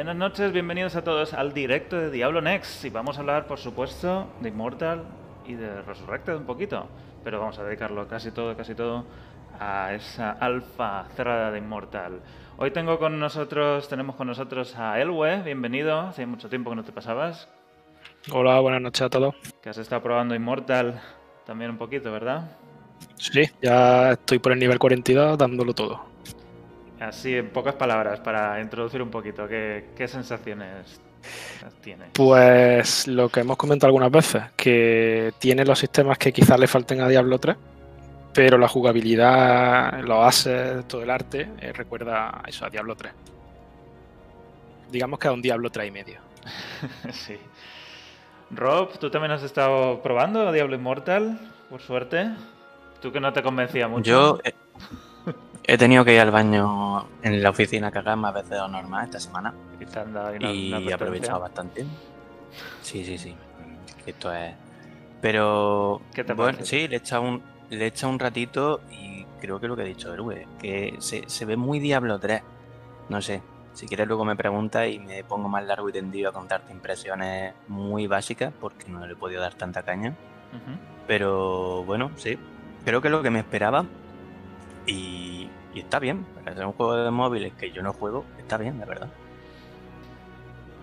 Buenas noches, bienvenidos a todos al directo de Diablo Next. Y vamos a hablar, por supuesto, de Immortal y de Resurrected un poquito. Pero vamos a dedicarlo casi todo, casi todo a esa alfa cerrada de Immortal. Hoy tengo con nosotros, tenemos con nosotros a Elwe, bienvenido. Hace mucho tiempo que no te pasabas. Hola, buenas noches a todos. Que has estado probando Immortal también un poquito, ¿verdad? Sí, ya estoy por el nivel 42 dándolo todo. Así, en pocas palabras, para introducir un poquito, ¿qué, qué sensaciones tienes? Pues lo que hemos comentado algunas veces, que tiene los sistemas que quizás le falten a Diablo 3, pero la jugabilidad, los assets, todo el arte, eh, recuerda a eso, a Diablo 3. Digamos que a un Diablo 3 y medio. sí. Rob, ¿tú también has estado probando Diablo Immortal, por suerte? ¿Tú que no te convencía mucho? Yo he, he tenido que ir al baño en la oficina a cagar más veces de lo normal esta semana. Y, te han dado ahí una- y una he aprovechado bastante. Sí, sí, sí. Esto es. Pero. ¿Qué te bueno, parece? sí, le he echado un, le he echado un ratito y creo que lo que ha dicho Erue, que se, se ve muy Diablo 3. No sé. Si quieres luego me preguntas y me pongo más largo y tendido a contarte impresiones muy básicas porque no le he podido dar tanta caña. Pero bueno, sí. Creo que es lo que me esperaba. Y, y está bien. Para ser un juego de móviles que yo no juego, está bien, de verdad.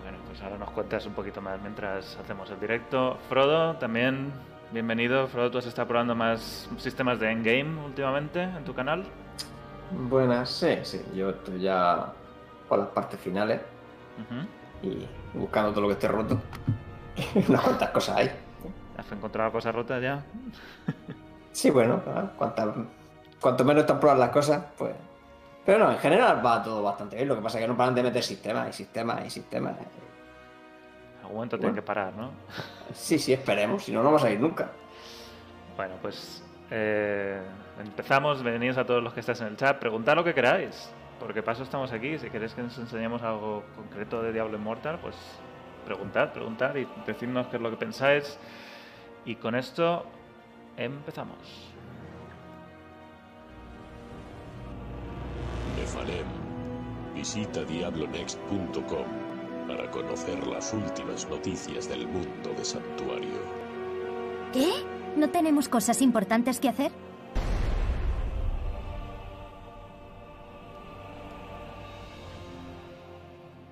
Bueno, pues ahora nos cuentas un poquito más mientras hacemos el directo. Frodo, también bienvenido. Frodo, tú has estado probando más sistemas de endgame últimamente en tu canal. Buenas, sí, sí. Yo estoy ya por las partes finales y buscando todo lo que esté roto. Unas cuantas cosas hay. ¿Has encontrado cosas rotas ya? Sí, bueno, claro, cuantas- cuanto menos están probadas las cosas, pues. Pero no, en general va todo bastante bien. Lo que pasa es que no paran de meter sistemas y sistemas y sistemas. En algún momento tienen Bueno. que parar, ¿no? Sí, sí, esperemos, si no, no vamos a ir nunca. Bueno, pues eh, empezamos. Bienvenidos a todos los que estáis en el chat. Preguntad lo que queráis, porque paso estamos aquí. Si queréis que nos enseñemos algo concreto de Diablo Immortal, pues preguntad, preguntad y decidnos qué es lo que pensáis. Y con esto empezamos. Nefalem. Visita diablonext.com para conocer las últimas noticias del mundo de Santuario. ¿Qué? ¿No tenemos cosas importantes que hacer?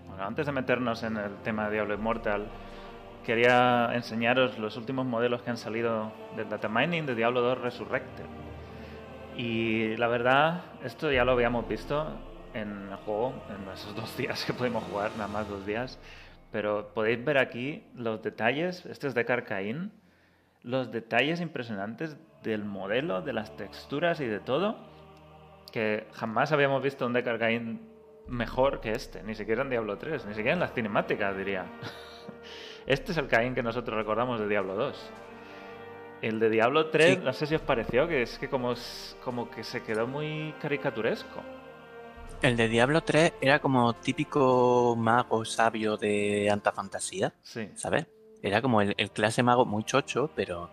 Bueno, antes de meternos en el tema de Diablo Immortal, quería enseñaros los últimos modelos que han salido del data mining de Diablo 2 Resurrected. Y la verdad, esto ya lo habíamos visto en el juego, en esos dos días que pudimos jugar, nada más dos días. Pero podéis ver aquí los detalles, este es de Carcaín, los detalles impresionantes del modelo, de las texturas y de todo, que jamás habíamos visto un Deckard Cain mejor que este, ni siquiera en Diablo 3, ni siquiera en las cinemáticas, diría. Este es el Cain que nosotros recordamos de Diablo 2. El de Diablo 3, Sí. no sé si os pareció, que es que como, es- como que se quedó muy caricaturesco. El de Diablo 3 era como típico mago sabio de alta fantasía, Sí, ¿sabes? Era como el, el clase mago muy chocho, pero,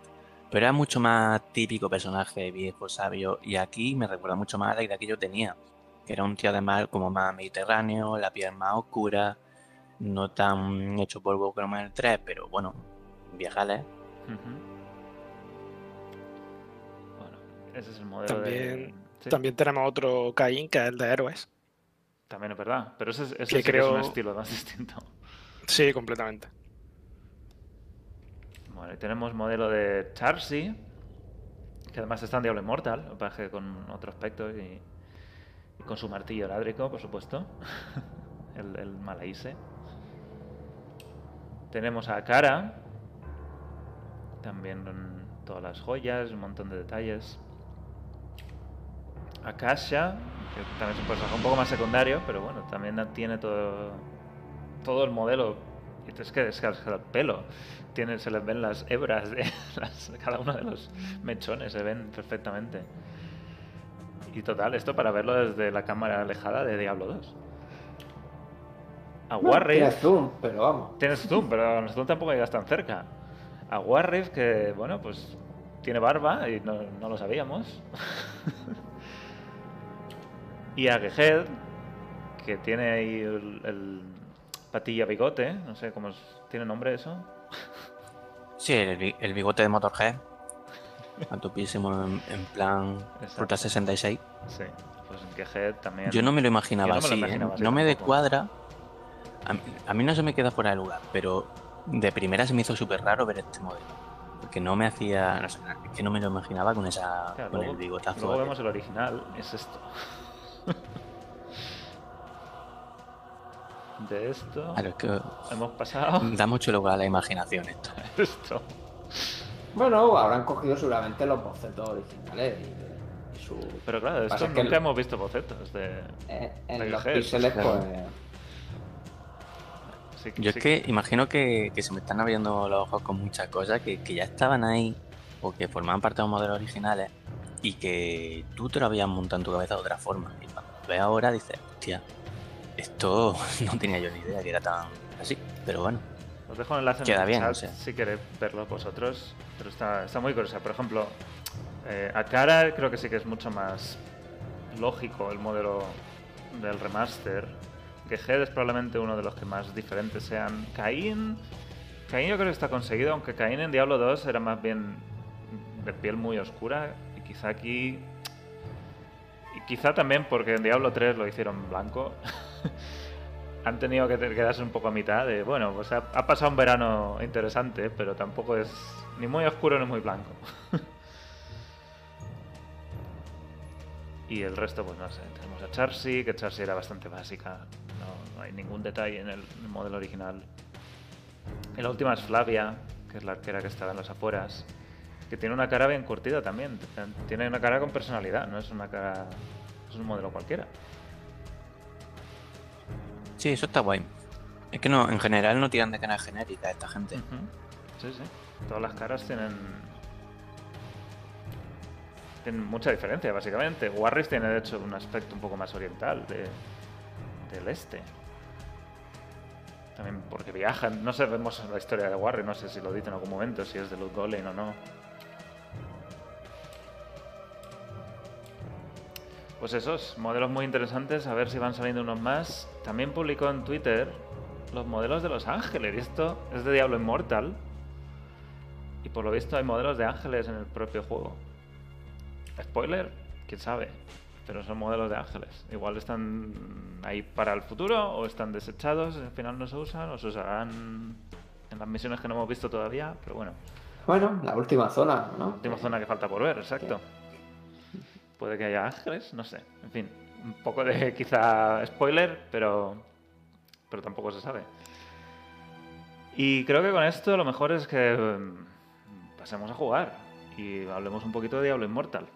pero era mucho más típico personaje viejo, sabio. Y aquí me recuerda mucho más a la idea que yo tenía, que era un tío además como más mediterráneo, la piel más oscura, no tan hecho polvo como en el 3, pero bueno, viajales. Bueno, ese es el modelo de... También, sí, también tenemos otro Caín, que es el de héroes. también es verdad, pero ese, es- ese Que sí que es un estilo más distinto. Sí, completamente. Bueno, y tenemos modelo de Charsi, que además está en Diablo Immortal, con otro aspecto y, y con su martillo ladrico, por supuesto. el, el Malaise. Tenemos a Kara, también todas las joyas, un montón de detalles. A Kasha, que también es un personaje un poco más secundario, pero bueno, también tiene todo, todo el modelo. Y Es que es el pelo. Tiene, se les ven las hebras de las- cada uno de los mechones, se ven perfectamente. Y total, esto para verlo desde la cámara alejada de Diablo 2. A Bueno, Warrior. tiene zoom, pero vamos. Tienes zoom, pero en zoom tampoco llegas tan cerca. A Warrior, que bueno, pues tiene barba y no, no lo sabíamos. y a Gehed, que tiene ahí el, el- patilla bigote, no sé cómo es- tiene nombre eso. Sí, el, bi- el bigote de Motorhead. A topísimo en, en plan Exacto. Ruta 66. Sí, pues en que Head también. Yo no me lo imaginaba no me lo así. ¿eh? así No me descuadra. A, mí- a mí no se me queda fuera de lugar, pero de primera se me hizo súper raro ver este modelo. Porque no me hacía. No sé, que no me lo imaginaba con esa Claro, con luego, el bigotazo. luego vemos el original, es esto. De esto que hemos pasado da mucho lugar a la imaginación esto. esto. Bueno, habrán cogido seguramente los bocetos originales y, y su. Pero claro, esto que nunca el- hemos visto bocetos de. eh, de en los píxeles, pues. Sí, Yo es que imagino que, que se me están abriendo los ojos con muchas cosas que, que ya estaban ahí o que formaban parte de los modelos originales y que tú te lo habías montado en tu cabeza de otra forma. Y cuando lo ves ahora dices, hostia, esto no tenía yo ni idea que era tan así. Pero bueno, Os dejo un enlace en Queda el bien, chat o sea. si queréis verlo vosotros. Pero está, está muy curiosa. Por ejemplo, eh, a cara creo que sí que es mucho más lógico el modelo del remaster. Que Head es probablemente uno de los que más diferentes sean. Caín. Caín yo creo que está conseguido, aunque Caín en Diablo 2 era más bien de piel muy oscura. Y quizá aquí. Y quizá también porque en Diablo 3 lo hicieron blanco. han tenido que quedarse un poco a mitad de, bueno, pues ha, pasado un verano interesante, pero tampoco es ni muy oscuro ni muy blanco. y el resto, pues no sé, tenemos a Charsi, que Charsi era bastante básica, no, hay ningún detalle en el, modelo original. La última es Flavia, que es la arquera que estaba en las afueras, que tiene una cara bien curtida también, tiene una cara con personalidad, no es una cara, es un modelo cualquiera. Sí, eso está guay. Es que no, en general no tiran de cara genérica esta gente. Sí, sí. Todas las caras tienen. Tienen mucha diferencia, básicamente. Warris tiene, de hecho, un aspecto un poco más oriental de, del este. También porque viajan. No sabemos la historia de Warris, no sé si lo dice en algún momento, si es de Luz Golem o no. Pues esos, modelos muy interesantes, a ver si van saliendo unos más. También publicó en Twitter los modelos de los ángeles, y esto es de Diablo Immortal. Y por lo visto hay modelos de ángeles en el propio juego. Spoiler, quién sabe. Pero son modelos de ángeles. Igual están ahí para el futuro o están desechados, al final no se usan o se usarán en las misiones que no hemos visto todavía. Pero bueno, Bueno, la última zona, ¿no? última zona que falta por ver, exacto. Puede que haya ángeles, no sé. En fin, un poco de quizá spoiler, pero, pero tampoco se sabe. Y creo que con esto lo mejor es que mm, pasemos a jugar y hablemos un poquito de Diablo Immortal.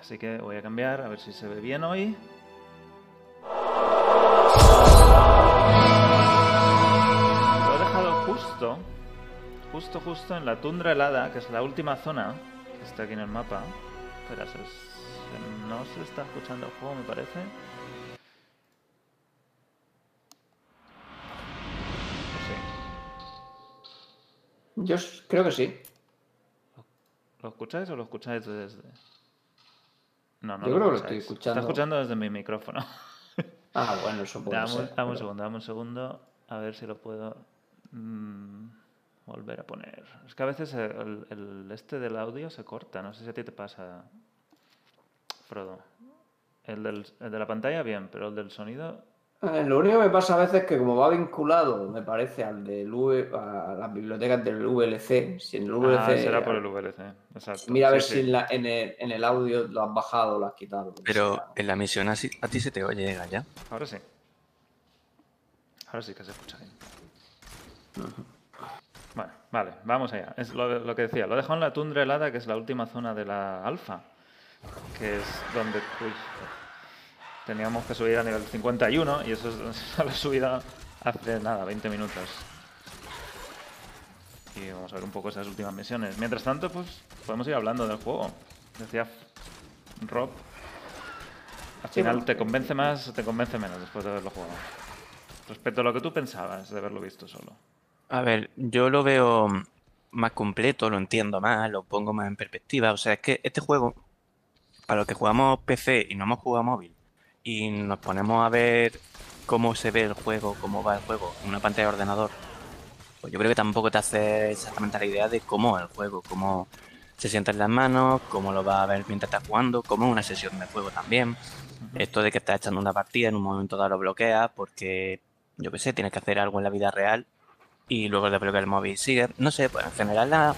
Así que voy a cambiar a ver si se ve bien hoy. Lo he dejado justo, justo, justo en la tundra helada, que es la última zona que está aquí en el mapa. Espera, no se está escuchando el juego, me parece. Yo creo que sí. ¿Lo escucháis o lo escucháis desde.? No, no Yo creo que lo estoy Está escuchando. escuchando desde mi micrófono. Ah, bueno, eso puede Dame, ser. dame un segundo, dame un segundo. A ver si lo puedo mm, volver a poner. Es que a veces el, el este del audio se corta. No sé si a ti te pasa, Frodo. El, del, el de la pantalla, bien, pero el del sonido. Eh, Lo único que me pasa a veces es que como va vinculado, me parece, al del V, a las bibliotecas del VLC, si en el VLC... Ah, será por el VLC. Exacto. Mira a Sí, ver sí. si en, la- en el, en el audio lo has bajado o lo has quitado. Pero sea. en la misión así, a ti se te oye, ya. Ahora sí. Ahora sí que se escucha bien. Bueno, vale, vamos allá. Es lo, lo que decía, lo dejo en la tundra helada, que es la última zona de la alfa. Que es donde uy, teníamos que subir a nivel 51 y eso es, he subido hace nada, 20 minutos. Y vamos a ver un poco esas últimas misiones. Mientras tanto, pues podemos ir hablando del juego. Decía Rob, al final te convence más o te convence menos después de haberlo jugado. Respecto a lo que tú pensabas de haberlo visto solo. A ver, yo lo veo más completo, lo entiendo más, lo pongo más en perspectiva. O sea, es que este juego, para los que jugamos PC y no hemos jugado móvil, y nos ponemos a ver cómo se ve el juego, cómo va el juego en una pantalla de ordenador, pues yo creo que tampoco te hace exactamente la idea de cómo es el juego, cómo se sienta en las manos, cómo lo va a ver mientras estás jugando, cómo es una sesión de juego también. Esto de que estás echando una partida, en un momento dado lo bloqueas porque, yo qué sé, tienes que hacer algo en la vida real y luego desbloquear el móvil sigue. No sé, pues en general la,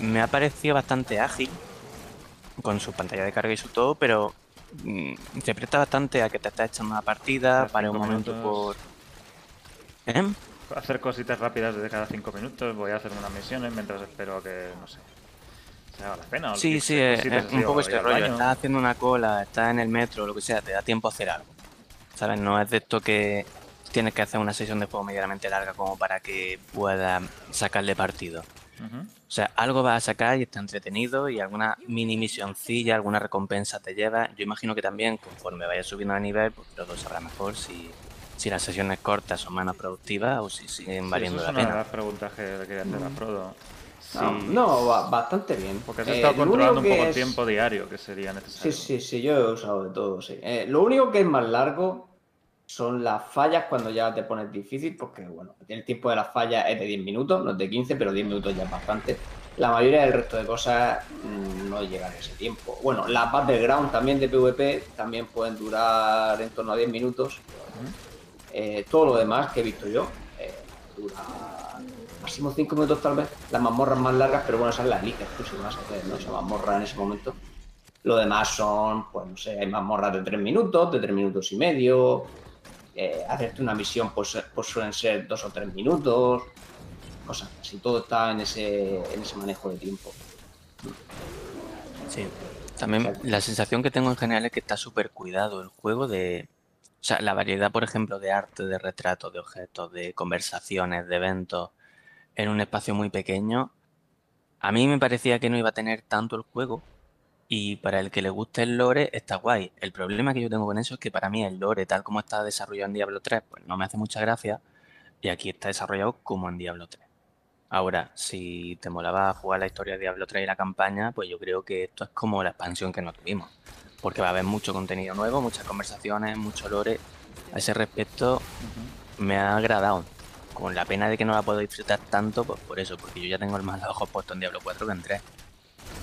me ha parecido bastante ágil con su pantalla de carga y su todo, pero mm, se presta bastante a que te estás echando una partida, para un momento minutos. por... ¿Eh? Hacer cositas rápidas desde cada cinco minutos, voy a hacer unas misiones mientras espero que, no sé, se haga la pena. o Sí, sí, es, es un poco este rollo. Estás haciendo una cola, estás en el metro, lo que sea, te da tiempo a hacer algo. ¿Sabes? No es de esto que tienes que hacer una sesión de juego medianamente larga como para que puedas sacarle partido. O sea, algo vas a sacar y está entretenido y alguna mini misioncilla, alguna recompensa te lleva. Yo imagino que también conforme vayas subiendo de nivel, pues todo sabrá mejor si, si las sesiones cortas son menos productivas o si siguen Sí, valiendo eso es la una de pena. las preguntas que le quería hacer a Frodo. Sí, No, no, ba- bastante bien. Porque has Eh, estado controlando un poco el es- tiempo diario que sería Sí, necesario. sí, sí, yo he usado de todo, sí. Eh, lo único que es más largo son las fallas cuando ya te pones difícil, porque bueno, el tiempo de las fallas es de 10 minutos, no es de 15, pero 10 minutos ya es bastante. La mayoría del resto de cosas mm, no llegan a ese tiempo. Bueno, las battleground también de PvP también pueden durar en torno a 10 minutos. Eh, todo lo demás que he visto yo eh, dura máximo 5 minutos tal vez. Las mazmorras más largas, pero bueno, esas las eliges tú si vas a hacer, ¿no? Esa mazmorra en ese momento. Lo demás son, pues no sé, hay mazmorras de 3 minutos, de 3 minutos y medio. Eh, hacerte una misión, pues, pues suelen ser 2 o 3 minutos. Cosas así. Todo está en ese, en ese manejo de tiempo. Sí. También Exacto. la sensación que tengo en general es que está súper cuidado el juego de... O sea, la variedad, por ejemplo, de arte, de retratos, de objetos, de conversaciones, de eventos, en un espacio muy pequeño. A mí me parecía que no iba a tener tanto el juego y para el que le guste el lore está guay. El problema que yo tengo con eso es que para mí el lore, tal como está desarrollado en Diablo 3, pues no me hace mucha gracia y aquí está desarrollado como en Diablo 3. Ahora, si te molaba jugar la historia de Diablo 3 y la campaña, pues yo creo que esto es como la expansión que no tuvimos. Porque va a haber mucho contenido nuevo, muchas conversaciones, mucho lore. A ese respecto me ha agradado. Con la pena de que no la puedo disfrutar tanto, pues por eso, porque yo ya tengo el más ojos puesto en Diablo 4 que en 3.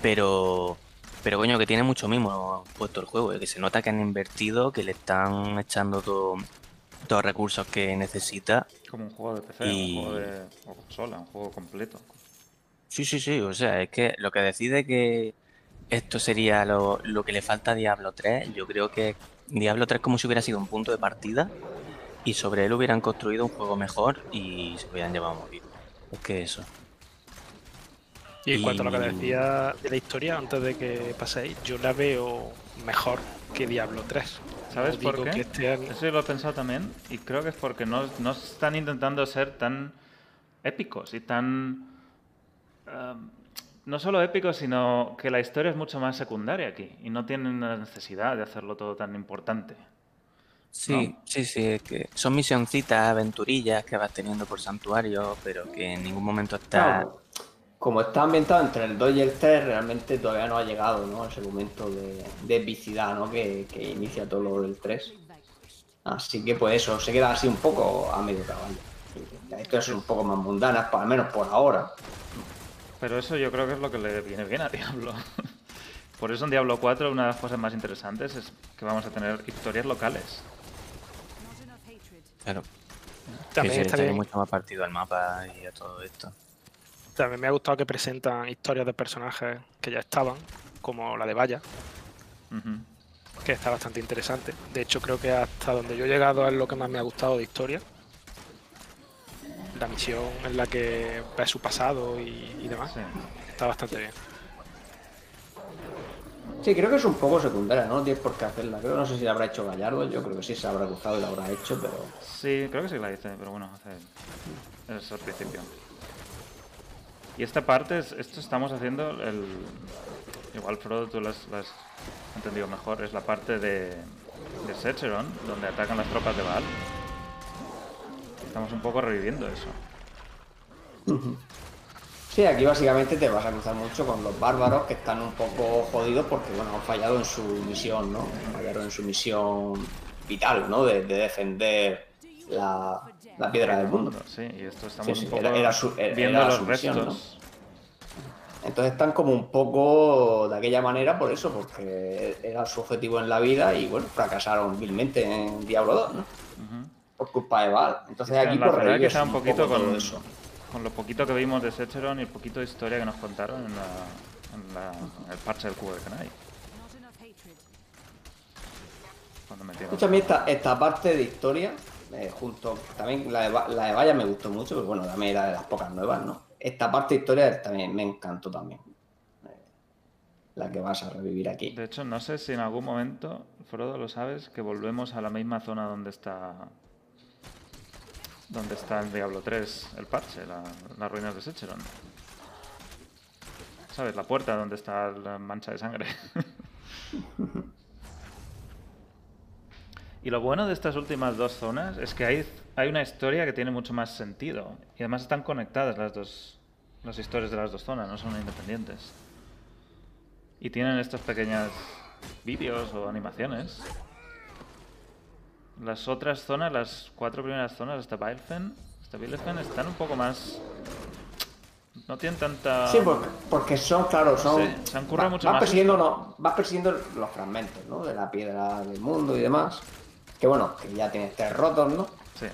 Pero, pero coño, que tiene mucho mimo puesto el juego, eh, que se nota que han invertido, que le están echando todo, todos los recursos que necesita Como un juego de PC, Y- un juego de o consola, un juego completo. Sí, sí, sí, o sea, es que lo que decide que esto sería lo, lo que le falta a Diablo 3, yo creo que Diablo 3 como si hubiera sido un punto de partida y sobre él hubieran construido un juego mejor y se hubieran llevado a morir. Es que eso. Y en cuanto a lo que decía de la historia, antes de que paséis, yo la veo mejor que Diablo 3. ¿Sabes No por qué? este año- Eso yo lo he pensado también y creo que es porque no, no están intentando ser tan épicos y tan... em, no solo épicos, sino que la historia es mucho más secundaria aquí y no tienen la necesidad de hacerlo todo tan importante. Sí, sí, sí, es que son misioncitas, aventurillas que vas teniendo por santuario, pero que en ningún momento está... Claro, como está ambientado entre el 2 y el 3, realmente todavía no ha llegado ¿no? ese momento de, de epicidad ¿no? que, que inicia todo lo del 3. Así que pues eso, se queda así un poco a medio caballo. Esto es un poco más mundanas, por- al menos por ahora. Pero eso yo creo que es lo que le viene bien a Diablo. Por eso en Diablo 4 una de las cosas más interesantes es que vamos a tener historias locales. Claro, También está bien. mucho más partido al mapa y a todo esto. También me ha gustado que presentan historias de personajes que ya estaban, como la de Vaya, que está bastante interesante. De hecho, creo que hasta donde yo he llegado es lo que más me ha gustado de historia. La misión en la que ve su pasado y, y demás. Sí. Está bastante bien. Sí, creo que es un poco secundaria, ¿no? No tienes por qué hacerla. Creo no sé si la habrá hecho Gallardo, yo creo que sí se habrá gustado y la habrá hecho, pero. Sí, creo que sí la hice, pero bueno, hace... es al principio. Y esta parte, es, esto estamos haciendo el... Igual, Frodo, tú lo has, entendido mejor, es la parte de, de Secheron, donde atacan las tropas de Baal. Estamos un poco reviviendo eso. Sí, aquí básicamente te vas a cruzar mucho con los bárbaros que están un poco jodidos porque, bueno, han fallado en su misión, ¿no? Fallaron en su misión vital, ¿no? De defender la, la piedra del mundo. Sí, y esto estamos Sí, sí, un poco era- era su- era- viendo era los restos. Entonces están como un poco de aquella manera por eso, porque era su objetivo en la vida y bueno, fracasaron vilmente en Diablo 2, ¿no? Por culpa de Val. Entonces aquí la pues verdad que está un poquito poco con, eso. con lo poquito que vimos de Secheron y el poquito de historia que nos contaron en, la, en, la- en el parche del cubo de Kenai. Cuando metieron. Escucha, a mí esta, esta parte de historia, eh, junto, también la de, la de Vaya me gustó mucho, pero bueno, también era de las pocas nuevas, ¿no? Esta parte de historia también me encantó también. Eh, la que vas a revivir aquí. De hecho, no sé si en algún momento, Frodo, lo sabes, que volvemos a la misma zona donde está. Donde está el Diablo 3, el parche, la- las ruinas de Secheron. ¿Sabes? La puerta donde está la mancha de sangre. y lo bueno de estas últimas dos zonas es que hay, hay una historia que tiene mucho más sentido. Y además están conectadas las dos. Las historias de las dos zonas, no son independientes. Y tienen estos pequeños vídeos o animaciones. Las otras zonas, las cuatro primeras zonas, hasta Bielfen, hasta Bielfen, están un poco más... No tienen tanta... Sí, porque, porque son, claro, son. Sí, se han currado va- mucho vas más. Persiguiendo, no, vas persiguiendo los fragmentos, ¿no? De la piedra del mundo y demás. Que bueno, que ya tienes tres rotos, ¿no? Sí.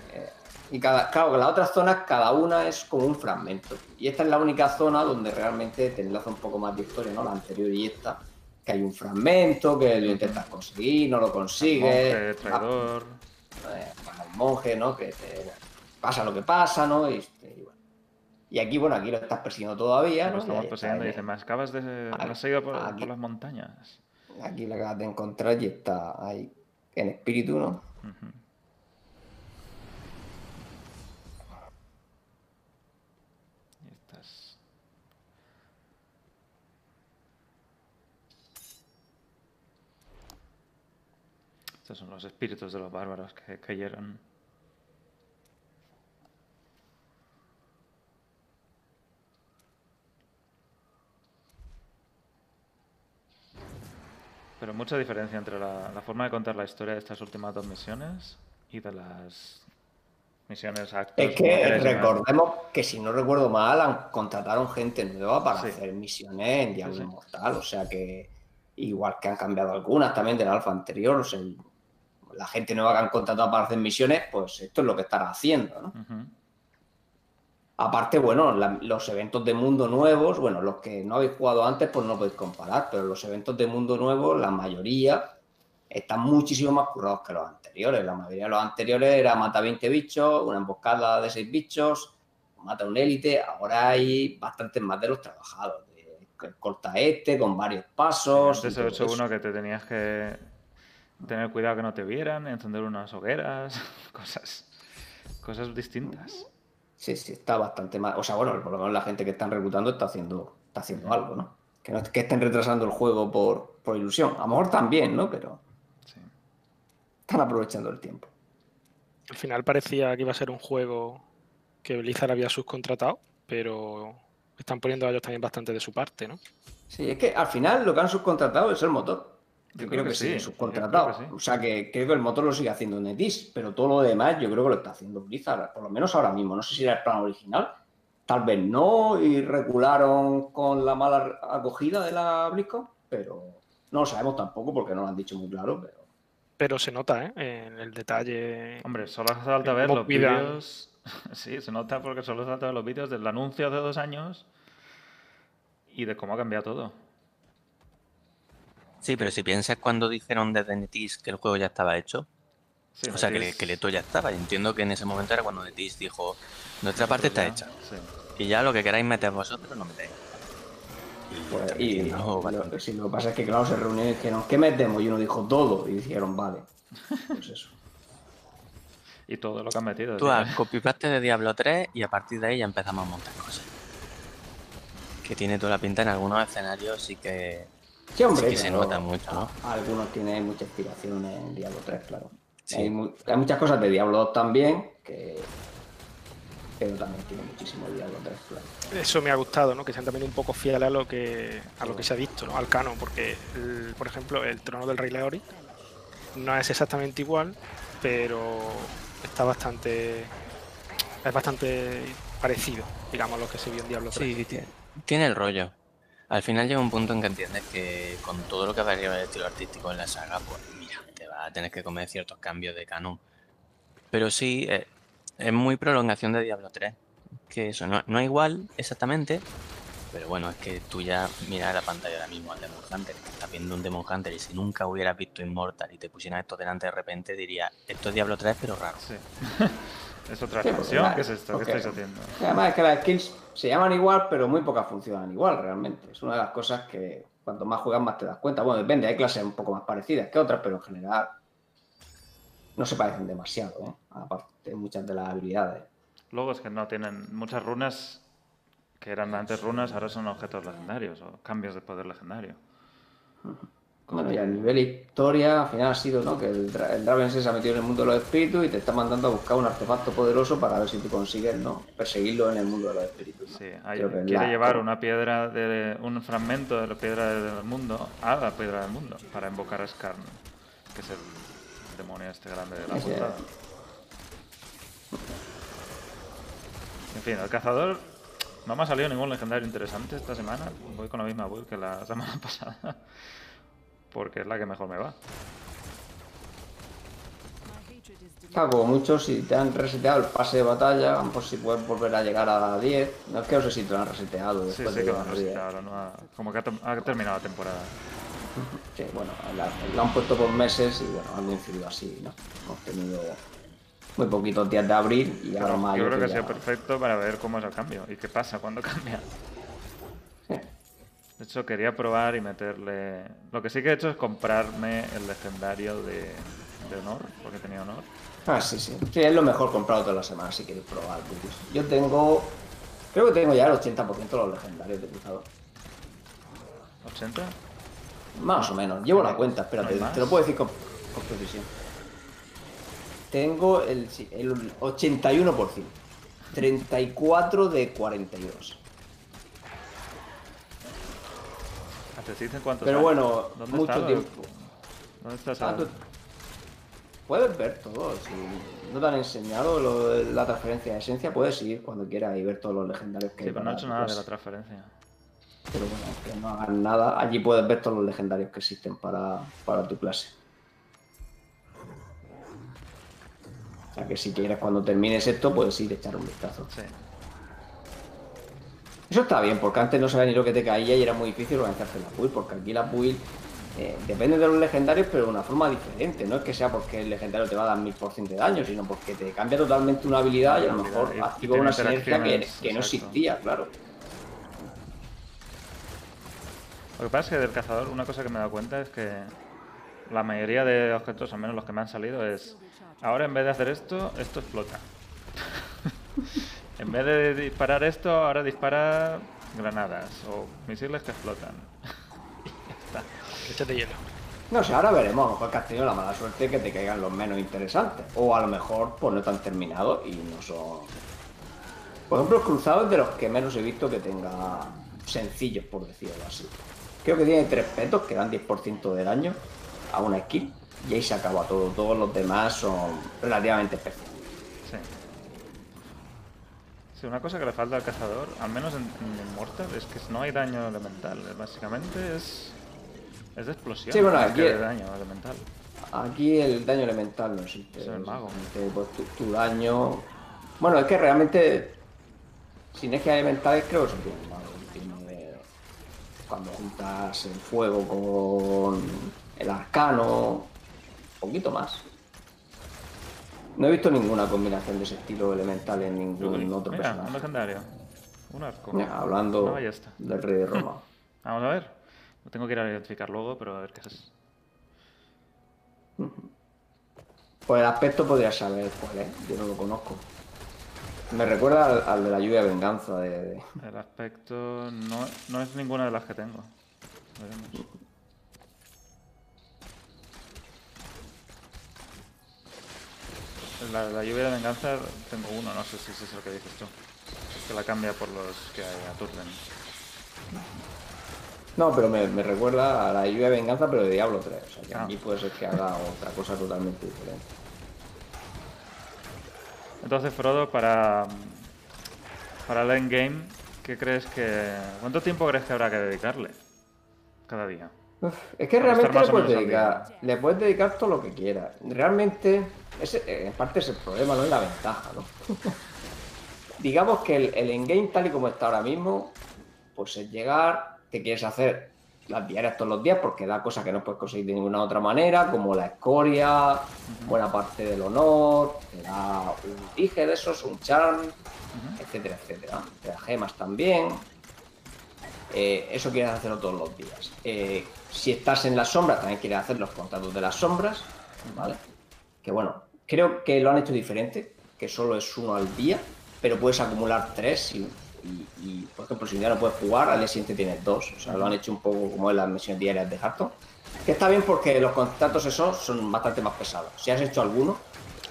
Y cada, claro, que las otras zonas, cada una es como un fragmento. Y esta es la única zona donde realmente te enlaza un poco más de historia, ¿no? La anterior y esta. Que hay un fragmento, que lo intentas conseguir, no lo consigues. Monje, traidor... eh, el monje, ¿no? Que te pasa lo que pasa, ¿no? Y, este, y bueno. Y aquí, bueno, aquí lo estás persiguiendo todavía, Lo ¿no? estamos persiguiendo y dice, me acabas de... Aquí- has seguido por, por las montañas. Aquí la acabas de encontrar y está ahí en espíritu, ¿no? Y estas... Estos son los espíritus de los bárbaros que cayeron. Pero mucha diferencia entre la, la forma de contar la historia de estas últimas dos misiones y de las misiones actos. Es que recordemos que si no recuerdo mal, han- contrataron gente nueva para Sí. hacer misiones en Diablo Sí, sí. Inmortal. O sea que, igual que han cambiado algunas también del alfa anterior, o sea, la gente nueva que han contratado para hacer misiones, pues esto es lo que estará haciendo, ¿no? Ujú. Aparte, bueno, los eventos de mundo nuevos, bueno, los que no habéis jugado antes, pues no podéis comparar, pero los eventos de mundo nuevo, la mayoría están muchísimo más currados que los anteriores. La mayoría de los anteriores era mata 20 bichos, una emboscada de 6 bichos, mata un élite. Ahora hay bastantes más de los trabajados. corta este, con varios pasos. Antes eso. uno que te tenías que tener cuidado que no te vieran, encender unas hogueras, cosas, cosas distintas. Sí, sí, está bastante más. O sea, bueno, por lo menos la gente que están reclutando está haciendo, está haciendo algo, ¿no? Que no es que estén retrasando el juego por, por ilusión. A lo mejor también, ¿no? Pero Sí. están aprovechando el tiempo. Al final parecía que iba a ser un juego que Blizzard había subcontratado, pero están poniendo ellos también bastante de su parte, ¿no? Sí, es que al final lo que han subcontratado es el motor. Yo, creo, que, sí, yo subcontratado. creo que sí. O sea, que creo que el motor lo sigue haciendo NetEase, pero todo lo demás yo creo que lo está haciendo Blizzard, por lo menos ahora mismo. No sé si era el plan original, tal vez no, y regularon con la mala acogida de la BlizzCon, pero no lo sabemos tampoco porque no lo han dicho muy claro, pero Pero se nota, ¿eh? En el detalle. Hombre, solo hace falta ver los vídeos. Sí, se nota porque solo hace falta ver los vídeos del anuncio hace dos años y de cómo ha cambiado todo. Sí, pero si piensas cuando dijeron desde NetEase que el juego ya estaba hecho, Sí, o sea, que, el esqueleto ya estaba. Y entiendo que en ese momento era cuando NetEase dijo, nuestra parte está ya, hecha. sí. Y ya lo que queráis meter vosotros, lo metéis. Y Pues, y metiendo lo, bastante. sí, lo que pasa es que, claro, se reunieron y dijeron, ¿qué metemos? Y uno dijo todo, y dijeron, vale. Pues eso. Y todo lo que han metido. Tú tío. haz copy-paste de Diablo 3 y a partir de ahí ya empezamos a montar cosas. Que tiene toda la pinta en algunos escenarios, sí que, Sí, hombre, sí que se nota mucho, ¿no? Algunos tienen mucha inspiración en Diablo 3, claro. Sí. Hay, mu- hay muchas cosas de Diablo 2 también, que... pero también tiene muchísimo Diablo 3, claro. Eso me ha gustado, ¿no? Que sean también un poco fieles a lo que a lo que se ha visto, ¿no? Al canon, porque, el- por ejemplo, el trono del Rey Leori no es exactamente igual, pero está bastante. Es bastante parecido, digamos, a lo que se vio en Diablo 3. Sí, tiene, tiene el rollo. Al final llega un punto en que entiendes que con todo lo que varía el estilo artístico en la saga, pues mira, te vas a tener que comer ciertos cambios de canon. Pero sí, eh, es muy prolongación de Diablo 3. Que eso, no, no es igual exactamente, pero bueno, es que tú ya miras la pantalla ahora mismo al Demon Hunter, que estás viendo un Demon Hunter y si nunca hubieras visto Immortal y te pusieran esto delante de repente, diría, esto es Diablo 3 pero raro. Sí. ¿Es otra Sí, expansión? ¿Qué es esto? porque- ¿Qué estáis haciendo? Y Además es que las skills se llaman igual, pero muy pocas funcionan igual realmente. Es una de las cosas que cuanto más juegas más te das cuenta. Bueno, depende, hay clases un poco más parecidas que otras, pero en general no se parecen demasiado, ¿eh? aparte de muchas de las habilidades. Luego es que no tienen muchas runas que eran antes runas, ahora son objetos legendarios o cambios de poder legendario. Bueno, y a nivel historia, al final ha sido ¿no? que el, Dra- el Draven se ha metido en el mundo de los espíritus y te está mandando a buscar un artefacto poderoso para ver si tú consigues ¿no? perseguirlo en el mundo de los espíritus. ¿no? Sí, hay- quiere la- llevar una piedra de un fragmento de la piedra del mundo a la piedra del mundo para invocar a Skarn, que es el demonio este grande de la portada. En fin, el cazador no me ha salido ningún legendario interesante esta semana. Voy con la misma build que la semana pasada. Porque es la que mejor me va. Como mucho, si te han reseteado el pase de batalla, por si puedes volver a llegar a 10. No es que no sé si te lo han reseteado Sí, después sí de que han a 10. reseteado Como que ha, terminado la temporada. Sí, bueno, la, la han puesto por meses y bueno, han coincidido así, ¿no? Hemos tenido muy poquitos días de abril y ahora mayo. yo creo que ha ya- sido perfecto para ver cómo es el cambio y qué pasa cuando cambia. Sí. De hecho, quería probar y meterle. Lo que sí que he hecho es comprarme el legendario de, de honor, porque tenía honor. Ah, sí, sí. Sí, es lo mejor comprado toda la semana si queréis probar. Bullies. Yo tengo. Creo que tengo ya el 80% de los legendarios de cruzador. ¿80? Más o menos. Llevo la cuenta, ¿No espérate. más? te lo puedo decir con, con precisión. Tengo el, sí, el 81%. 34 de 42. Ah, ¿Te dicen cuántos Pero bueno, ¿Dónde mucho está el- tiempo. ¿Dónde estás Ah, ahora? Puedes ver todo. Si no te han enseñado lo la transferencia de esencia, puedes ir cuando quieras y ver todos los legendarios que Sí, hay. pero no he hecho nada de la transferencia. Pero bueno, que no hagan nada. Allí puedes ver todos los legendarios que existen para, para tu clase. O sea que si quieres cuando termines esto, puedes ir a echar un vistazo. Sí. Eso está bien, porque antes no sabía ni lo que te caía y era muy difícil organizarse la build, porque aquí la build eh, depende de los legendarios, pero de una forma diferente. No es que sea porque el legendario te va a dar 1000% de daño, sino porque te cambia totalmente una habilidad y a lo mejor y- activa una sinergia que, no existía, claro. Lo que pasa es que del cazador, una cosa que me he dado cuenta es que la mayoría de objetos, al menos los que me han salido, es. Ahora en vez de hacer esto, esto explota. en vez de disparar esto, ahora dispara granadas o misiles que explotan. De hielo. No sé, ahora veremos. A lo mejor que has tenido la mala suerte de que te caigan los menos interesantes. O a lo mejor pues no están terminados y no son. Por ejemplo, el cruzado es de los que menos he visto que tenga sencillos, por decirlo así. Creo que tiene tres petos que dan 10% de daño a una skill. Y ahí se acaba todo. Todos los demás son relativamente especiales. Sí. Sí, una cosa que le falta al cazador, al menos en, en Immortal, es que no hay daño elemental. Básicamente es. Es de explosión. Sí, bueno, aquí- de daño elemental. Aquí el daño elemental no existe. Es el mago. Pues, tu, tu daño. Bueno, es que realmente. Sinergias elementales creo que son tiene el mago. Cuando juntas el fuego con el arcano. Poquito más. No he visto ninguna combinación de ese estilo elemental en ningún Uy, otro mira, un personaje. legendario. Un arco. Mira, hablando ballesta. del rey de Roma. Vamos a ver. Lo tengo que ir a identificar luego, pero a ver qué es. Por el aspecto podría saber cuál es. Yo no lo conozco. Me recuerda al, al de la lluvia de venganza de- de, El aspecto no, no es ninguna de las que tengo. Veremos. La, la lluvia de venganza tengo uno, no sé si es el que dices tú. Es que la cambia por los que aturden. No, pero me, me recuerda a la lluvia de venganza, pero de Diablo 3. O sea, que Ah. aquí puede ser que haga otra cosa totalmente diferente. Entonces, Frodo, para, para el endgame, ¿qué crees que. ¿Cuánto tiempo crees que habrá que dedicarle? Cada día. Uf, es que realmente le puedes, dedicar, le puedes dedicar todo lo que quieras. Realmente, ese, eh, en parte es el problema, no es la ventaja, ¿no? Digamos que el, el endgame tal y como está ahora mismo, pues es llegar, te quieres hacer las diarias todos los días porque da cosas que no puedes conseguir de ninguna otra manera, como la escoria, buena parte del honor, te da un dije de esos, un charm, etcétera, etcétera. Te da gemas también. Eh, eso quieres hacerlo todos los días. Eh, si estás en las sombras, también quieres hacer los contratos de las sombras, ¿vale? Que bueno, creo que lo han hecho diferente, que solo es uno al día, pero puedes acumular tres y, y- y, por ejemplo, si día no puedes jugar, al día siguiente tienes dos. O sea, lo han hecho un poco como en las misiones diarias de Hearthstone. Que está bien porque los contratos esos son bastante más pesados. Si has hecho alguno,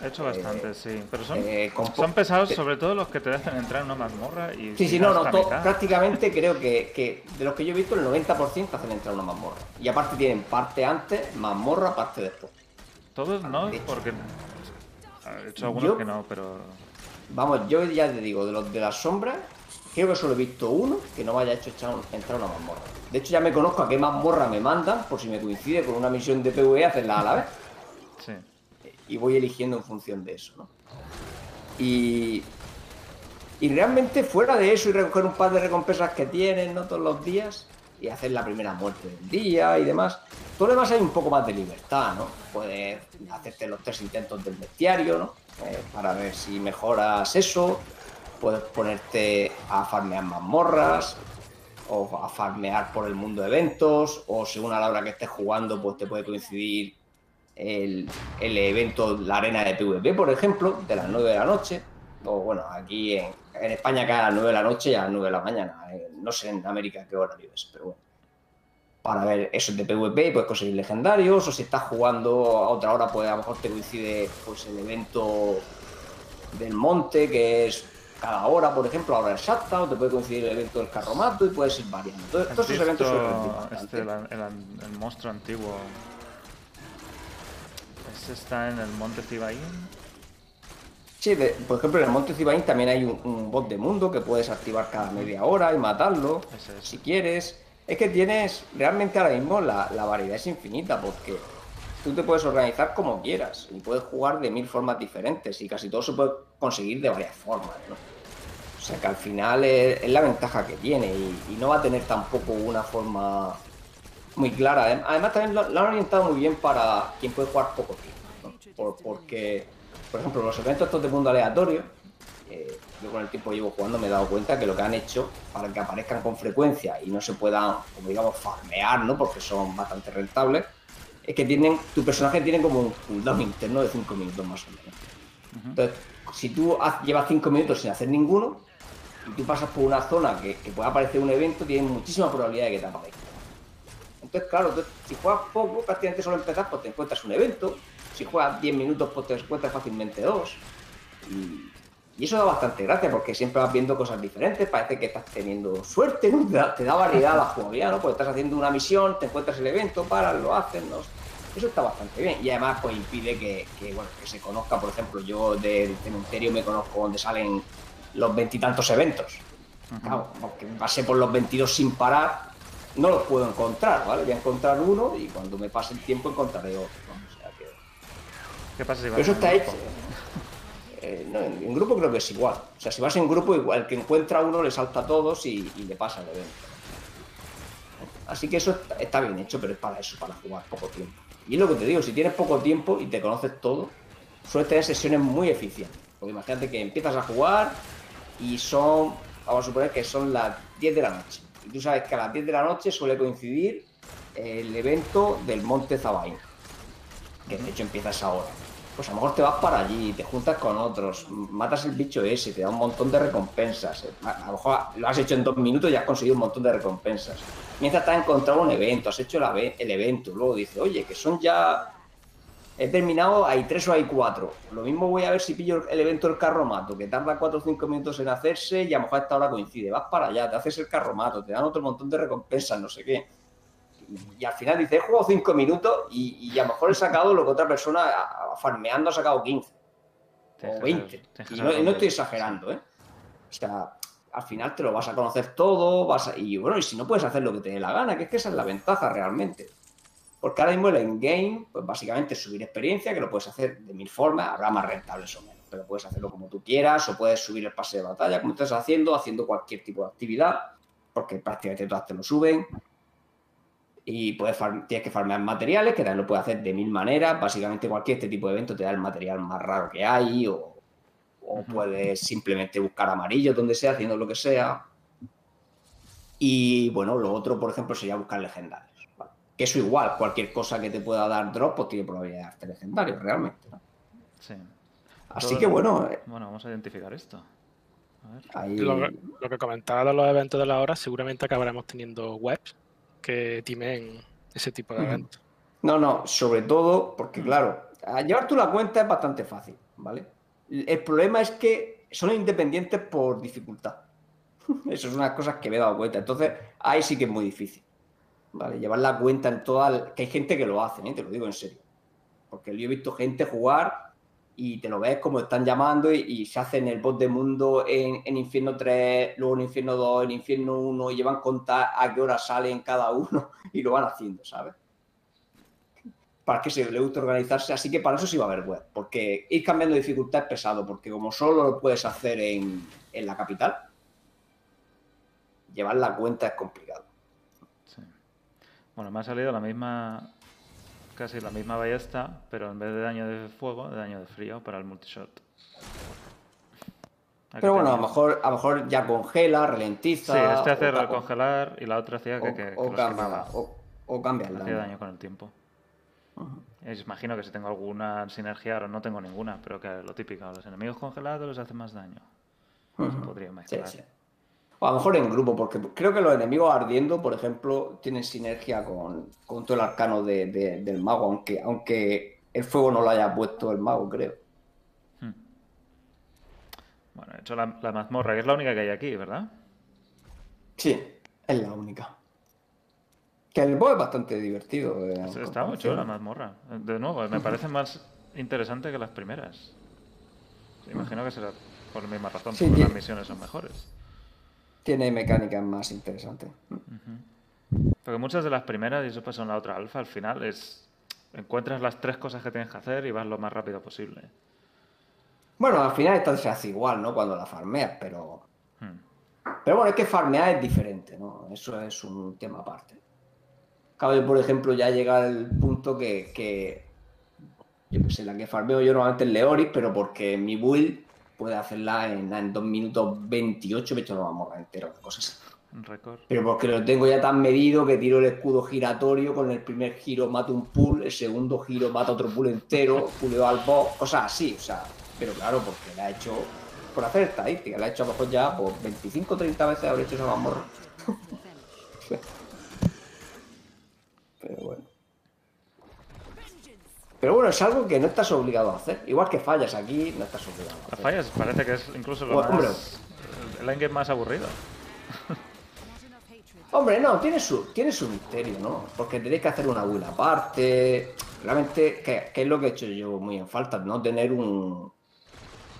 He hecho bastante, sí. Pero son, eh, son pesados, sobre todo los que te dejan entrar en una mazmorra y. Sí, sí, no, no, prácticamente creo que, que de los que yo he visto, el 90% hacen entrar una mazmorra. Y aparte tienen parte antes, mazmorra, parte después. Todos no, De hecho. porque. He hecho algunos Yo- que no, pero. Vamos, yo ya te digo, de los de las sombras, creo que solo he visto uno que no me haya hecho echar- entrar una mazmorra. De hecho, ya me conozco a qué mazmorra me mandan, por si me coincide con una misión de PvE, hacerla a la vez. Y voy eligiendo en función de eso, ¿no? Y, y realmente fuera de eso y recoger un par de recompensas que tienes, ¿no? Todos los días y hacer la primera muerte del día y demás, todo lo demás hay un poco más de libertad, ¿no? Puedes hacerte los tres intentos del bestiario, ¿no? Eh, para ver si mejoras eso, puedes ponerte a farmear mazmorras, o a farmear por el mundo de eventos, o según a la hora que estés jugando, pues te puede coincidir el, el evento, la arena de PvP, por ejemplo, de las 9 de la noche. O bueno, aquí en, en España cae a las 9 de la noche y a las 9 de la mañana. Eh, No sé en América qué horario es, pero bueno. Para ver eso de PvP, puedes conseguir legendarios, o si estás jugando a otra hora, pues a lo mejor te coincide pues, el evento del monte, que es cada hora, por ejemplo, ahora el Shatta, o te puede coincidir el evento del carromato y puedes ir variando. Todos, ¿Has todos esos eventos bastante. este, el, el- el monstruo antiguo? Ese está en el monte Cibaín. Sí, de- por ejemplo, en el Monte Cibaín también hay un, un bot de mundo que puedes activar cada media hora y matarlo es. si quieres. Es que tienes, realmente ahora mismo la, la variedad es infinita porque tú te puedes organizar como quieras y puedes jugar de mil formas diferentes y casi todo se puede conseguir de varias formas, ¿no? O sea que al final es, es la ventaja que tiene y, y no va a tener tampoco una forma muy clara. Adem- Además también lo, lo han orientado muy bien para quien puede jugar poco tiempo. Por- porque, por ejemplo, los eventos estos de mundo aleatorio, eh, yo con el tiempo que llevo jugando me he dado cuenta que lo que han hecho para que aparezcan con frecuencia y no se puedan, como digamos, farmear, ¿no? Porque son bastante rentables, es que tienen, tu personaje tiene como un cooldown interno de 5 minutos más o menos. Entonces, si tú llevas 5 minutos sin hacer ninguno y tú pasas por una zona que, que pueda aparecer un evento, tienes muchísima probabilidad de que te aparezca. Entonces, claro, tú- si juegas poco, prácticamente solo empezar, pues te encuentras un evento. Si juegas 10 minutos, pues te encuentras fácilmente dos. Y, y eso da bastante gracia, porque siempre vas viendo cosas diferentes, parece que estás teniendo suerte, ¿no? Te da, te da variedad a la jugabilidad, ¿no? Pues estás haciendo una misión, te encuentras el evento, paras, lo haces, ¿no? Eso está bastante bien. Y además, pues impide que, que, bueno, que se conozca, por ejemplo, yo del cementerio me conozco donde salen los veintitantos eventos. Claro, porque pasé por los 22 sin parar, no los puedo encontrar, ¿vale? Voy a encontrar uno y cuando me pase el tiempo encontraré otro. ¿Qué pasa si vas Pero eso está hecho. Eh, no, en, en grupo creo que es igual. O sea, si vas en grupo, igual el que encuentra a uno le salta a todos y, y le pasa el evento. Así que eso está, está bien hecho, pero es para eso, para jugar poco tiempo. Y es lo que te digo, si tienes poco tiempo y te conoces todo, sueles tener sesiones muy eficientes. Porque imagínate que empiezas a jugar y son, vamos a suponer que son las 10 de la noche. Y tú sabes que a las 10 de la noche suele coincidir el evento del Monte Zabaín, que de hecho empiezas ahora. Pues a lo mejor te vas para allí, te juntas con otros, matas el bicho ese, te da un montón de recompensas. A a lo mejor lo has hecho en dos minutos y has conseguido un montón de recompensas. Mientras te has encontrado un evento, has hecho el evento, luego dices, oye, que son ya he terminado, hay tres o hay cuatro. Lo mismo voy a ver si pillo el evento del carromato, que tarda cuatro o cinco minutos en hacerse y a lo mejor esta hora coincide. Vas para allá, te haces el carromato, te dan otro montón de recompensas, no sé qué. Y, al final dices, he jugado cinco minutos y, y, a lo mejor he sacado lo que otra persona farmeando ha sacado 15 o 20. Y no, no, estoy exagerando, ¿eh? O sea, al final te lo vas a conocer todo, vas y bueno, y si no puedes hacer lo que te dé la gana, que es que esa es la ventaja realmente. Porque ahora mismo el endgame, pues básicamente es subir experiencia, que lo puedes hacer de mil formas, habrá más rentables o menos, pero puedes hacerlo como tú quieras, o puedes subir el pase de batalla, como estás haciendo, haciendo cualquier tipo de actividad, porque prácticamente todas te lo suben. Y puedes tienes que farmear materiales, que también lo puedes hacer de mil maneras. Básicamente cualquier este tipo de evento te da el material más raro que hay, o, o puedes simplemente buscar amarillo donde sea, haciendo lo que sea. Y bueno, lo otro, por ejemplo, sería buscar legendarios. Que eso igual, cualquier cosa que te pueda dar drop, pues tiene probabilidad de darte legendarios, realmente. Sí. Así que bueno. Eh, bueno, vamos a identificar esto. Lo, que comentaba de los eventos de la hora, seguramente acabaremos teniendo webs que timen ese tipo de eventos. No, no, sobre todo porque, claro, llevar tú la cuenta es bastante fácil, ¿vale? El problema es que son independientes por dificultad. Eso es una cosas que me he dado cuenta. Entonces, ahí sí que es muy difícil. ¿Vale? Llevar la cuenta en toda. Que hay gente que lo hace, ¿eh? te lo digo en serio. Porque yo he visto gente jugar y te lo ves como están llamando y, se hacen el bot de mundo en, en, Infierno 3, luego en Infierno 2, en Infierno 1 y llevan contar a qué hora salen cada uno y lo van haciendo, ¿sabes? para que se le guste organizarse. Así que para eso sí va a haber web, porque ir cambiando dificultad es pesado, porque como solo lo puedes hacer en, la capital, llevar la cuenta es complicado. Bueno, me ha salido la misma, casi la misma ballesta, pero en vez de daño de fuego, de daño de frío para el multishot. pero bueno, a lo mejor a lo mejor ya congela, ralentiza. Sí, este hace congelar y la otra hacía que, que, o, cambia, o, cambia el daño. daño con el tiempo. Imagino que si tengo alguna sinergia, ahora no tengo ninguna, pero que lo típico, los enemigos congelados les hace más daño. podría mejorar. O a lo mejor en grupo, porque creo que los enemigos ardiendo, por ejemplo, tienen sinergia con, todo el arcano del mago, aunque, aunque el fuego no lo haya puesto el mago, creo. Hmm. Bueno, he hecho la, la mazmorra, que es la única que hay aquí, ¿verdad? Sí, es la única. Que el boss es bastante divertido. Eh, está mucho la mazmorra. De nuevo, me parece más interesante que las primeras. Imagino que será por la misma razón, porque las misiones son mejores. Tiene mecánicas más interesantes. Porque muchas de las primeras, y eso pasó en la otra alfa, al final es. Encuentras las tres cosas que tienes que hacer y vas lo más rápido posible. Bueno, al final esto se hace igual, ¿no? Cuando la farmeas, pero. Hmm. Pero bueno, es que farmear es diferente, ¿no? Eso es un tema aparte. Cabe, por ejemplo, ya llega al punto que, que yo que sé, la que farmeo yo normalmente es Leoris, pero porque mi build puede hacerla en, en 2 minutos 28, me he hecho no vamos a entero, cosas Pero porque lo tengo ya tan medido que tiro el escudo giratorio, con el primer giro mato un pool, el segundo giro mata otro pool entero, puleo al boss, cosas así, o sea, pero claro, porque la he hecho por hacer estadística, la he hecho a lo mejor ya por 25 o 30 veces habré hecho esa mamorra. Pero bueno. Pero bueno, es algo que no estás obligado a hacer. Igual que fallas aquí, no estás obligado a hacer. Las fallas parece que es incluso lo más, el endgame más aburrido. Hombre, no, tiene su, tiene su misterio, ¿no? Porque tenéis que hacer una buena parte. Realmente, que, es lo que he hecho yo muy en falta, no tener un,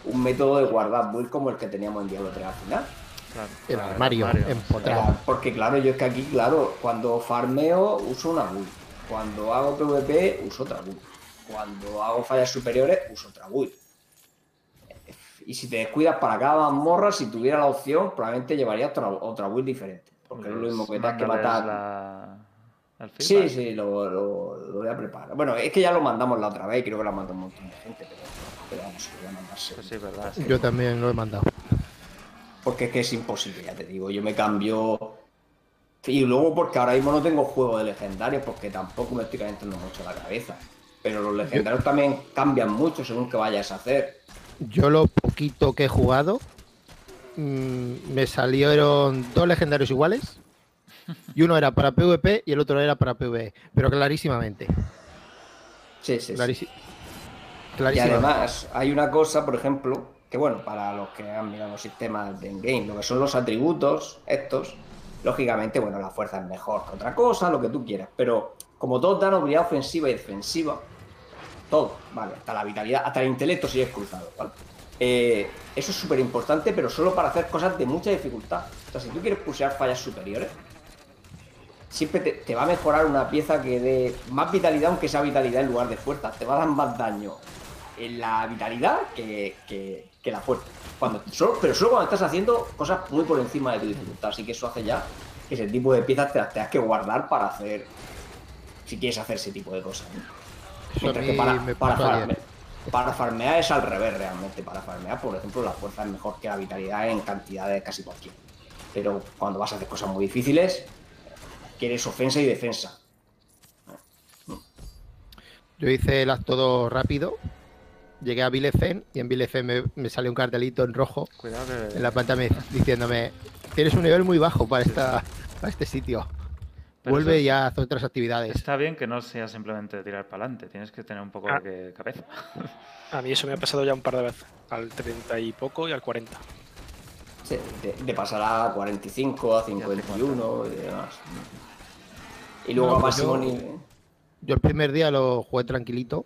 un método de guardar build como el que teníamos en Diablo 3 al final el armario, empotrado. porque claro, yo es que aquí, claro, cuando farmeo uso una build. Cuando hago PvP uso otra build. Cuando hago fallas superiores uso otra build. Y si te descuidas para cada morra, si tuviera la opción, probablemente llevaría otra, otra build diferente. Porque no es lo mismo que te que matar. Sí, sí, lo, lo, voy a preparar. Bueno, es que ya lo mandamos la otra vez, creo que lo mandó un montón de gente, pero, vamos, lo voy a mandarse. Pues verdad, Yo también lo he mandado porque es que es imposible, ya te digo. Yo me cambio. Y luego porque ahora mismo no tengo juego de legendarios, porque tampoco me estoy calentando mucho la cabeza. Pero los legendarios también cambian mucho según que vayas a hacer. Yo lo poquito que he jugado, mm, me salieron dos legendarios iguales. Y uno era para PvP y el otro era para PvE. Pero clarísimamente. Sí, sí. Y Clarísimo. además hay una cosa, por ejemplo, que bueno, para los que han mirado los sistemas de Endgame, lo que son los atributos, estos, lógicamente, bueno, la fuerza es mejor que otra cosa, lo que tú quieras, pero como todos dan habilidad ofensiva y defensiva, todo, vale, hasta la vitalidad, hasta el intelecto si es cruzado, ¿vale? Eh, eso es súper importante, pero solo para hacer cosas de mucha dificultad. O sea, si tú quieres pulsar fallas superiores, siempre te, va a mejorar una pieza que dé más vitalidad, aunque sea vitalidad en lugar de fuerza. Te va a dar más daño en la vitalidad que, que- la fuerza. Cuando, solo- pero solo cuando estás haciendo cosas muy por encima de tu dificultad. Así que eso hace ya que ese tipo de piezas te las tengas que guardar para hacer. Si quieres hacer ese tipo de cosas. ¿no? Mientras que para, me para, pasó ayer. farme- para farmear es al revés realmente. Para farmear, por ejemplo, la fuerza es mejor que la vitalidad en cantidad de casi cualquier. Pero cuando vas a hacer cosas muy difíciles, quieres ofensa y defensa. Yo hice el acto 2 rápido, llegué a Bilecen y en Bilecen me, me salió un cartelito en rojo Cuidado que. en la pantalla me- diciéndome tienes un nivel muy bajo para esta para este sitio. Vuelve eso- y haz otras actividades. Está bien que no sea simplemente tirar para adelante, tienes que tener un poco Ah. de cabeza. A mí eso me ha pasado ya un par de veces. Al 30 y poco y al 40. Sí, de, de pasar a 45, a 51 y demás. Y luego No, a pues máximo yo- nivel. Yo el primer día lo jugué tranquilito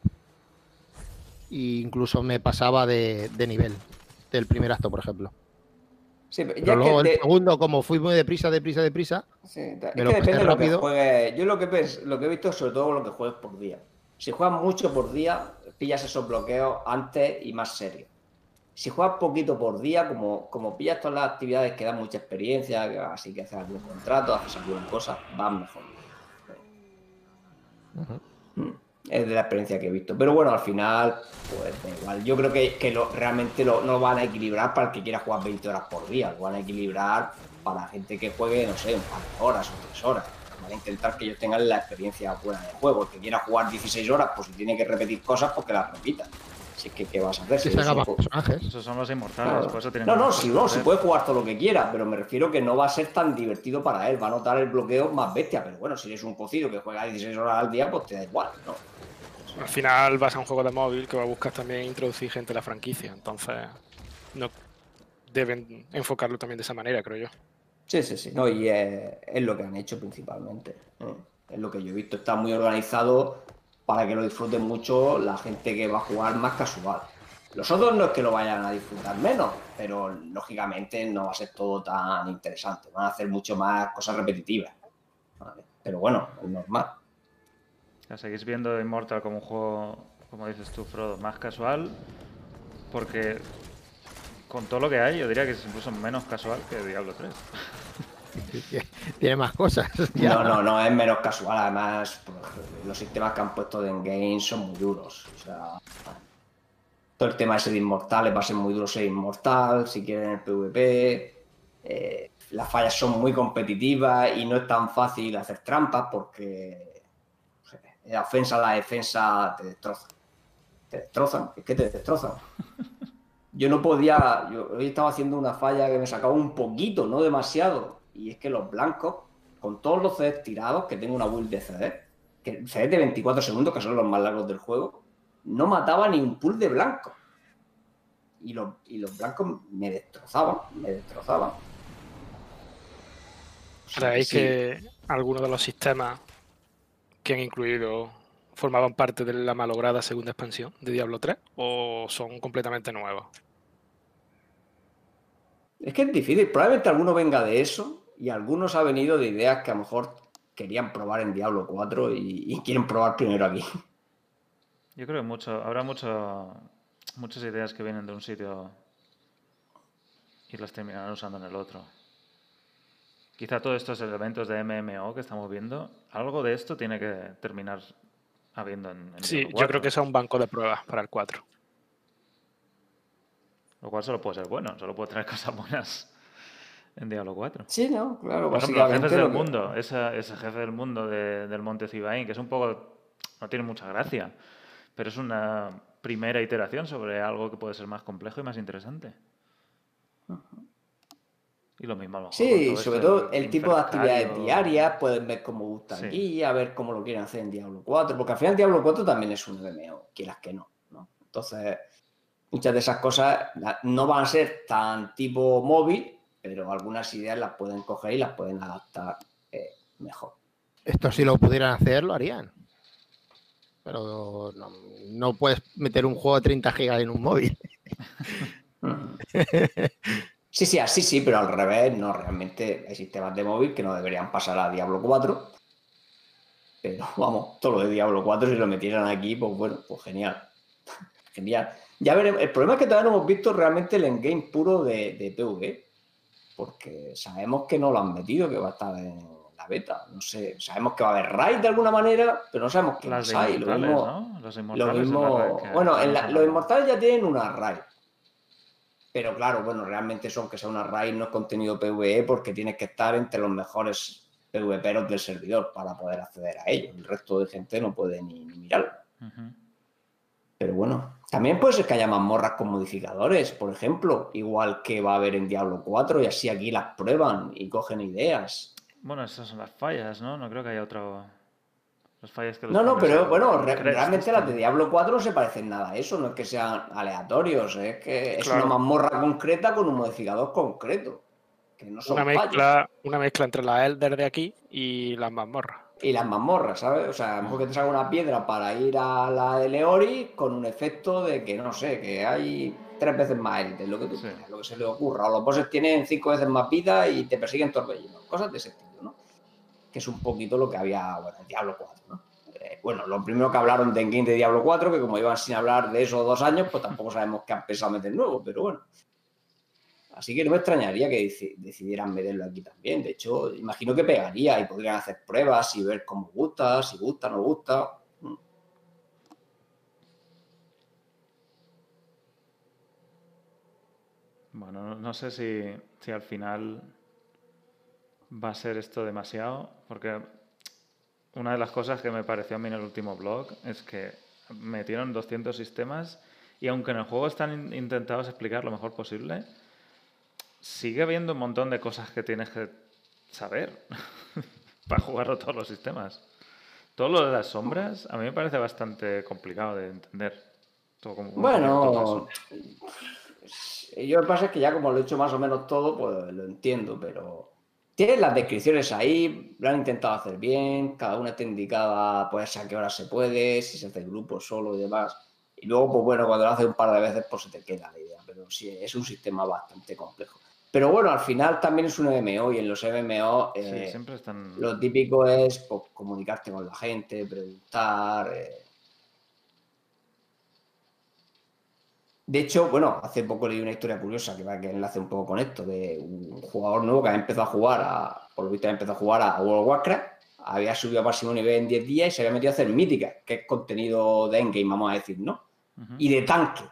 e incluso me pasaba de, de nivel del primer acto, por ejemplo. Sí, pero Pero que te- el segundo, como fui muy deprisa, deprisa, deprisa, Sí, es que depende de lo que juegues. Yo lo que, pens- lo que he visto es sobre todo lo que juegues por día. Si juegas mucho por día, pillas esos bloqueos antes y más serio. Si juegas poquito por día, como, como pillas todas las actividades que dan mucha experiencia, así que haces algún contrato, haces alguna cosa, vas mejor. Mm, Es de la experiencia que he visto. Pero bueno, al final, pues da igual. Yo creo que, que lo, realmente lo, no lo van a equilibrar para el que quiera jugar 20 horas por día. Lo van a equilibrar para la gente que juegue, no sé, un par de horas o tres horas. Van a intentar que ellos tengan la experiencia buena de juego. El que quiera jugar 16 horas, pues si tiene que repetir cosas, pues que las repita. Si es que, ¿qué vas a hacer? que Si haga personajes. Esos son los inmortales, Claro. por eso tienen No, no, si no, si puede jugar todo lo que quiera, pero me refiero que no va a ser tan divertido para él. Va a notar el bloqueo más bestia, pero bueno, si eres un cocido que juega 16 horas al día, pues te da igual, ¿no? Al final vas a un juego de móvil que va a buscar también introducir gente a la franquicia. Entonces, no deben enfocarlo también de esa manera, creo yo. Sí, sí, sí. No, y es, lo que han hecho principalmente. ¿eh? Es lo que yo he visto. Está muy organizado para que lo disfruten mucho la gente que va a jugar más casual. Los otros no es que lo vayan a disfrutar menos, pero lógicamente no va a ser todo tan interesante. Van a hacer mucho más cosas repetitivas. Pero bueno, es normal. Sea, seguís viendo Immortal como un juego, como dices tú, Frodo, más casual, porque con todo lo que hay, yo diría que es incluso menos casual que Diablo 3. Tiene más cosas. ya. No, no, no, es menos casual. Además, pues, los sistemas que han puesto de Endgame son muy duros. O sea, todo el tema de inmortales va a ser muy duro ser inmortal, si quieren el PvP. Eh, las fallas son muy competitivas y no es tan fácil hacer trampas porque la ofensa, la defensa te destrozan. Te destrozan, es que te destrozan. Yo no podía, yo hoy estaba haciendo una falla que me sacaba un poquito, no demasiado. Y es que los blancos, con todos los CDs tirados, que tengo una build de CD, que CDs de 24 segundos, que son los más largos del juego, no mataba ni un pool de blancos. Y los, y los blancos me destrozaban, me destrozaban. ¿Creéis sí. que algunos de los sistemas que han incluido formaban parte de la malograda segunda expansión de Diablo 3 o son completamente nuevos? Es que es difícil. Probablemente alguno venga de eso y algunos ha venido de ideas que a lo mejor querían probar en Diablo 4 y, y quieren probar primero aquí. Yo creo que mucho, habrá mucho, muchas ideas que vienen de un sitio y las terminarán usando en el otro. Quizá todos estos elementos de MMO que estamos viendo, algo de esto tiene que terminar habiendo en, en Sí, yo 4, creo que es un banco de pruebas para el 4. Lo cual solo puede ser bueno, solo puede traer cosas buenas en Diablo 4. Sí, no, claro, Por ejemplo, jefes del que- mundo, ese jefe del mundo de- del Monte Cibain, que es un poco. no tiene mucha gracia, pero es una primera iteración sobre algo que puede ser más complejo y más interesante. Y lo mismo a lo mejor Sí, todo sobre esto todo el tipo de actividades diarias, pueden ver cómo gusta Sí. aquí, a ver cómo lo quieren hacer en Diablo 4, porque al final Diablo 4 también es un MMO, quieras que no, ¿no? Entonces, muchas de esas cosas no van a ser tan tipo móvil, pero algunas ideas las pueden coger y las pueden adaptar eh, mejor. Esto si lo pudieran hacer, lo harían. Pero no, no puedes meter un juego de 30 gigas en un móvil. Sí, sí, así sí, pero al revés, no, realmente hay sistemas de móvil que no deberían pasar a Diablo 4. Pero vamos, todo lo de Diablo 4, si lo metieran aquí, pues bueno, pues genial. Genial. Ya veremos. El problema es que todavía no hemos visto realmente el endgame puro de, de PvE. Porque sabemos que no lo han metido, que va a estar en la beta. No sé, sabemos que va a haber raid de alguna manera, pero no sabemos qué hay. Lo mismo, ¿no? Los lo inmortales. mismo- que bueno, en estamos la- los inmortales ya tienen una raid. Pero claro, bueno, realmente eso, aunque sea una raid, no es contenido PvE porque tienes que estar entre los mejores PvPeros del servidor para poder acceder a ello. El resto de gente no puede ni, ni mirarlo. Pero bueno, también puede ser que haya mazmorras con modificadores, por ejemplo, igual que va a haber en Diablo 4 y así aquí las prueban y cogen ideas. Bueno, esas son las fallas, ¿no? No creo que haya otro. Las fallas que los No, no, pero en bueno, re- realmente las de Diablo 4 no se parecen nada a eso, no es que sean aleatorios, es que es Claro. una mazmorra concreta con un modificador concreto. Que no son Una fallos. mezcla, una mezcla entre las Elder de aquí y las mazmorras. Y las mazmorras, ¿sabes? O sea, a lo mejor que te salga una piedra para ir a la de Leori con un efecto de que, no sé, que hay tres veces más élites, lo que tú Sí. quieras, lo que se le ocurra. O los bosses tienen cinco veces más vida y te persiguen torbellinos. Cosas de ese ¿no? Que es un poquito lo que había, en Diablo 4, ¿no? Eh, bueno, lo primero que hablaron de Endgame de Diablo 4, que como iban sin hablar de eso dos años, pues tampoco sabemos qué han pensado meter nuevo, pero bueno. Así que no me extrañaría que deci- decidieran meterlo aquí también. De hecho, imagino que pegaría y podrían hacer pruebas y ver cómo gusta, si gusta, no gusta. Mm. Bueno, no, no sé si, si al final va a ser esto demasiado, porque una de las cosas que me pareció a mí en el último blog es que metieron 200 sistemas y aunque en el juego están in- intentados explicar lo mejor posible, sigue habiendo un montón de cosas que tienes que saber para jugarlo todos los sistemas. Todo lo de las sombras a mí me parece bastante complicado de entender. Todo como- Bueno, yo lo que pasa es que ya como lo he hecho más o menos todo, pues lo entiendo, pero tienes las descripciones ahí, lo han intentado hacer bien, cada una está indicada pues a qué hora se puede, si se hace grupo solo y demás. Y luego, pues bueno, cuando lo haces un par de veces, pues se te queda la idea, pero sí, es un sistema bastante complejo. Pero bueno, al final también es un MMO y en los MMO Sí, eh, siempre están... lo típico es pues, comunicarte con la gente, preguntar. eh. De hecho, bueno, hace poco leí una historia curiosa que va que enlace un poco con esto, de un jugador nuevo que había empezado a jugar, a, por lo visto había empezado a jugar a World of Warcraft, había subido a máximo nivel en 10 días y se había metido a hacer mítica, que es contenido de endgame, vamos a decir, ¿no? Y de tanque.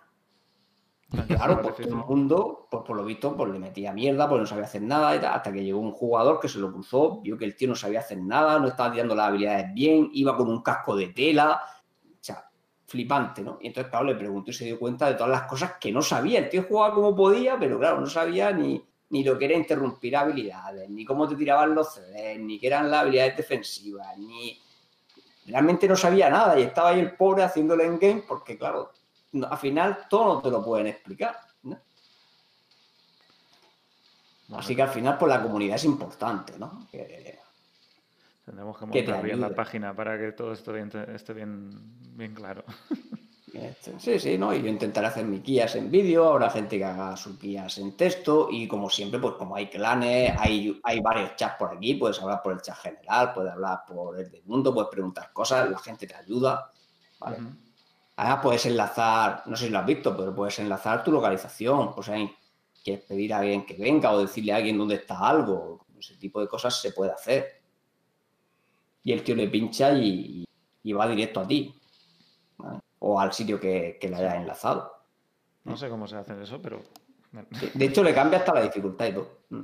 Claro, pues todo el mundo, pues por lo visto, pues le metía mierda, pues no sabía hacer nada y tal, hasta que llegó un jugador que se lo cruzó, vio que el tío no sabía hacer nada, no estaba tirando las habilidades bien, iba con un casco de tela, flipante, ¿no? Y entonces, claro, le preguntó y se dio cuenta de todas las cosas que no sabía. El tío jugaba como podía, pero claro, no sabía ni, ni lo que era interrumpir habilidades, ni cómo te tiraban los CDs, ni qué eran las habilidades defensivas, ni... Realmente no sabía nada y estaba ahí el pobre haciendo el endgame porque, claro, no- al final todo no te lo pueden explicar. ¿no? Así que al final, pues la comunidad es importante, ¿no? Que- Tendremos que montar bien la página para que todo esto bien- esté bien, bien claro. este, sí, sí, ¿no? Y yo intentaré hacer mis guías en vídeo, habrá gente que haga sus guías en texto y como siempre, pues como hay clanes, hay, hay varios chats por aquí, puedes hablar por el chat general, puedes hablar por el del mundo, puedes preguntar cosas, la gente te ayuda. Además, puedes enlazar, no sé si lo has visto, pero puedes enlazar tu localización. Pues ahí quieres pedir a alguien que venga o decirle a alguien dónde está algo. Ese tipo de cosas se puede hacer. Y el tío le pincha y, y va directo a ti. ¿vale? O al sitio que, que le hayas enlazado. No sé cómo se hace eso, pero... De hecho, le cambia hasta la dificultad y todo. Mm.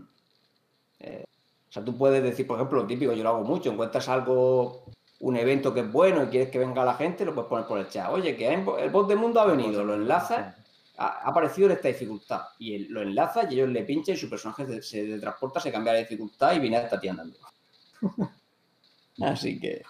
Eh, o sea, tú puedes decir, por ejemplo, lo típico, yo lo hago mucho, encuentras algo, un evento que es bueno y quieres que venga la gente, lo puedes poner por el chat. Oye, que el bot del mundo ha venido, lo enlazas, ha ha aparecido en esta dificultad. Y él- lo enlazas y ellos le pinchan y su personaje se, se transporta, se cambia la dificultad y viene hasta ti andando. Así que.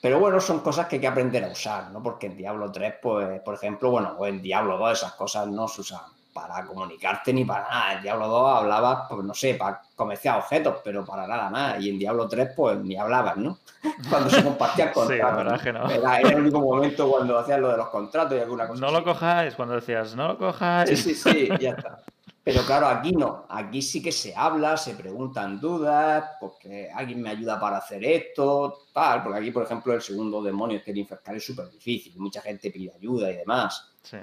Pero bueno, son cosas que hay que aprender a usar, ¿no? Porque en Diablo 3, pues, por ejemplo, bueno, o en Diablo 2 esas cosas no se usan para comunicarte ni para nada. En Diablo 2 hablabas, pues no sé, para comerciar objetos, pero para nada más. Y en Diablo 3, pues ni hablabas, ¿no? Cuando se compartían contratos. sí, ¿no? Era, era, el único momento cuando hacías lo de los contratos y alguna cosa. No lo cojáis, cuando decías, no lo cojáis. Sí, sí, sí, ya está. Pero claro, aquí no. Aquí sí que se habla, se preguntan dudas, porque alguien me ayuda para hacer esto, tal. Porque aquí, por ejemplo, el segundo demonio que el infectar es súper difícil. Mucha gente pide ayuda y demás. Sí.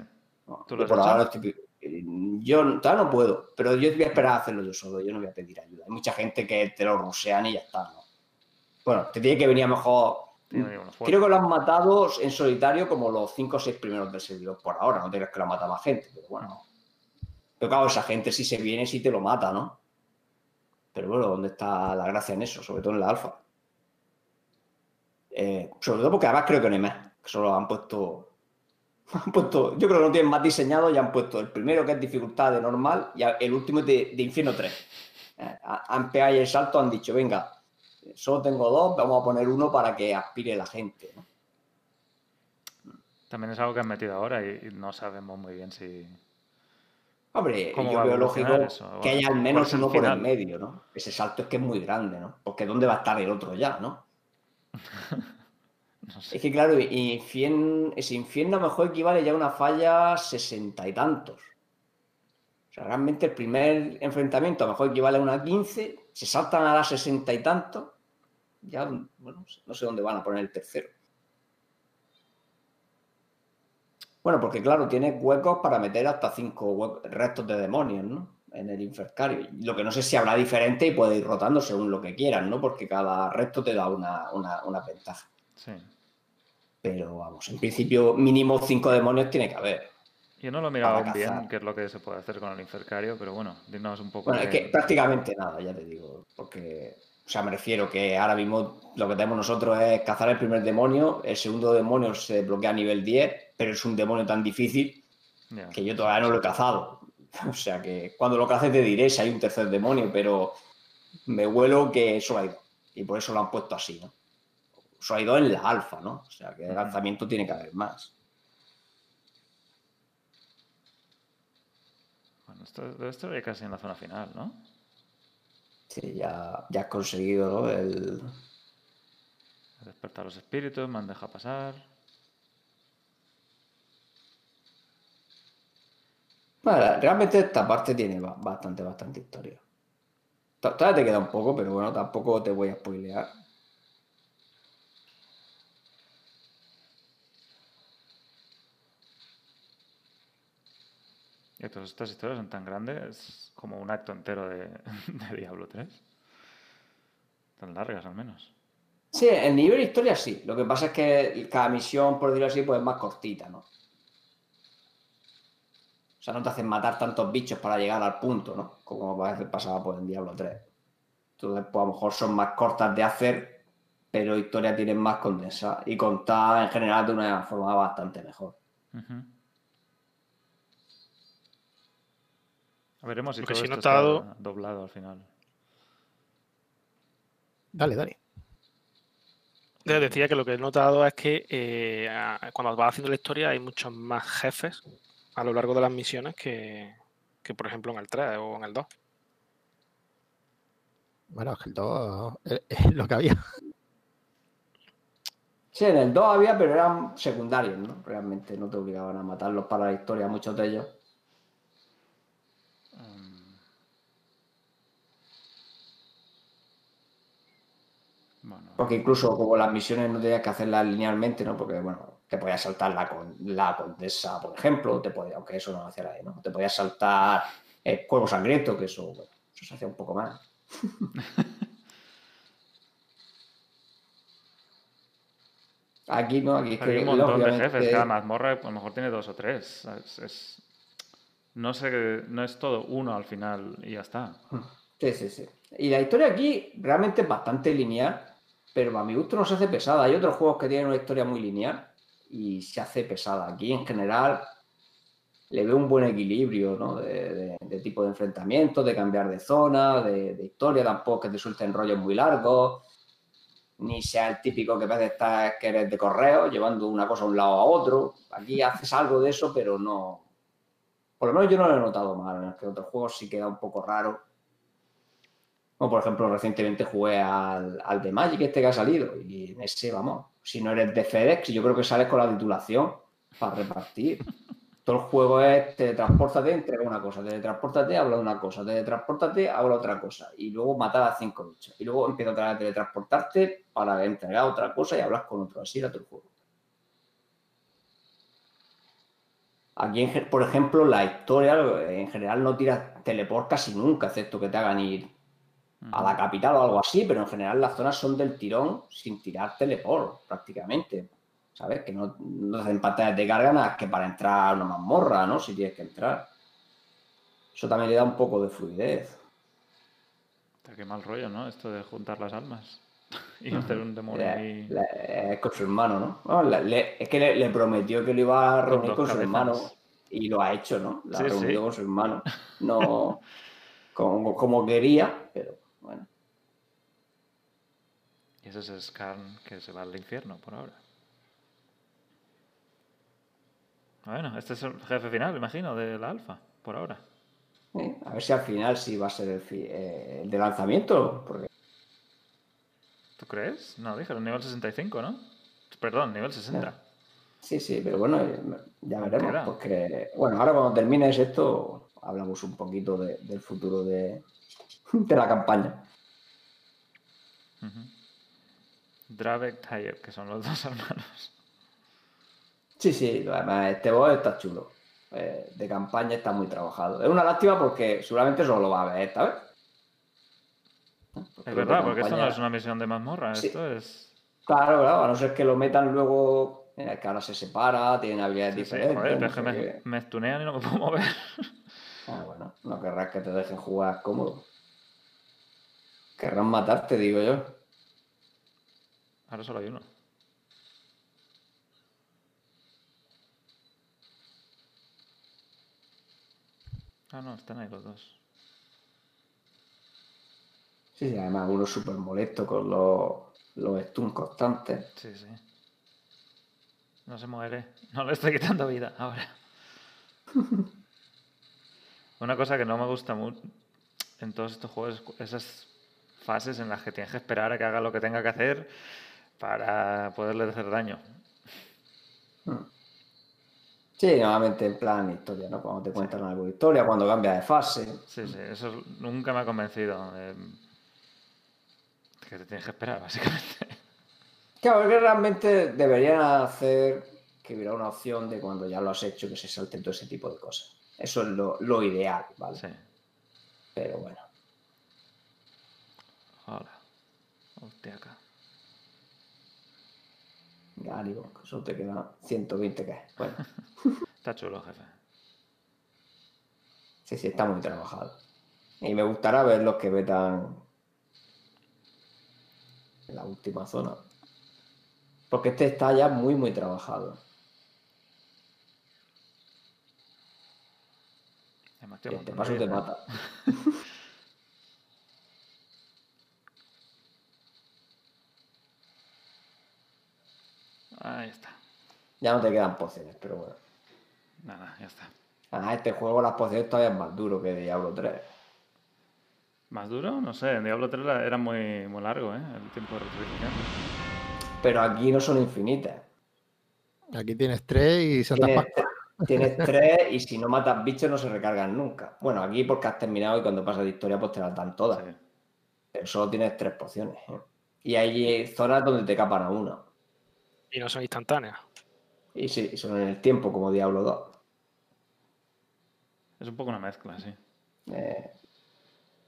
¿no? ¿Tú lo has por ahora estoy- yo todavía no puedo, pero yo voy a esperar a hacerlo yo solo. Yo no voy a pedir ayuda. Hay mucha gente que te lo rusean y ya está, ¿no? Bueno, te tiene que venir a mejor. Creo que lo han matado en solitario como los 5 o 6 primeros del servidor por ahora. No te que lo ha matado más gente, pero bueno. Pero claro, esa gente si se viene, sí te lo mata, ¿no? Pero bueno, ¿dónde está la gracia en eso? Sobre todo en la alfa. Eh, sobre todo porque además creo que no hay más. Solo han puesto. Han puesto. Yo creo que no tienen más diseñado y han puesto el primero que es dificultad de normal y el último es de, infierno 3. Eh, ha- han pegado el salto, han dicho, venga, solo tengo dos, vamos a poner uno para que aspire la gente. ¿no? También es algo que han metido ahora y no sabemos muy bien si. Hombre, ¿Cómo yo veo lógico eso? que haya al ¿Cuál menos es el uno por el medio, ¿no? Ese salto es que es muy grande, ¿no? Porque ¿dónde va a estar el otro ya, no? No sé. Es que claro, infien- ese infierno a lo mejor equivale ya a una falla sesenta y tantos. O sea, realmente el primer enfrentamiento a lo mejor equivale a una 15, se saltan a las sesenta y tantos, ya, bueno, no sé dónde van a poner el tercero. Bueno, porque claro, tiene huecos para meter hasta cinco restos de demonios, ¿no? En el infercario. Lo que no sé si habrá diferente y puede ir rotando según lo que quieran, ¿no? Porque cada resto te da una, una, una ventaja. Sí. Pero vamos, en principio mínimo cinco demonios tiene que haber. Yo no lo he mirado bien qué es lo que se puede hacer con el infercario, pero bueno, dinos un poco. Bueno, es que prácticamente nada, ya te digo. Porque, o sea, me refiero que ahora mismo lo que tenemos nosotros es cazar el primer demonio, el segundo demonio se desbloquea a nivel 10, pero es un demonio tan difícil que yo todavía no lo he cazado. O sea que cuando lo cace te diré si hay un tercer demonio, pero me huelo que solo hay dos. Y por eso lo han puesto así, ¿no? Solo hay dos en la alfa, ¿no? O sea que Ujú. lanzamiento tiene que haber más. Bueno, esto estar ya casi en la zona final, ¿no? Sí, ya, ya has conseguido ¿no? el, He despertado los espíritus, me han dejado pasar. Bueno, realmente esta parte tiene ba- bastante, bastante historia. To- Todavía te queda un poco, pero bueno, tampoco te voy a spoilear. Y todas estas historias son tan grandes como un acto entero de, de Diablo 3. Tan largas al menos. Sí, el nivel de historia sí. Lo que pasa es que cada misión, por decirlo así, pues es más cortita, ¿no? Sea, no te hacen matar tantos bichos para llegar al punto, ¿no? Como pasaba pues, en Diablo 3. Entonces, pues a lo mejor son más cortas de hacer, pero historia tienen más condensada y contada en general de una forma bastante mejor. Ujú. A Veremos si Lo que todo sí he esto notado- está doblado al final. Dale, dale. Decía que lo que he notado es que eh, cuando vas haciendo la historia hay muchos más jefes a lo largo de las misiones que, que, por ejemplo en el 3 o en el 2. Bueno, es que el 2 es es lo que había. Sí, en el 2 había, pero eran secundarios, ¿no? Realmente no te obligaban a matarlos para la historia, muchos de ellos. Mm. Bueno, Porque incluso como las misiones no tenías que hacerlas linealmente, ¿no? Porque, bueno, te podías saltar la, con, la condesa, por ejemplo, te podía, aunque eso no lo hacía nadie, ¿no? Te podías saltar el cuervo sangriento, que eso, bueno, eso se hacía un poco más. Aquí no, aquí es hay un montón de jefes. Cada mazmorra a lo mejor tiene dos o tres. Es- No sé, no es todo uno al final y ya está. Sí, sí, sí. Y la historia aquí realmente es bastante lineal, pero a mi gusto no se hace pesada. Hay otros juegos que tienen una historia muy lineal y se hace pesada. Aquí en general le veo un buen equilibrio, ¿no? De, de- de tipo de enfrentamiento, de cambiar de zona, de, de historia, tampoco que te suelten rollos muy largos. ni sea el típico que a veces estás que eres de correo, llevando una cosa de un lado a otro. Aquí haces algo de eso, pero no. Por lo menos yo no lo he notado mal. En que otros juegos sí queda un poco raro. Como por ejemplo, recientemente jugué al, al de Magic, este que ha salido. Y en ese, vamos, si no eres de FedEx, yo creo que sales con la titulación para repartir. Todo el juego es teletranspórtate, entrega una cosa, teletranspórtate, habla una cosa, teletranspórtate, habla otra cosa. Y luego matar a cinco bichos. Y luego empieza a teletransportarte para entregar otra cosa y hablas con otro. Así era todo el juego. Aquí, por ejemplo, la historia en general no tiras teleport casi nunca, excepto que te hagan ir a la capital o algo así, pero en general las zonas son del tirón sin tirar teleport, prácticamente. ¿Sabes? Que no, no hacen pantallas de carga nada que para entrar a una mazmorra, ¿no? Si tienes que entrar. Eso también le da un poco de fluidez. Hostia, Qué mal rollo, ¿no? Esto de juntar las almas y hacer un demonio ahí. es con su hermano, ¿no? Bueno, le- le- es que le, le prometió que lo iba a reunir con, su hermano y lo ha hecho, ¿no? La Sí, sí. reunió con su hermano. No como, como quería, pero bueno. Y ese es Skarn que se va al infierno por ahora. Bueno, este es el jefe final, imagino, de la alfa, por ahora. ¿eh? A ver si al final sí va a ser el, eh, el de lanzamiento, porque ¿Tú crees? No, dije, el nivel 65, ¿no? Perdón, nivel 60. Sí, sí, pero bueno, eh, ya veremos. Porque, bueno, ahora cuando termines esto, hablamos un poquito de- del futuro de, de la campaña. Dravek Tayyip, que son los dos hermanos. Sí, sí, además este boss está chulo. Eh, de campaña está muy trabajado. Es una lástima porque seguramente solo lo va a ver esta vez. Porque Es verdad, porque esto no es una misión de mazmorra, Sí. esto es... Claro, claro, a no ser que lo metan luego. Mira, que ahora se separa, tienen habilidades Sí, sí, diferentes. pero es que me, me stunean y no me puedo mover. Ah, bueno, no querrás que te dejen jugar cómodo. Querrán matarte, digo yo. Ahora solo hay uno. Ah, no, están ahí los dos. Sí, sí, además uno súper molesto con los, los stuns constantes. Sí, sí. No se muere. No le estoy quitando vida ahora. Una cosa que no me gusta mucho en todos estos juegos es esas fases en las que tienes que esperar a que haga lo que tenga que hacer para poderle hacer daño. Sí, normalmente en plan historia, ¿no? Cuando te cuentan algo de historia, cuando cambia de fase. Sí, sí, eso es- nunca me ha convencido. eh, que te tienes que esperar, básicamente. Claro, es que realmente deberían hacer que hubiera una opción de cuando ya lo has hecho que se salten todo ese tipo de cosas. Eso es lo, lo ideal, ¿vale? Sí. Pero bueno. Hola. Hostia, acá. Gálibo, que solo te quedan 120 que es. Bueno, Está chulo, jefe. sí, sí, está muy trabajado. Y me gustará ver los que metan en la última zona. Porque este está ya muy, muy trabajado. Además, tío, Este paso te mata. Ahí está. Ya no te quedan pociones, pero bueno. Nada, ya está. Ah, este juego las pociones todavía es más duro que Diablo 3. ¿Más duro? No sé, en Diablo 3 la- era muy, muy largo, ¿eh? El tiempo de retribución. Pero aquí no son infinitas. Aquí tienes tres y Santa Pascua. Tienes tres y si no matas bichos no se recargan nunca. Bueno, aquí porque has terminado y cuando pasas de historia pues te las dan todas. Sí. Pero solo tienes tres pociones. ¿eh? Y hay zonas donde te capan a una. Y no son instantáneas. Y sí, son en el tiempo como Diablo 2. Es un poco una mezcla, sí. Eh,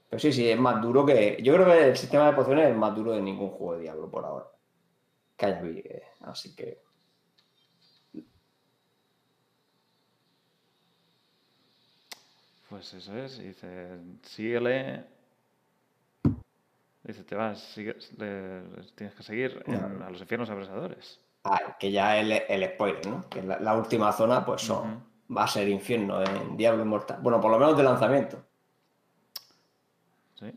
pero sí, sí, es más duro que. Yo creo que el sistema de pociones es más duro de ningún juego de Diablo por ahora. Que haya eh, Así que. Pues eso es. y Dice, síguele. Dice, te vas, sigue- le- tienes que seguir en- a los infiernos abrasadores. Ah, que ya el, el spoiler, ¿no? Que la, la última zona, pues son. Va a ser infierno en Diablo Inmortal. Bueno, por lo menos de lanzamiento. Sí.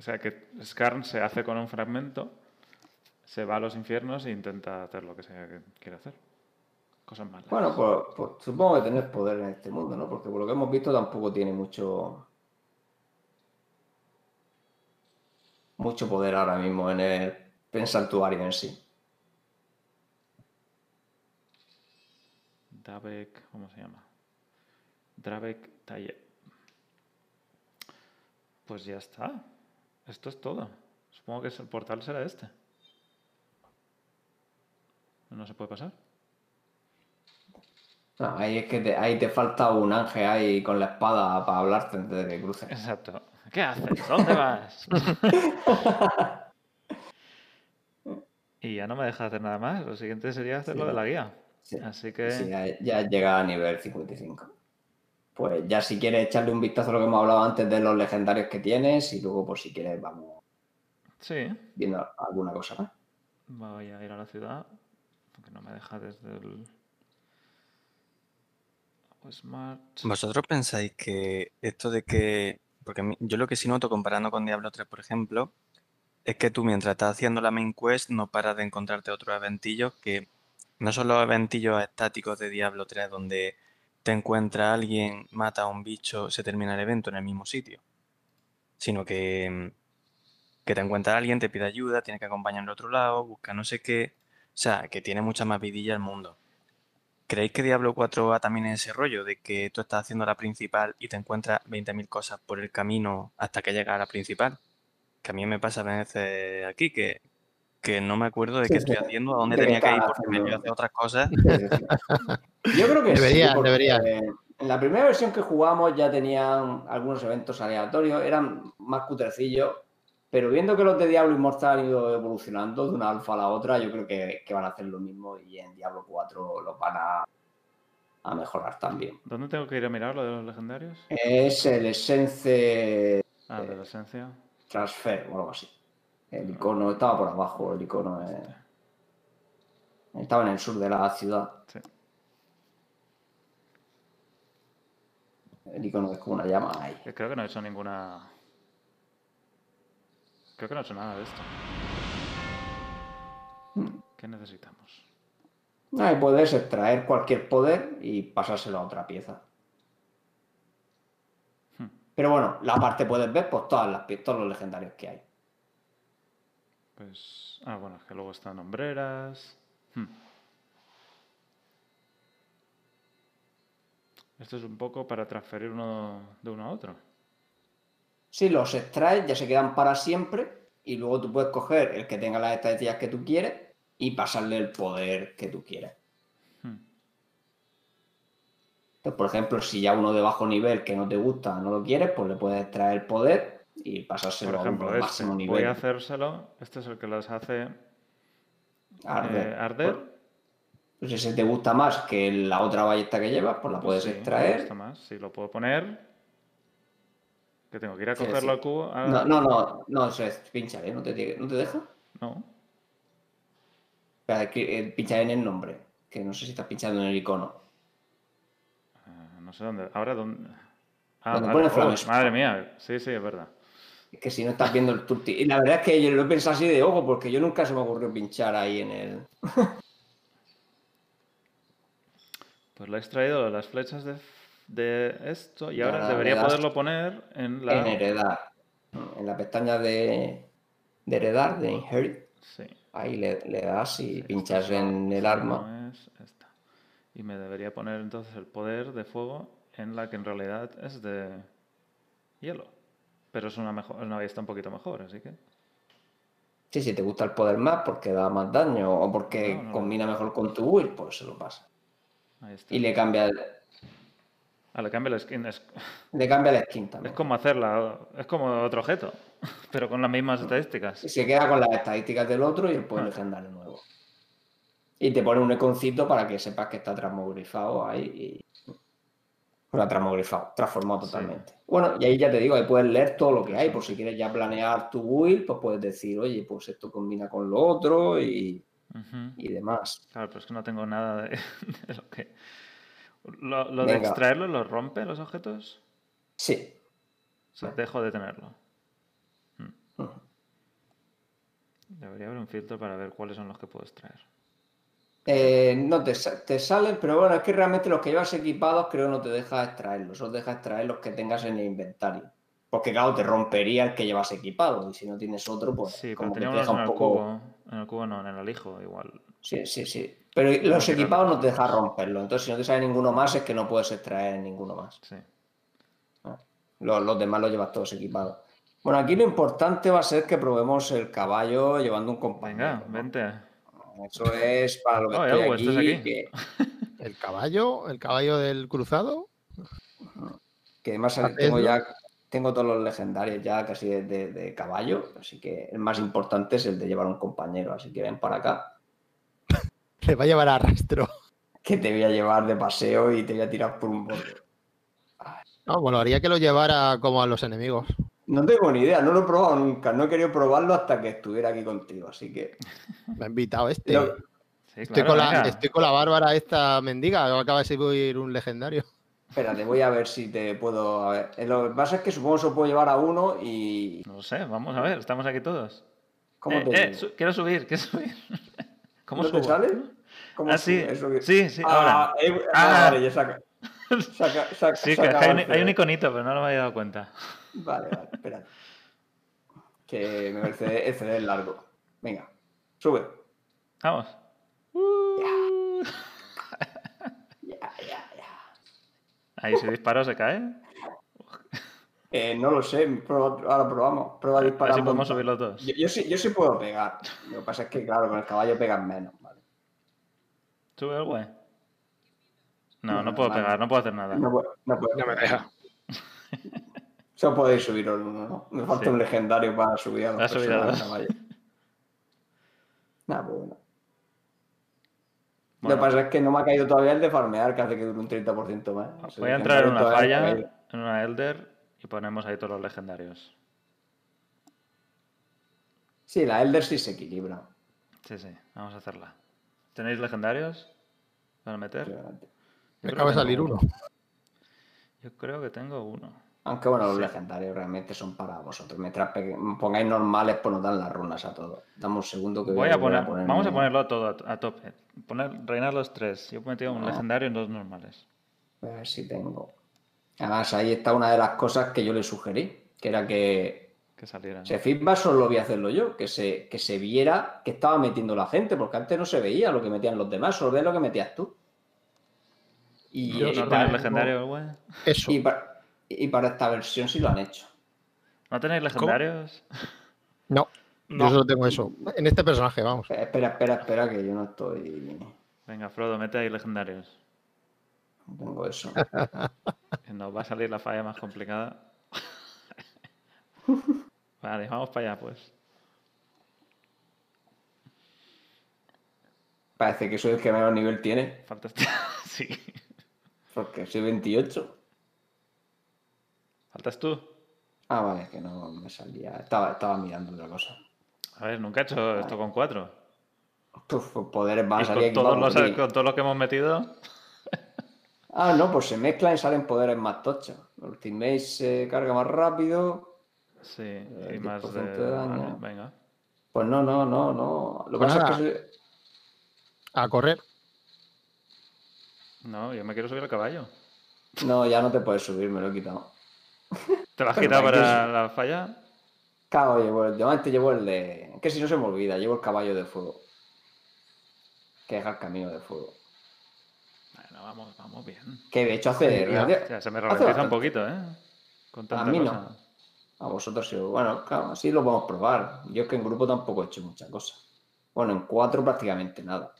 sea que Skarn se hace con un fragmento, se va a los infiernos e intenta hacer lo que sea que quiere hacer. Cosas malas. Bueno, pues, pues supongo que tener poder en este mundo, ¿no? Porque por lo que hemos visto tampoco tiene mucho. Mucho poder ahora mismo en el, en santuario en sí. Davek, ¿cómo se llama? Dravek Taye. Pues ya está. Esto es todo. Supongo que el portal será este. No se puede pasar. No, ahí es que te, ahí te falta un ángel ahí con la espada para hablarte antes de que cruces. Exacto. ¿Qué haces? ¿Dónde vas? y ya no me deja hacer nada más. Lo siguiente sería hacer lo de la guía. Sí. Así que Sí, ya, ya llega a nivel 55. Pues ya si quieres echarle un vistazo a lo que hemos hablado antes de los legendarios que tienes y luego pues si quieres vamos sí, viendo alguna cosa más. voy a ir a la ciudad. Porque no me deja desde el... ¿Vosotros pensáis que esto de que... Porque yo lo que sí noto comparando con Diablo 3, por ejemplo, es que tú mientras estás haciendo la main quest no paras de encontrarte otros eventillos que no son los eventillos estáticos de Diablo 3 donde te encuentra alguien, mata a un bicho, se termina el evento en el mismo sitio, sino que, que te encuentra alguien, te pide ayuda, tiene que acompañar al otro lado, busca no sé qué, o sea, que tiene mucha más vidilla el mundo. ¿Creéis que Diablo 4 va también en ese rollo de que tú estás haciendo la principal y te encuentras 20.000 cosas por el camino hasta que llegas a la principal? Que a mí me pasa a veces aquí que, que no me acuerdo de Sí, qué sí. estoy haciendo, a dónde tenía que ir porque me haciendo. voy a hacer otras cosas. Yo creo que Debería, debería. En la primera versión que jugamos ya tenían algunos eventos aleatorios, eran más cutrecillos, pero viendo que los de Diablo Inmortal han ido evolucionando de una alfa a la otra, yo creo que, que van a hacer lo mismo y en Diablo 4 los van a, a mejorar también. ¿Dónde tengo que ir a mirar lo de los legendarios? Es el Essence Ah, de la esencia. Transfer o algo así. El icono estaba por abajo, el icono es- estaba en el sur de la ciudad. Sí. El icono es como una llama ahí. Creo que no he hecho ninguna. Creo que no he hecho nada de esto. ¿Qué necesitamos? No, puedes extraer cualquier poder y pasárselo a otra pieza. Hmm. Pero bueno, la parte puedes ver pues todas las todos los legendarios que hay. Pues. Ah, bueno, es que luego están hombreras. Hmm. Esto es un poco para transferir uno de uno a otro. Si los extraes, ya se quedan para siempre. Y luego tú puedes coger el que tenga las estadísticas que tú quieres y pasarle el poder que tú quieres. Hmm. Entonces, por ejemplo, si ya uno de bajo nivel que no te gusta no lo quieres, pues le puedes extraer el poder y Por pasárselo a uno ejemplo, este. máximo Voy nivel. a hacérselo. Este es el que los hace Arder. eh, arder. Pues si ese te gusta más que la otra ballesta que llevas, pues la puedes Sí, me extraer. gusta más. Sí, lo puedo poner. Que tengo que ir a Sí, cogerlo sí. al cubo. Ah, No, no, no, no, eso es pinchar, ¿eh? ¿No te, ¿no te deja? no. Que, eh, pincha en el nombre, que no sé si estás pinchando en el icono. Ah, no sé dónde. Ahora dónde. Ah, vale. pone Oh, madre mía. Sí, sí, es verdad. Es que si no estás viendo el turti. Y la verdad es que yo lo he pensado así de ojo, porque yo nunca se me ocurrió pinchar ahí en el. Pues lo he extraído las flechas de, de esto y ahora ahora debería poderlo poner en la. En heredar. En la pestaña de, de heredar, de inherit. Sí. Ahí le, le das y sí, pinchas esta en el arma. no es esta. Y me debería poner entonces el poder de fuego en la que en realidad es de hielo. Pero es una mejor, una ballesta un poquito mejor, así que. Sí, si te gusta el poder más porque da más daño o porque No, no. combina mejor con tu build, pues se lo pasa. Ahí está. Y le cambia el, Ah, le cambio la skin. Es, le cambia la skin es también. como hacerla. Es como otro objeto. Pero con las mismas estadísticas. Y se queda con las estadísticas del otro y el poder legendario nuevo. Y te pone un iconcito para que sepas que está transmogrifado ahí. Y... O sea, transmogrifado, transformado Sí. totalmente. Bueno, y ahí ya te digo, ahí puedes leer todo lo que hay. Por si quieres ya planear tu build, pues puedes decir, oye, pues esto combina con lo otro y, y demás. Claro, pero es que no tengo nada de, de lo que. ¿Lo, lo de extraerlo lo rompe los objetos? Sí. O sea, dejo de tenerlo. Mm. Debería haber un filtro para ver cuáles son los que puedo extraer. Eh, no te, te salen, pero bueno, es que realmente los que llevas equipados creo no te deja extraerlos, solo deja extraer los que tengas en el inventario. Porque claro, te rompería el que llevas equipado y si no tienes otro, pues Sí, pero como que te deja en un el poco... cubo. En el cubo no, en el alijo igual. Sí, sí, sí. Pero los equipados no. no te deja romperlo. Entonces, si no te sale ninguno más, es que no puedes extraer ninguno más. Sí. Los, los demás los llevas todos equipados. Bueno, aquí lo importante va a ser que probemos el caballo llevando un compañero. Venga, vente. Eso es para lo que Oh, estoy aquí. estás aquí. Que, El caballo, el caballo del cruzado. que además tengo ya tengo todos los legendarios ya casi de, de- de caballo. Así que el más importante es el de llevar un compañero. Así que ven para acá. Le va a llevar a rastro. Que te voy a llevar de paseo y te voy a tirar por un borde. No, bueno, haría que lo llevara como a los enemigos. No tengo ni idea, no lo he probado nunca. No he querido probarlo hasta que estuviera aquí contigo. Así que. Me ha invitado este. Lo- Sí, Estoy, claro, con la, estoy con la bárbara esta mendiga. Acaba de subir un legendario. Espérate, voy a ver si te puedo. A ver. Eh, Lo que pasa es que supongo que se lo puedo llevar a uno y. No sé, vamos a ver, estamos aquí todos. ¿Cómo Eh, te eh, su- quiero subir, quiero subir. ¿Cómo ¿No te subo? sale? ¿Cómo Ah, sí, que- sí, sí, Ah, ahora. eh, ah, Ah. vale, ya saca. saca, saca Sí, que hay un, avance. hay un iconito, pero no lo me había dado cuenta. Vale, vale, espérate. Que me parece el CD es largo. Venga, sube. Vamos. Ya, ya, ya. Ahí si disparo se cae. Eh, no lo sé, prueba- ahora probamos. Prueba a A ver disparar. si podemos montón. subir los dos. Yo, yo sí, yo sí puedo pegar. Lo que pasa es que, claro, con el caballo pegan menos. Vale. ¿Sube el güey? No, No, no puedo vale. pegar, no puedo hacer nada. No, puedo- no puedo. No me deja. Solo podéis subir uno, ¿no? Me falta Sí. un legendario para subir a los dos. caballo. Nada, pues bueno. Lo que pasa es que no me ha caído todavía el de farmear, que hace que dure un 30% más. Voy a entrar en una falla, en una Elder, y ponemos ahí todos los legendarios. Sí, la Elder sí se equilibra. Sí, sí, vamos a hacerla. ¿Tenéis legendarios para meter? Me creo acaba de que salir tengo uno. Yo creo que tengo uno. Aunque bueno, los legendarios realmente son para vosotros. Mientras pongáis normales, pues nos dan las runas a todos. Dame un segundo que Voy a poner, vamos a ponerme- ponerlo todo a, a tope. Poner, reinar los tres. Yo he metido un Ah. legendario en dos normales. A ver si tengo. Además, ahí está una de las cosas que yo le sugerí, que era que Que salieran. ese feedback solo voy a hacerlo yo, que se, que se viera que estaba metiendo la gente, porque antes no se veía lo que metían los demás, solo veía lo que metías tú. Y, ¿No, y no para, legendario güey? Eso. y para- y para esta versión sí lo han hecho. ¿No tenéis legendarios? No, No. yo solo tengo eso. En este personaje, vamos. Espera, espera, espera, que yo no estoy. Venga, Frodo, mete ahí legendarios. No tengo eso. Nos va a salir la falla más complicada. vale, vamos para allá, pues. Parece que soy el que menos nivel tiene, Falta este- sí. porque soy 28. ¿Faltas tú? Ah, vale, que no me salía. Estaba, estaba mirando otra cosa. A ver, nunca he hecho esto con cuatro. Pues poderes van a Y salir con aquí todos, los, morir. con todo lo que hemos metido. Ah, no, pues se mezclan y salen poderes más tochos. Ultimate se carga más rápido. Sí, El y más 10% de... de daño. vale, venga. Pues no, no, no, no. Lo que Pues pasa es que. A correr. No, yo me quiero subir al caballo. No, ya no te puedes subir, me lo he quitado. ¿Te lo has quitado ¿para es? la falla? Claro, llevo el, yo antes llevo el de. Que si no se me olvida, llevo el caballo de fuego. Que deja el camino de fuego. Bueno, vamos, vamos bien. Que de hecho hace. Ya, O sea, se me ralentiza un poquito, ¿eh? Con tanta A mí no. A vosotros sí. Bueno, claro, así lo podemos probar. Yo es que en grupo tampoco he hecho mucha cosa. Bueno, en cuatro prácticamente nada.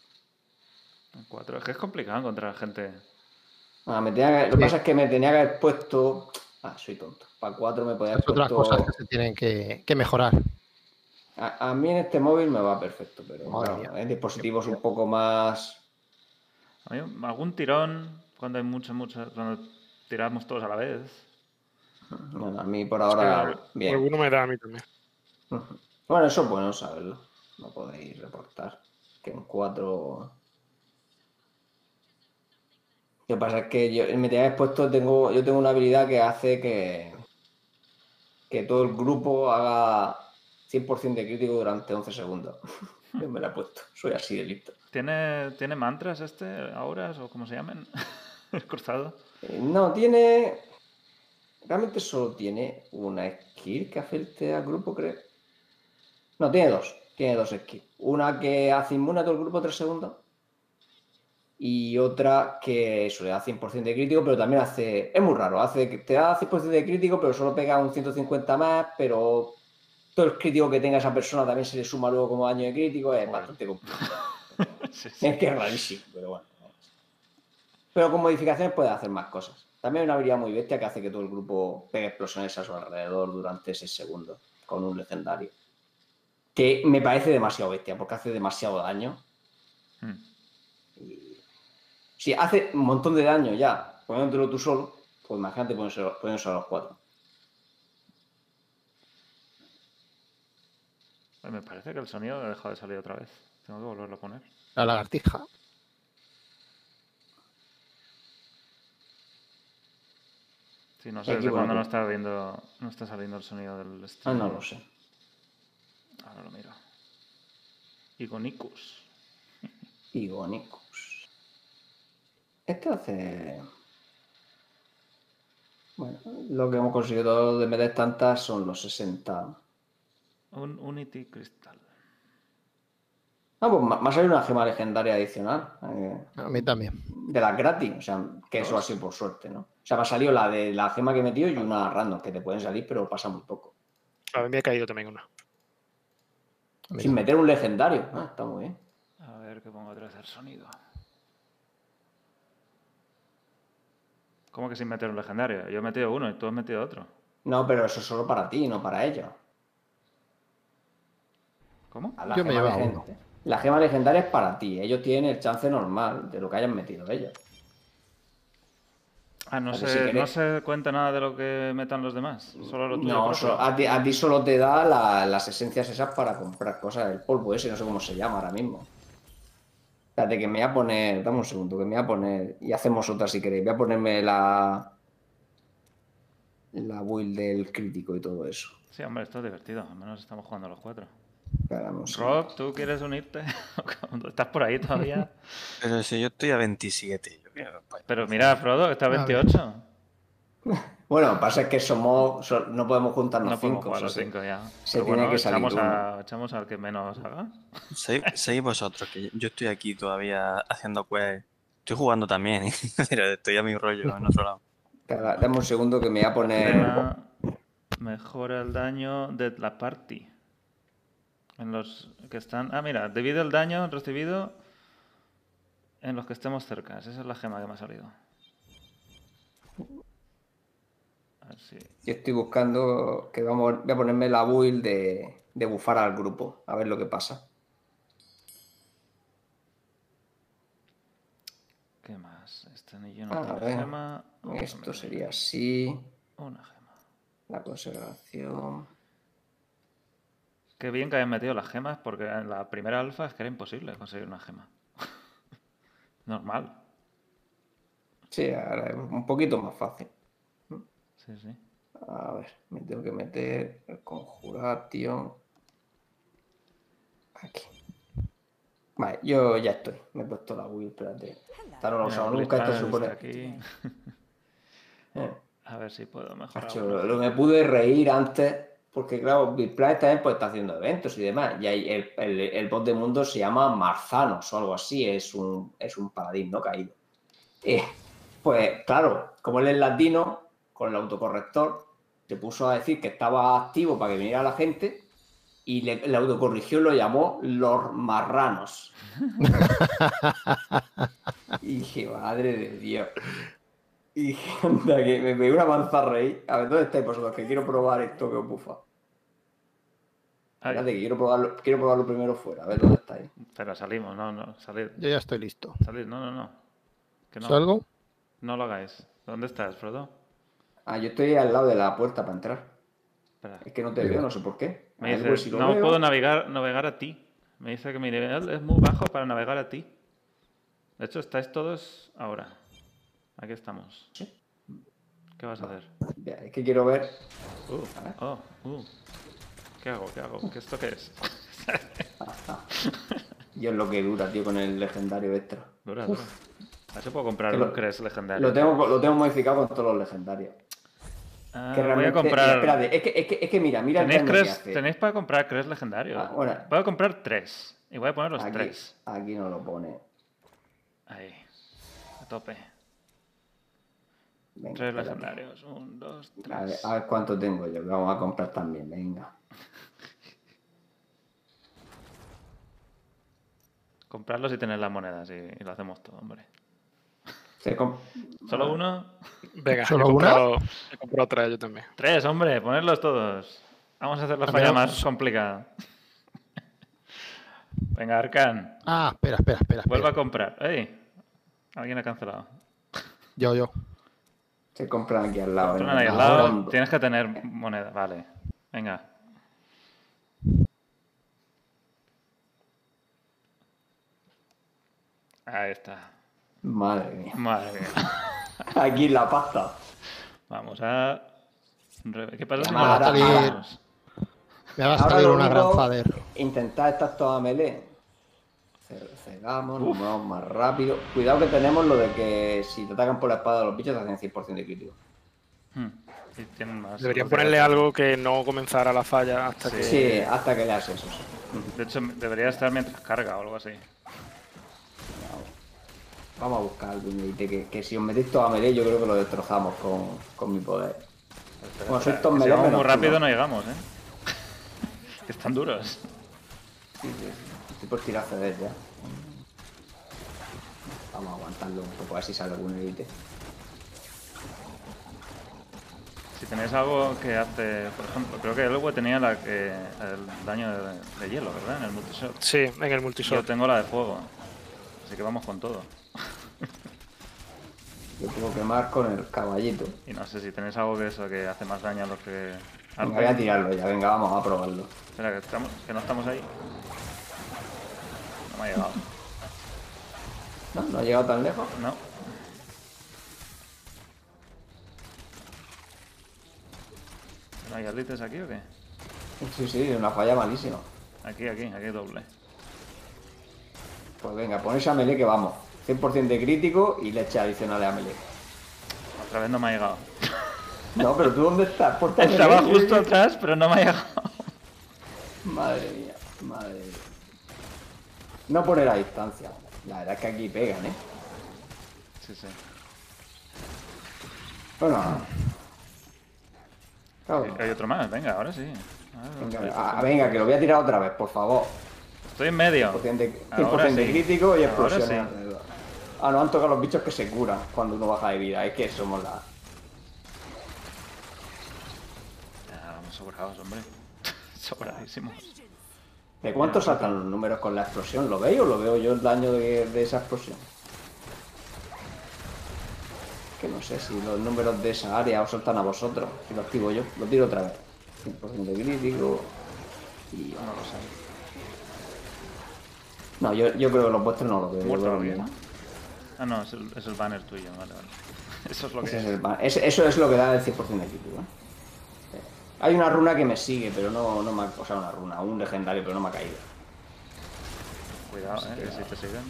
En Cuatro. Es que es complicado encontrar gente. Ah, me tenía que- Lo que pasa es que me tenía que haber puesto. Ah, soy tonto. Para cuatro me podía haber Es otras puesto. cosas que se tienen que, que mejorar. A, a mí en este móvil me va perfecto, pero mía. en dispositivos un poco más. Algún tirón cuando hay mucho, mucho. Cuando tiramos todos a la vez. Bueno, a mí por ahora. Bien. Alguno me da a mí también. Bueno, eso es bueno saberlo. No podéis reportar. Que en cuatro. Lo que pasa es que yo me tenía expuesto, tengo, yo tengo una habilidad que hace que, que todo el grupo haga 100% de crítico durante 11 segundos. Yo me la he puesto. Soy así de listo. ¿Tiene, ¿Tiene mantras este, auras o como se llaman? El cruzado. Eh, no, tiene. Realmente solo tiene una skill que afecte al grupo, creo. No, tiene dos. Tiene dos skills. Una que hace inmune a todo el grupo 3 segundos. Y otra que eso le da 100% de crítico, pero también hace. Es muy raro. Hace te da 100% de crítico, pero solo pega un 150 más. Pero todo el crítico que tenga esa persona también se le suma luego como daño de crítico. Es bastante complicado. Sí, sí. Es que es rarísimo, pero bueno. Pero con modificaciones puede hacer más cosas. También hay una habilidad muy bestia que hace que todo el grupo pegue explosiones a su alrededor durante 6 segundos con un legendario. Que me parece demasiado bestia porque hace demasiado daño. Hmm. Y... Si hace un montón de daño ya poniéndolo tú solo, pues imagínate poniéndoselo poniéndoselo a los cuatro. Me parece que el sonido ha dejado de salir otra vez. Tengo que volverlo a poner. La lagartija. Sí, no sé desde cuándo no está, viendo, no está saliendo el sonido del Ah, stream. no lo sé. Ahora lo miro. Igonicus. Igonicus. Este hace. Bueno, lo que hemos conseguido de meter tantas son los 60. Un Unity Crystal. Ah, pues me ha salido una gema legendaria adicional. eh, A mí también. de las gratis. O sea, que eso ha sido por suerte, ¿no? O sea, me ha salido la de la gema que he metido y una random que te pueden salir, pero pasa muy poco. A mí me ha caído también una. Sin no. meter un legendario. Ah, está muy bien. A ver que pongo otra vez el sonido. ¿Cómo que sin meter un legendario? Yo he metido uno y tú has metido otro. No, pero eso es solo para ti, no para ellos. ¿Cómo? A la Yo me gema llevaba uno. La gema legendaria es para ti. Ellos tienen el chance normal de lo que hayan metido ellos. Ah, no se, si no se cuenta nada de lo que metan los demás. Solo lo tuyo No, propio. so- a, ti, a ti solo te da la- las esencias esas para comprar cosas. El polvo ese, no sé cómo se llama ahora mismo. Espérate, que me voy a poner. Dame un segundo, que me voy a poner. Y hacemos otra si queréis. Voy a ponerme la. La build del crítico y todo eso. Sí, hombre, esto es divertido. Al menos estamos jugando los cuatro. Rob, ¿tú quieres unirte? ¿Estás por ahí todavía? Pero si yo estoy a 27, yo quiero, pues, Pero mira, Frodo, está a A ver. 28. Bueno, lo que pasa es que somos. so- no podemos juntarnos No podemos cinco. o sea, cinco ya. se Pero tiene bueno, que salir echamos, uno. a, echamos al que menos haga. Sois, sois vosotros, que yo estoy aquí todavía haciendo quest. Estoy jugando también, pero estoy a mi rollo en otro lado. dame un segundo que me voy a poner. Mejora el daño de la party. En los que están. Ah, mira, divide el daño recibido en los que estemos cerca. Esa es la gema que me ha salido. A ver si. Yo estoy buscando que vamos, voy a ponerme la build de, de bufar al grupo, a ver lo que pasa. ¿Qué más? Este anillo no A tiene gema. Esto sería así, Una gema. la consagración. Qué bien que hayan metido las gemas, porque en la primera alfa es que era imposible conseguir una gema. Normal. Sí, ahora es un poquito más fácil. Sí, sí. A ver, me tengo que meter el conjuratio. Aquí. Vale, yo ya estoy. Me he puesto la build, espérate. Esta no la he usado nunca, esto supone. aquí. Eh. A ver si puedo mejorar. Uno. lo me pude reír antes, porque claro, Big Planet también pues, está haciendo eventos y demás. Y hay el, el, el bot de mundo se llama Marzanos o algo así, es un, es un paladín no caído. Eh, pues claro, como él es latino, con el autocorrector, se puso a decir que estaba activo para que viniera la gente y le, el autocorrigió lo llamó Los Marranos. y dije, madre de Dios. Y anda, que me pegué una manzana reír. A ver, ¿dónde estáis vosotros? Que quiero probar esto que os bufa. Espérate, que quiero probarlo, quiero probarlo primero fuera. A ver dónde estáis. Pero salimos, no, no, salid, Yo ya estoy listo. salid, no, no, no. Que no, ¿Salgo? no lo hagáis. ¿Dónde estás, Frodo? Ah, yo estoy al lado de la puerta para entrar. Espera. Es que no te veo, no sé por qué. Me dice, si no veo- puedo navegar, navegar a ti. Me dice que mi nivel es muy bajo para navegar a ti. De hecho, estáis todos ahora. Aquí estamos. ¿Qué vas a hacer? Es que quiero ver. Uh, oh, uh. ¿Qué hago? ¿Qué hago? ¿Qué esto qué es? Y es lo que dura, tío, con el legendario extra. Dura, dura. A ver si puedo comprar un Crest legendario. Lo tengo, lo tengo modificado con todos los legendarios. Ah, que voy a comprar. Espérate, es que, es que, es que mira, mira el ¿Tenéis, Crest- hace. tenéis para comprar Crest legendario. Ah. Voy a comprar tres. Y voy a poner los aquí, tres. aquí no lo pone. Ahí. A tope. Venga, Tres legendarios. Un, dos, A ver, tres. a ver cuánto tengo yo, vamos a comprar también, venga. Comprarlos y tener las monedas y, y lo hacemos todo, hombre. ¿Solo uno? Venga, ¿Solo he una? comprado, he comprado tres yo también. Tres, hombre, ponerlos todos. Vamos a hacer la falla más complicada. Venga, Arcan, Ah, espera, espera, espera. vuelve a comprar. ¡Ey! Alguien ha cancelado. Yo, yo. Se compran aquí al lado. Ahí el al lado. Tienes que tener moneda. Vale. Venga. Ahí está. Madre mía. Madre mía. Aquí la pasta. Vamos a. ¿Qué pasa si Ahora- ahora-? Me va a salir una gran fader. Intentar estar toda melee. Ce- Cegamos, nos movemos más rápido. Cuidado que tenemos lo de que si te atacan por la espada los bichos te hacen 100% de crítico. Hmm. Más Deberían ponerle algo que no comenzara la falla hasta que. Sí, hasta que le haces eso. sí. De hecho, debería estar mientras carga o algo así. Vamos a buscar algún que, que si os metéis toda melee yo creo que lo destrozamos con, con mi poder. Todos Que si vamos muy rápido ¿no? no llegamos, ¿eh? que están duros. Sí, sí. Estoy por tirar CD ya. Vamos a aguantarlo un poco a ver si sale algún edite. Si tenéis algo que hace, por ejemplo, creo que Elwe tenía la que, el daño de, de hielo, ¿verdad? En el multishot. Sí, en el Yo multishot. tengo la de fuego. Así que vamos con todo. Yo puedo quemar con el caballito. Y no sé si tenéis algo que eso que hace más daño a los que. Venga, voy a tirarlo ya, venga, vamos a probarlo. Espera, que, estamos, que no estamos ahí. No ha llegado. No, no ha llegado tan lejos. No. ¿No hay alites aquí o qué? Sí, sí, una falla malísima. Aquí, aquí, aquí doble. Pues venga, ponéis a melee que vamos. 100% de crítico y leche adicional a melee. Otra vez no me ha llegado. No, pero tú dónde estás? Estaba justo atrás, pero no me ha llegado. Madre mía, madre mía. No poner a distancia. La verdad es que aquí pegan, ¿eh? Sí, sí. Bueno. Claro. Hay otro más, venga, ahora sí. Venga, ah, venga, que lo voy a tirar otra vez, por favor. Estoy en medio. 100% de, Ahora 100% de sí. crítico y sí. alrededor. Ah, no, han tocado los bichos que se curan cuando uno baja de vida. Es que somos la... Ya, vamos sobrados, hombre. Sobradísimos. ¿De cuánto saltan los números con la explosión? ¿Lo veis o lo veo yo el daño de, de esa explosión? Que no sé si los números de esa área os saltan a vosotros. Si lo activo yo, lo tiro otra vez. 100% de crítico. Y No lo sé. No, yo, yo creo que los vuestros no los veo. Muerto bien. Ah, no, es el, es el banner tuyo, vale, vale. Eso es lo que es el eso es lo que da el 100% de crítico. ¿eh? Hay una runa que me sigue, pero no, no me ha... O sea, una runa, un legendario, pero no me ha caído. Cuidado, eh, si te siguen.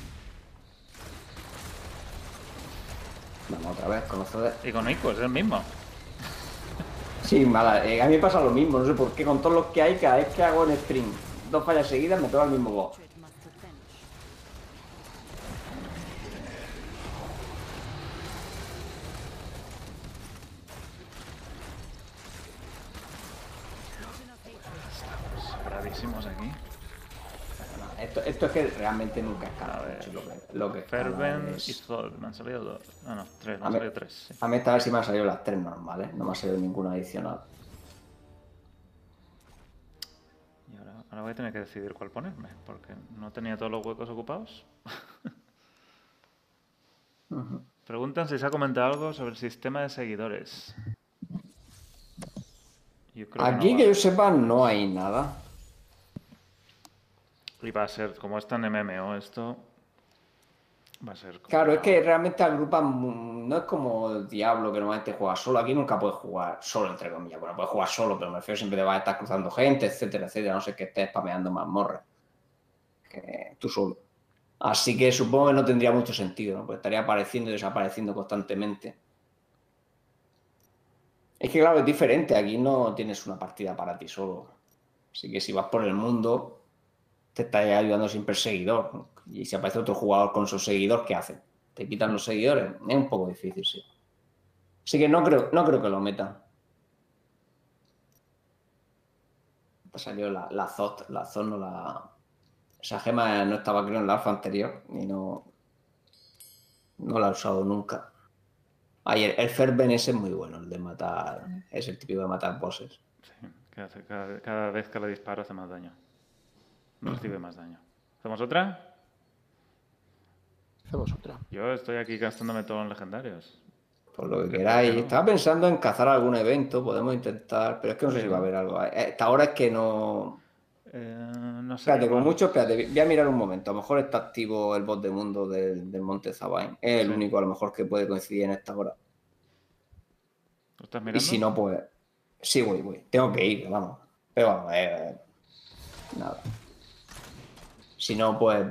Vamos otra vez con los CD. Y con Ico, es el mismo. Sí, mala. eh, a mí me pasa lo mismo, no sé por qué. Con todos los que hay, cada vez que hago en stream dos fallas seguidas, me toca el mismo boss. Sobradísimos aquí. Esto, esto es que realmente nunca A escala ver. mucho lo que, lo que es- y Thor. Me han salido dos. No, no, tres. Me han salido tres. sí. A mí esta vez sí me han salido las tres normales, no me ha salido ninguna adicional. Y ahora, ahora voy a tener que decidir cuál ponerme, porque no tenía todos los huecos ocupados. Preguntan si se ha comentado algo sobre el sistema de seguidores. Yo creo Aquí no que yo sepa no hay nada. Y va a ser, como está en MMO esto, Va a ser Claro, es que realmente agrupan, mu- no es como el Diablo que normalmente juega solo, aquí nunca puedes jugar solo, entre comillas. Bueno, puedes jugar solo, pero me refiero siempre te vas a estar cruzando gente, etcétera, etcétera, no sé que estés spameando mazmorras. Que tú solo. Así que supongo que no tendría mucho sentido, ¿no? Pues estaría apareciendo y desapareciendo constantemente. Es que claro, es diferente, aquí no tienes una partida para ti solo. Así que si vas por el mundo, te está ayudando siempre el seguidor. ¿no? Y si aparece otro jugador con su seguidor, ¿qué hace? ¿Te quitan los seguidores? Es un poco difícil, sí. Así que no creo, no creo que lo metan. Te salió la, la ZOT, la ZOT no la... Esa gema no estaba creo en la alfa anterior y no... No la he usado nunca. Ay, el, Ferben ese es muy bueno, el de matar... Es el típico de matar bosses. Sí, hace cada, cada vez que le disparo hace más daño. Recibe más daño. ¿Hacemos otra? Hacemos otra. Yo estoy aquí gastándome todos los legendarios. Por lo que ¿Por queráis. no? Estaba pensando en cazar algún evento, podemos intentar, pero es que no sé si va a haber algo. Eh, Hasta ahora es que no. Eh, no sé. Espérate, igual. mucho, espérate, voy a mirar un momento. A lo mejor está activo el bot de mundo del, del Monte Zabain. Es el único, a lo mejor, que puede coincidir en esta hora. ¿Lo estás Y mirando? si no, pues. Sí, voy, voy. Tengo que ir, vamos. Pero vamos, eh, nada. Si no, pues.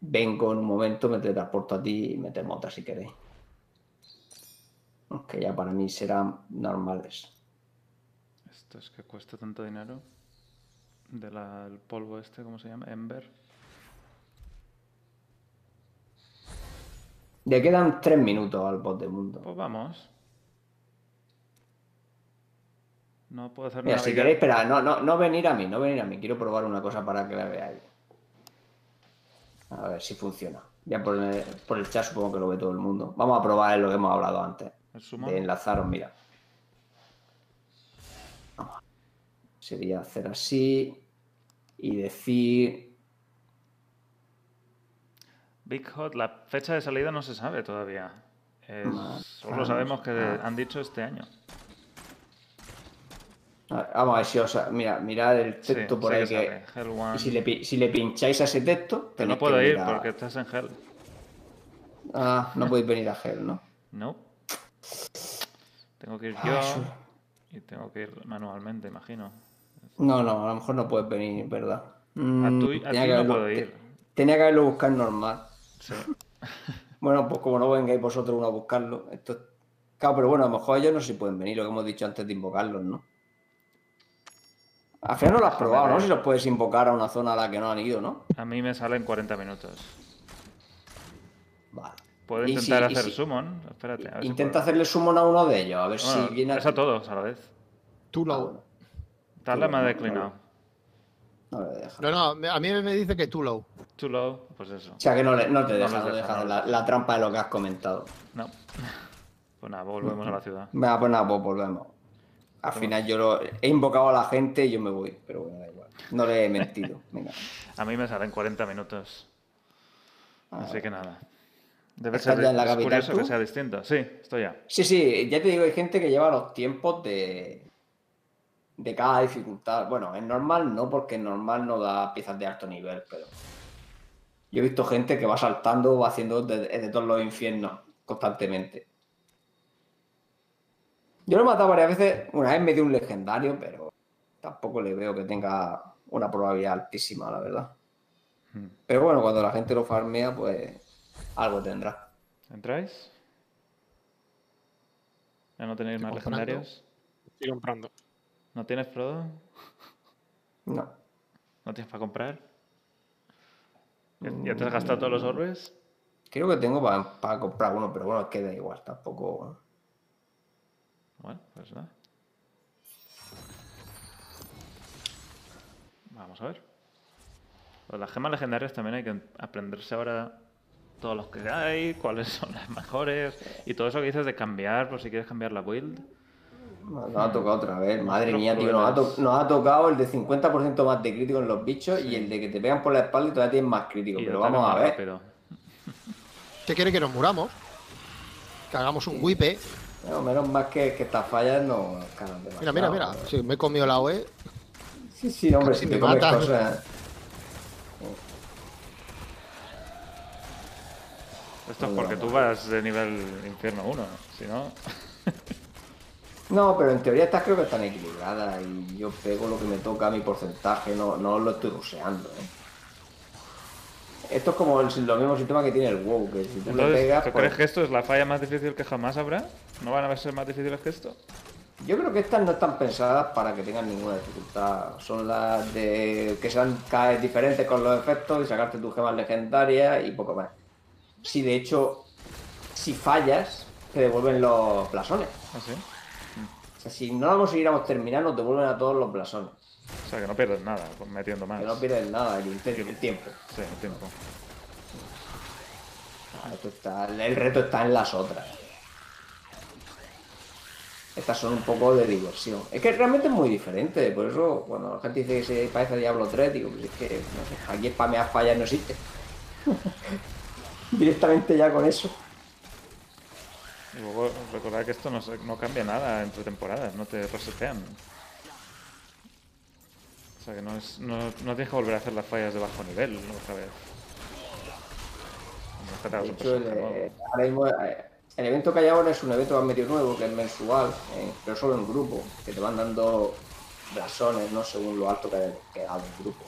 Vengo en un momento, me teletransporto a ti y metemos otra si queréis. Aunque ya para mí serán normales. Esto es que cuesta tanto dinero. Del polvo este, ¿cómo se llama? Ember. Le quedan tres minutos al bot de mundo. Pues vamos. No puedo hacer Mira, nada. si queréis, espera, no, no, no venir a mí, no venir a mí. Quiero probar una cosa para que la veáis. A ver si funciona. Ya por el, por el chat supongo que lo ve todo el mundo. Vamos a probar lo que hemos hablado antes. De enlazaros, mira. Vamos. Sería hacer así y decir... Big Hot, la fecha de salida no se sabe todavía. Es- solo sabemos que han dicho este año. A Vamos a ver si os... Mira, mirad el Sí, texto por sí ahí que One. Y si le, pi- si le pincháis a ese texto, tenéis no puedo que ir a- porque estás en Hell. Ah, no podéis venir a Hell, ¿no? No. Tengo que ir Ah, yo. eso- Y tengo que ir manualmente, imagino. No, no, a lo mejor no puedes venir, ¿verdad? A Mm, tu, a tenía que no haberlo- puedo ir. Tenía que haberlo buscado normal. Sí. Bueno, pues como no vengáis vosotros uno a buscarlo, esto es- Claro, pero bueno, a lo mejor ellos no si pueden venir, lo que hemos dicho antes de invocarlos, ¿no? Al final no lo has probado, ¿no? Si los puedes invocar a una zona a la que no han ido, ¿no? A mí me salen 40 minutos. Vale. Puedo intentar si- hacer si- summon. Espérate. A ver si Intenta hacerle summon a uno de ellos, a ver Bueno, si viene es a todos a la vez. Tú Ah, low. Tal me ha declinado. No le deja. No, no, a mí me dice que tú low. Too low, pues eso. O sea que no, le- no te deja, no, deja, deja no la, les la trampa de lo que has comentado. No. Pues nada, volvemos a la ciudad. Venga, pues nada, pues volvemos. Al final yo lo, he invocado a la gente y yo me voy, pero bueno, da igual. No le he mentido. Venga. A mí me salen 40 minutos. A Así que nada. Debe ¿Estás ser ya en la es capital curioso tú? que sea distinto. Sí, estoy ya. Sí, sí, ya te digo, hay gente que lleva los tiempos de, de cada dificultad. Bueno, en normal no, porque en normal no da piezas de alto nivel, pero yo he visto gente que va saltando, va haciendo de, de todos los infiernos constantemente. Yo lo he matado varias veces, una vez me dio un legendario, pero tampoco le veo que tenga una probabilidad altísima, la verdad. Hmm. Pero bueno, cuando la gente lo farmea, pues algo tendrá. ¿Entráis? ¿Ya no tenéis más comprando. legendarios? Estoy comprando. ¿No tienes Frodo? No. ¿No tienes para comprar? ¿Ya- ¿Ya te has gastado todos los orbes? Creo que tengo para, comprar uno, pero bueno, es que da igual, tampoco. Bueno, pues nada. Vamos a ver. De las gemas legendarias también hay que aprenderse ahora todos los que hay, cuáles son las mejores y todo eso que dices de cambiar, por si quieres cambiar la build. Nos ha tocado otra vez, madre mía, tío. Nos ha, to- problemas. nos ha tocado el de 50% más de crítico en los bichos y el de que te pegan por la espalda y todavía tienes más crítico. Y Pero vamos a ver. rápido. ¿Qué quiere que nos muramos? Que hagamos un whipe. No, menos más que, que estas fallas no cagan Mira, mira, mira. Si me he comido la OE. Sí, sí, hombre, si me te comes matan. cosas. Esto es porque tú vas de nivel infierno 1, si no... No, pero en teoría estas creo que están equilibradas y yo pego lo que me toca a mi porcentaje, no, no lo estoy ruseando. ¿eh? Esto es como el, lo mismo sistema que tiene el WoW, que si tú le Entonces, pegas... ¿tú pues- crees que esto es la falla más difícil que jamás habrá? ¿No van a ser más difíciles que esto? Yo creo que estas no están pensadas para que tengan ninguna dificultad. Son las de que sean cada vez diferentes con los efectos y sacarte tus gemas legendarias y poco más. Si de hecho, si fallas, te devuelven los blasones. ¿Ah, sí? O sea, si no la conseguiéramos terminar, nos devuelven a todos los blasones. O sea, que no pierdes nada metiendo más. Que no pierdes nada, el, inte- el tiempo. Sí, el tiempo. Ah, esto está- el reto está en las otras. Estas son un poco de diversión. Es que realmente es muy diferente. Por eso, cuando la gente dice que se parece a Diablo 3, digo, pues es que no sé, aquí spamear fallas no existe. Directamente ya con eso. Y luego recordad que esto no, no cambia nada entre temporadas, no te resetean. Sea que no, es, no, no tienes que volver a hacer las fallas de bajo nivel otra vez. De hecho, el, eh, ahora mismo, eh, el evento que hay ahora es un evento metido nuevo, que es mensual, eh, pero solo en grupo, que te van dando blasones, ¿no? Según lo alto que haya quedado el grupo.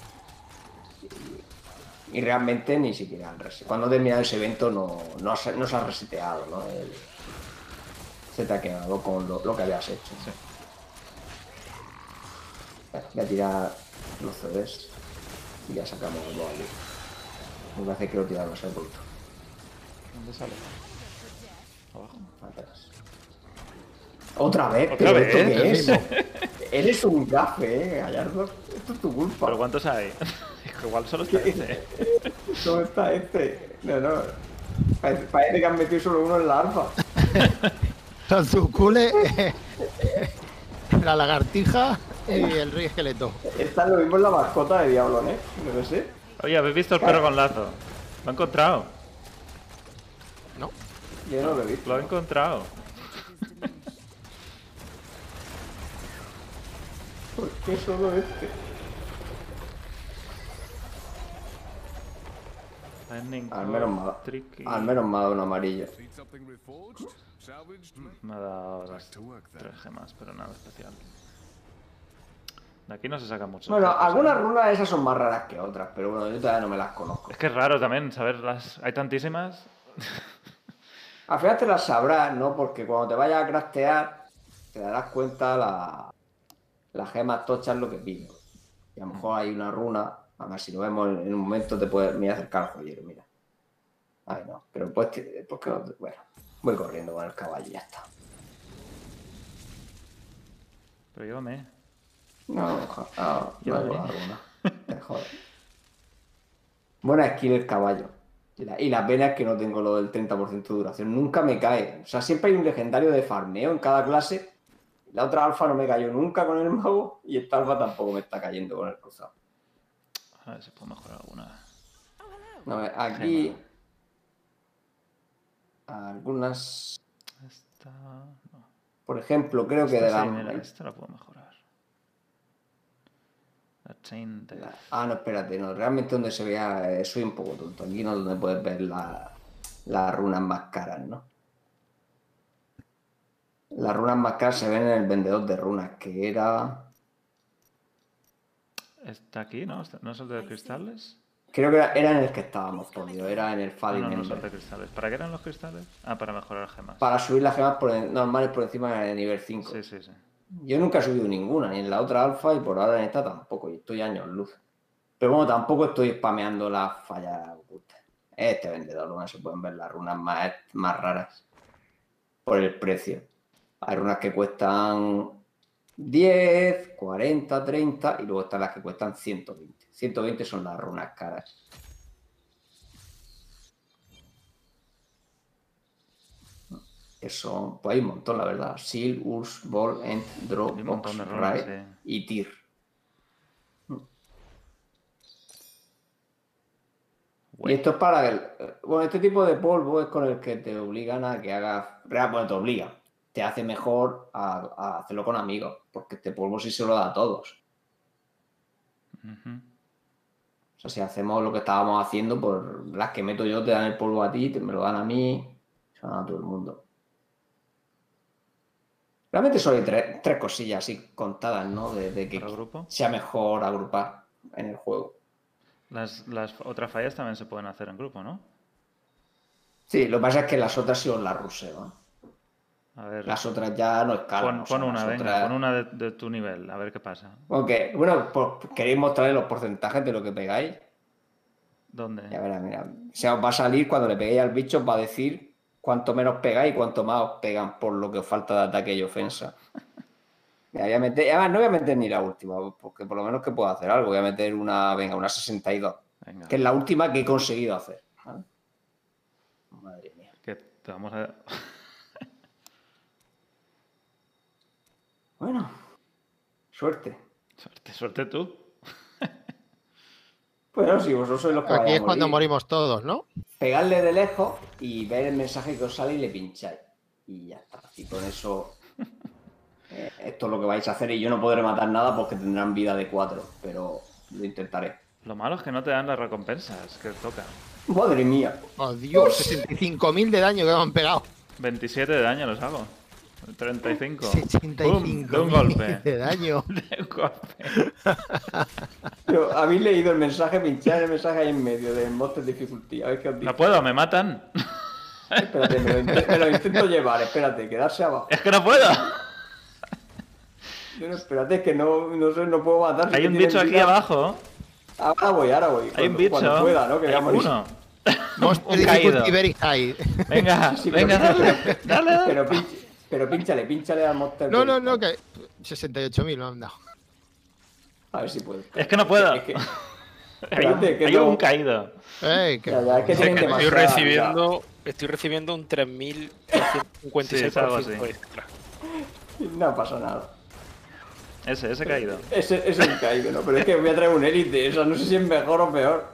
Y, y realmente ni siquiera han Cuando ha terminado ese evento no, no, se, no se ha reseteado, ¿no? El- se te ha quedado con lo, lo que habías hecho. Sí. Voy a tirar los CDs y ya sacamos el aquí. Me parece que lo tiramos al bulto. ¿Dónde sale? Abajo. Atrás. Otra vez, ¿Otra pero vez? ¿esto qué es? Eres un gafe, eh, Gallardo. Esto es tu culpa. ¿Pero cuántos hay? Igual solo está este. ¿Dónde está este? No, no. Parece, parece que han metido solo uno en la alfa. Son Zucule, la lagartija y el rey esqueleto. Esta es lo mismo en la mascota de Diablo, ¿eh? No lo sé. Oye, ¿habéis visto el perro con lazo? Lo he encontrado. ¿No? Yo no lo he visto. Lo he encontrado. ¿Por qué solo este? Al menos me ha tricky. Al menos me ha dado un amarillo. Me ha dado las tres gemas, pero nada especial. Aquí no se saca mucho. Bueno, algunas runas esas son más raras que otras, pero bueno, yo todavía no me las conozco. Es que es raro también saberlas. Hay tantísimas. Al final te las sabrás, ¿no? Porque cuando te vayas a craftear, te darás cuenta la, las gemas tochas lo que piden. Y a lo mejor hay una runa, además si lo vemos en, un momento te puedes me voy a acercar al joyero, mira. Ay no, pero pues, te- pues que no te- bueno, voy corriendo con el caballo y ya está. Pero llévame. No, ja- ah, Yo vale. alguna. Jodes. Buena skill el caballo. Y la, y la pena es que no tengo lo del 30% de duración. Nunca me cae. O sea, siempre hay un legendario de farmeo en cada clase. La otra alfa no me cayó nunca con el mago y esta alfa tampoco me está cayendo con el cruzado. A ver si puedo mejorar alguna. No, aquí algunas, Esta. No. por ejemplo, creo que de la, sí, mira, esta la puedo mejorar. Ah, no, espérate, no. Realmente donde se vea, eh, soy un poco tonto. Aquí no es donde puedes ver la- las runas más caras, ¿no? Las runas más caras se ven en el vendedor de runas, que era. Está aquí, ¿no? ¿No es el de cristales? Creo que era, era en el que estábamos, por Dios, era en el Ah, Fadi no, no el de cristales. ¿Para qué eran los cristales? Ah, para mejorar gemas. Para subir las gemas por normales por encima de nivel 5. Sí, sí, sí. Yo nunca he subido ninguna, ni en la otra alfa y por ahora en esta tampoco, y estoy años luz. Pero bueno, tampoco estoy spameando las fallas. Este vendedor, donde se pueden ver las runas más, más raras por el precio. Hay runas que cuestan 10, 40, 30 y luego están las que cuestan 120. 120 son las runas caras. Que son, pues hay un montón, la verdad. Seal, Urs, Ball, End, Draw, Hay Box, montón de y Tir. Y esto es para el. Bueno, este tipo de polvo es con el que te obligan a que hagas. Bueno, te obliga. Te hace mejor a, a hacerlo con amigos. Porque este polvo sí se lo da a todos. O sea, si hacemos lo que estábamos haciendo, por las que meto yo te dan el polvo a ti, te- me lo dan a mí, se lo dan a todo el mundo. Realmente solo hay tres, tres cosillas así contadas, ¿no? De, de que sea mejor agrupar en el juego. Las, las otras fallas también se pueden hacer en grupo, ¿no? Sí, lo que pasa es que las otras sí os las ruseo. ¿no? A ver, Las otras ya no escalan. pon, o sea, pon una, venga, otras- pon una de, de tu nivel, a ver qué pasa. Ok, bueno, pues, ¿queréis mostrarle los porcentajes de lo que pegáis? ¿Dónde? Ya verás, mira. O sea, os va a salir cuando le peguéis al bicho, os va a decir cuánto menos pegáis y cuánto más os pegan por lo que os falta de ataque y ofensa. Mira, voy a meter, además, no voy a meter ni la última, porque por lo menos que puedo hacer algo. Voy a meter una, venga, una 62, Venga, que es la última que he conseguido hacer. ¿vale? Madre mía. que te vamos a... Bueno, suerte. Suerte, suerte tú. Bueno, si vosotros sois los que Aquí vais a es cuando morir. morimos todos, ¿no? pegarle de lejos y ver el mensaje que os sale y le pincháis. Y ya está. Y con eso, eh, esto es lo que vais a hacer. Y yo no podré matar nada porque tendrán vida de 4, pero lo intentaré. Lo malo es que no te dan las recompensas que tocan. Madre mía. Oh, Dios, 65.000 de daño que me han pegado. 27 de daño los hago. 35. 65.000 de un golpe. de daño. De un golpe. Pero, ¿Habéis leído el mensaje? Pinchad el mensaje ahí en medio de Monster Difficulty. A ver qué os dice. No puedo, me matan. Espérate, me lo, inte- me lo intento llevar. Espérate, quedarse abajo. Es que no puedo. Yo no, espérate, que no, no sé, no puedo matar. Hay un bicho aquí vida. abajo. Ahora voy, ahora voy. Hay un bicho. Cuando pueda, ¿no? Que voy a Hay morir. uno. Monster Un caído. Difficulty very high. Venga, Sí, venga, dale. Pero, pero pínchale, pínchale al Monster. No, no, no, que 68.000 me han dado. A ver si puedo. Es que no puedo. Es que- Hay un, espérate, que hay no- un caído. Ey, que- es que tienen estoy demasiada recibiendo, estoy recibiendo un 3.356 Sí, extra. No pasa nada. Ese, ese caído. Ese ese es caído, ¿no? Pero es que voy a traer un élite. O sea, no sé si es mejor o peor.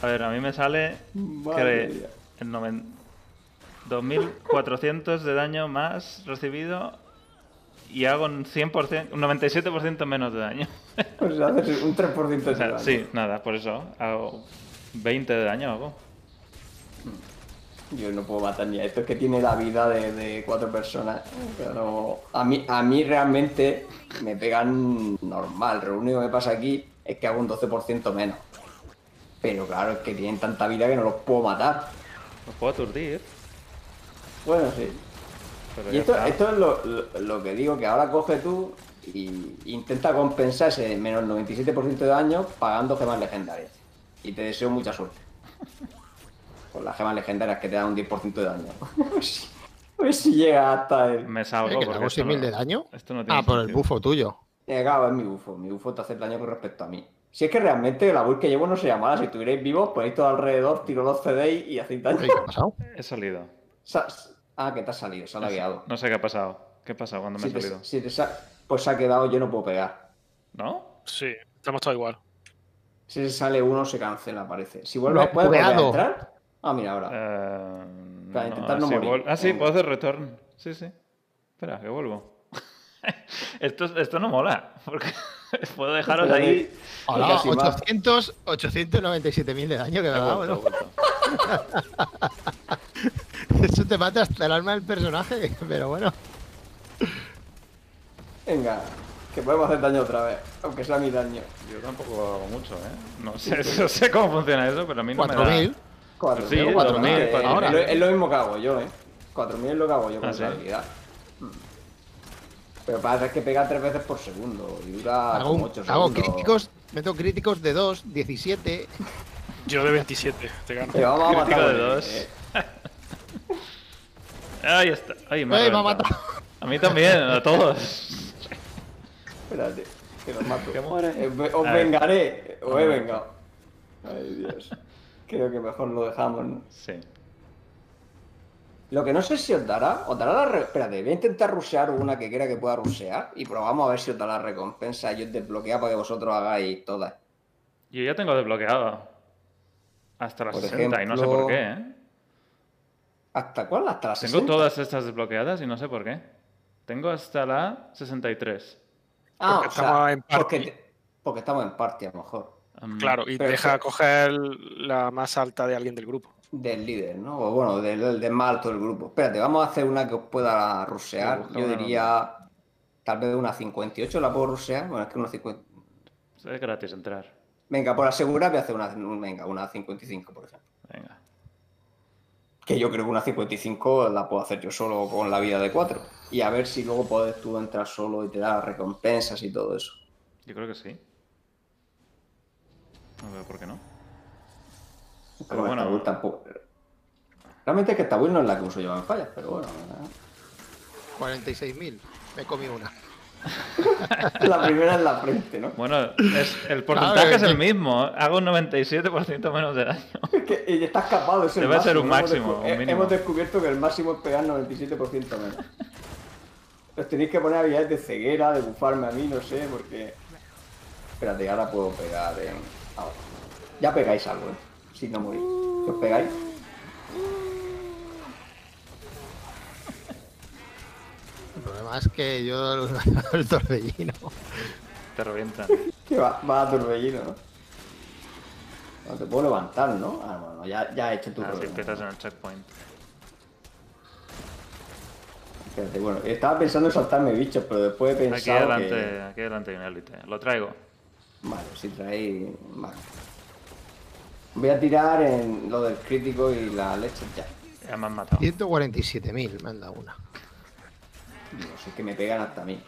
A ver, a mí me sale Madre mía. que el noven- 2400 de daño más recibido y hago un 100%, un 97% menos de daño. Pues haces un 3% de O sea, daño. sí, nada, por eso hago 20 de daño hago. Yo no puedo matar ni a esto. Es que tiene la vida de, de cuatro personas. Pero a mí, a mí realmente me pegan normal. Lo único que me pasa aquí es que hago un 12% menos. Pero claro, es que tienen tanta vida que no los puedo matar. Los puedo aturdir, Bueno, sí. pero Y esto, es lo, lo- lo que digo, que ahora coge tú y intenta compensar ese menos 97% de daño pagando gemas legendarias. Y te deseo mucha suerte. Con las gemas legendarias que te dan un 10% de daño. a ver si- llega hasta el... Me eh, salgo que le porque hago esto 6.000 no- de daño. Esto no tiene Ah, por el bufo tuyo. Llegaba, es mi bufo. Mi bufo te hace daño con respecto a mí. Si es que realmente la build que llevo no sería mala. Si estuvierais vivos, ponéis todo alrededor, tiro los CDs y hacéis daño. ¿Qué ha pasado? He salido. Sa- Ah, que te has salido, se ha lagueado. No sé qué ha pasado. ¿Qué ha pasado cuando me Si he te, salido? si te sa- pues se ha quedado, yo no puedo pegar. ¿No? Sí, estamos todos igual. Si se sale uno, se cancela, parece. Si vuelve, Lo ¿puedes volver a entrar? Ah, mira, ahora. Eh, Para intentar no morir. Ah, sí, puedo hacer return. Sí, sí. Espera, que vuelvo. esto, esto no mola, porque puedo dejaros ahí. Hola, casi más. 800, 897.000 de daño que me ha dado, Eso te mata hasta el alma del personaje, pero bueno. Venga, que podemos hacer daño otra vez, aunque sea mi daño. Yo tampoco hago mucho, ¿eh? No sé, no sé cómo funciona eso, pero a mí no me da... 4.000. 4.000, Sí, 4.000, 4.000, eh, 4.000. Es, lo, es lo mismo que hago yo, ¿eh? 4.000 es lo que hago yo con Ah, ¿sí? habilidad. Mm. Pero pasa es que pega tres veces por segundo y dura Hago, como 8 hago segundos. críticos, meto críticos de 2, 17. Yo de 27, te gano. Pero vamos a Crítico matar de con él, dos. eh. Ahí está. Ay, me, ha ¡Ey, me ha reventado. matado! A mí también, a todos. Espérate, que los mato. Que muere. Eh, os A ver. vengaré, os he vengado. Ay, Dios. Creo que mejor lo dejamos, ¿no? Sí. Lo que no sé si os dará, os dará la... re- Espérate, voy a intentar rusear una que quiera que pueda rusear y probamos a ver si os da la recompensa y os desbloquea para que vosotros hagáis todas. Yo ya tengo desbloqueado. Hasta las Por 60 y no sé por qué, ¿eh? ¿Hasta cuál? ¿Hasta las Tengo 60? todas estas desbloqueadas y no sé por qué. Tengo hasta la 63. Ah, Porque o sea, estamos en party. Porque, estamos en party, a lo mejor. Claro, y Pero deja que- coger la más alta de alguien del grupo. Del líder, ¿no? O bueno, del, del, más alto del grupo. Espérate, vamos a hacer una que os pueda rusear. Yo diría. Tal vez una 58 la puedo rusear. Bueno, es que una 50. Es gratis entrar. Venga, por asegurar voy a hacer una, venga, una 55, por ejemplo. Venga. Que yo creo que una 55 la puedo hacer yo solo con la vida de 4. Y a ver si luego puedes tú entrar solo y te da recompensas y todo eso. Yo creo que sí. No veo por qué no. Pero bueno. esta build tampoco- Realmente es que esta build no es la que uso yo en fallas, pero bueno. ¿verdad? 46.000. Me comí una. La primera es la frente, ¿no? Bueno, es, el porcentaje es es el que- mismo. Hago un 97% menos de daño. Es que y está escapado, es el Debe ser un máximo, descu- un he- mínimo. Hemos descubierto que el máximo es pegar 97% menos. Os tenéis que poner habilidades de ceguera, de bufarme a mí, no sé, porque... Espérate, ahora puedo pegar en... Ahora. Ya pegáis algo, ¿eh? Si no morís. Si os pegáis... problema es que yo el torbellino. Te revientan. Que va, va a torbellino, ¿no? No te puedo levantar, ¿no? Ah, bueno, ya, ya he hecho tu Así rollo. empiezas en el checkpoint. Espérate, bueno, estaba pensando en saltarme bichos, pero después he Aquí pensado adelante, que... aquí adelante hay un élite. Lo traigo. Vale, si traéis... Vale. Voy a tirar en lo del crítico y la leche ya. Ya me han matado. 147.000 me han dado una. No sé, que me pegan hasta a mí.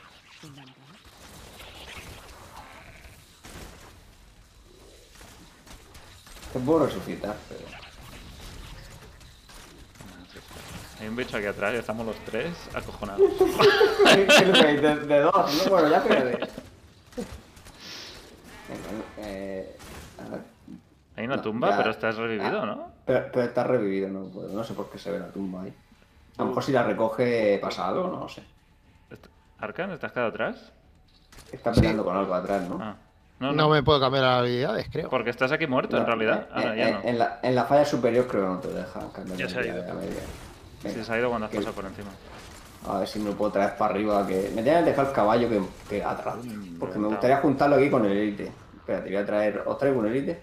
Te puedo resucitar, pero... Hay un bicho aquí atrás y estamos los tres acojonados. De, de dos, ¿no? Bueno, ya. Venga, eh... a ver. Hay una No, tumba, ya- pero estás revivido, Ah. ¿no? Pero, pero está revivido, no puedo. No sé por qué se ve la tumba ahí. A lo mejor si la recoge pasa algo, no lo sé. ¿Arcan, estás quedado atrás? Está peleando con algo atrás, ¿no? Ah. No, No no. me puedo cambiar las habilidades, creo. Porque estás aquí muerto, en realidad. en- Ahora en, ya no. en la, en la falla superior creo que no te dejan cambiar Ya se ha ido. venga, se ha ido cuando has que- pasado por encima. A ver si me lo puedo traer para arriba. que Me tienen que dejar el caballo que, que atrás. Porque me gustaría juntarlo aquí con el elite. Espera, te voy a traer. ¿Os traigo un elite?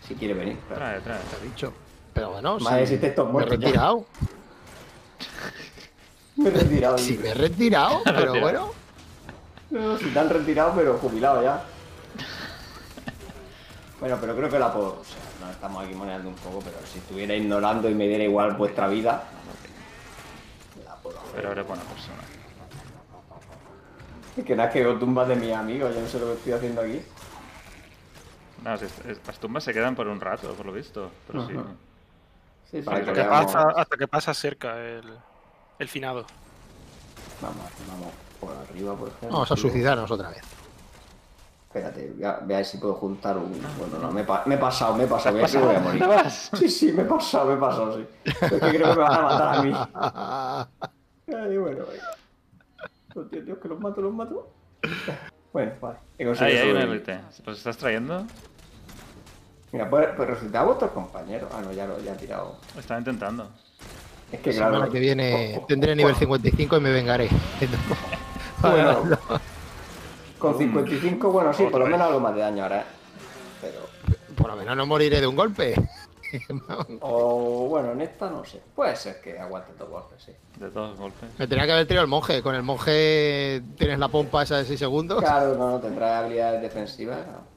Si quiere venir. espera. Trae, trae. Dicho. Pero bueno, Madre, si te estos me he ya. Me he retirado. Si dice. me he retirado, pero Retirado. bueno. No, si te han retirado, pero jubilado ya. Bueno, pero creo que la puedo. O sea, nos estamos aquí moneando un poco, pero si estuviera ignorando y me diera igual vuestra vida. La puedo hacer. Pero eres buena persona. Es que nada, que veo tumbas de mis amigos, yo no sé lo que estoy haciendo aquí. No, si es- es- las tumbas se quedan por un rato, por lo visto. Pero sí. Ajá. Sí, para Hasta que pasa, hasta que pasa cerca el, el finado. Vamos, vamos por arriba, por ejemplo. Vamos a suicidarnos otra vez. Espérate, voy a, voy a ver si puedo juntar un. Bueno, no, me, he pa- me he pasado, me he pasado. ¿Te has voy a- pasado? voy a morir. Sí, sí, me he pasado, me he pasado, sí. Es que creo que me van a matar a mí. Ay, bueno. Oh, Dios, Dios, que los mato, los mato. Bueno, vale. He conseguido Ahí hay un sobrevivir. élite. ¿Los estás trayendo? Mira, pues, pues resucitar a vuestros compañeros. Ah, no, ya lo ya he tirado. Estaba intentando. Es que La claro. semana que viene Oh, oh, tendré nivel oh, 55 y me vengaré. Bueno, con 55, bueno, sí, por lo menos algo más de daño ahora, ¿eh? Pero. Por lo menos no moriré de un golpe. O bueno, en esta no sé. Puede ser que aguante dos golpes, sí. De dos golpes. Me tenía que haber tirado el monje. Con el monje tienes la pompa esa de 6 segundos. Claro, no, no tendrá habilidades defensivas. no.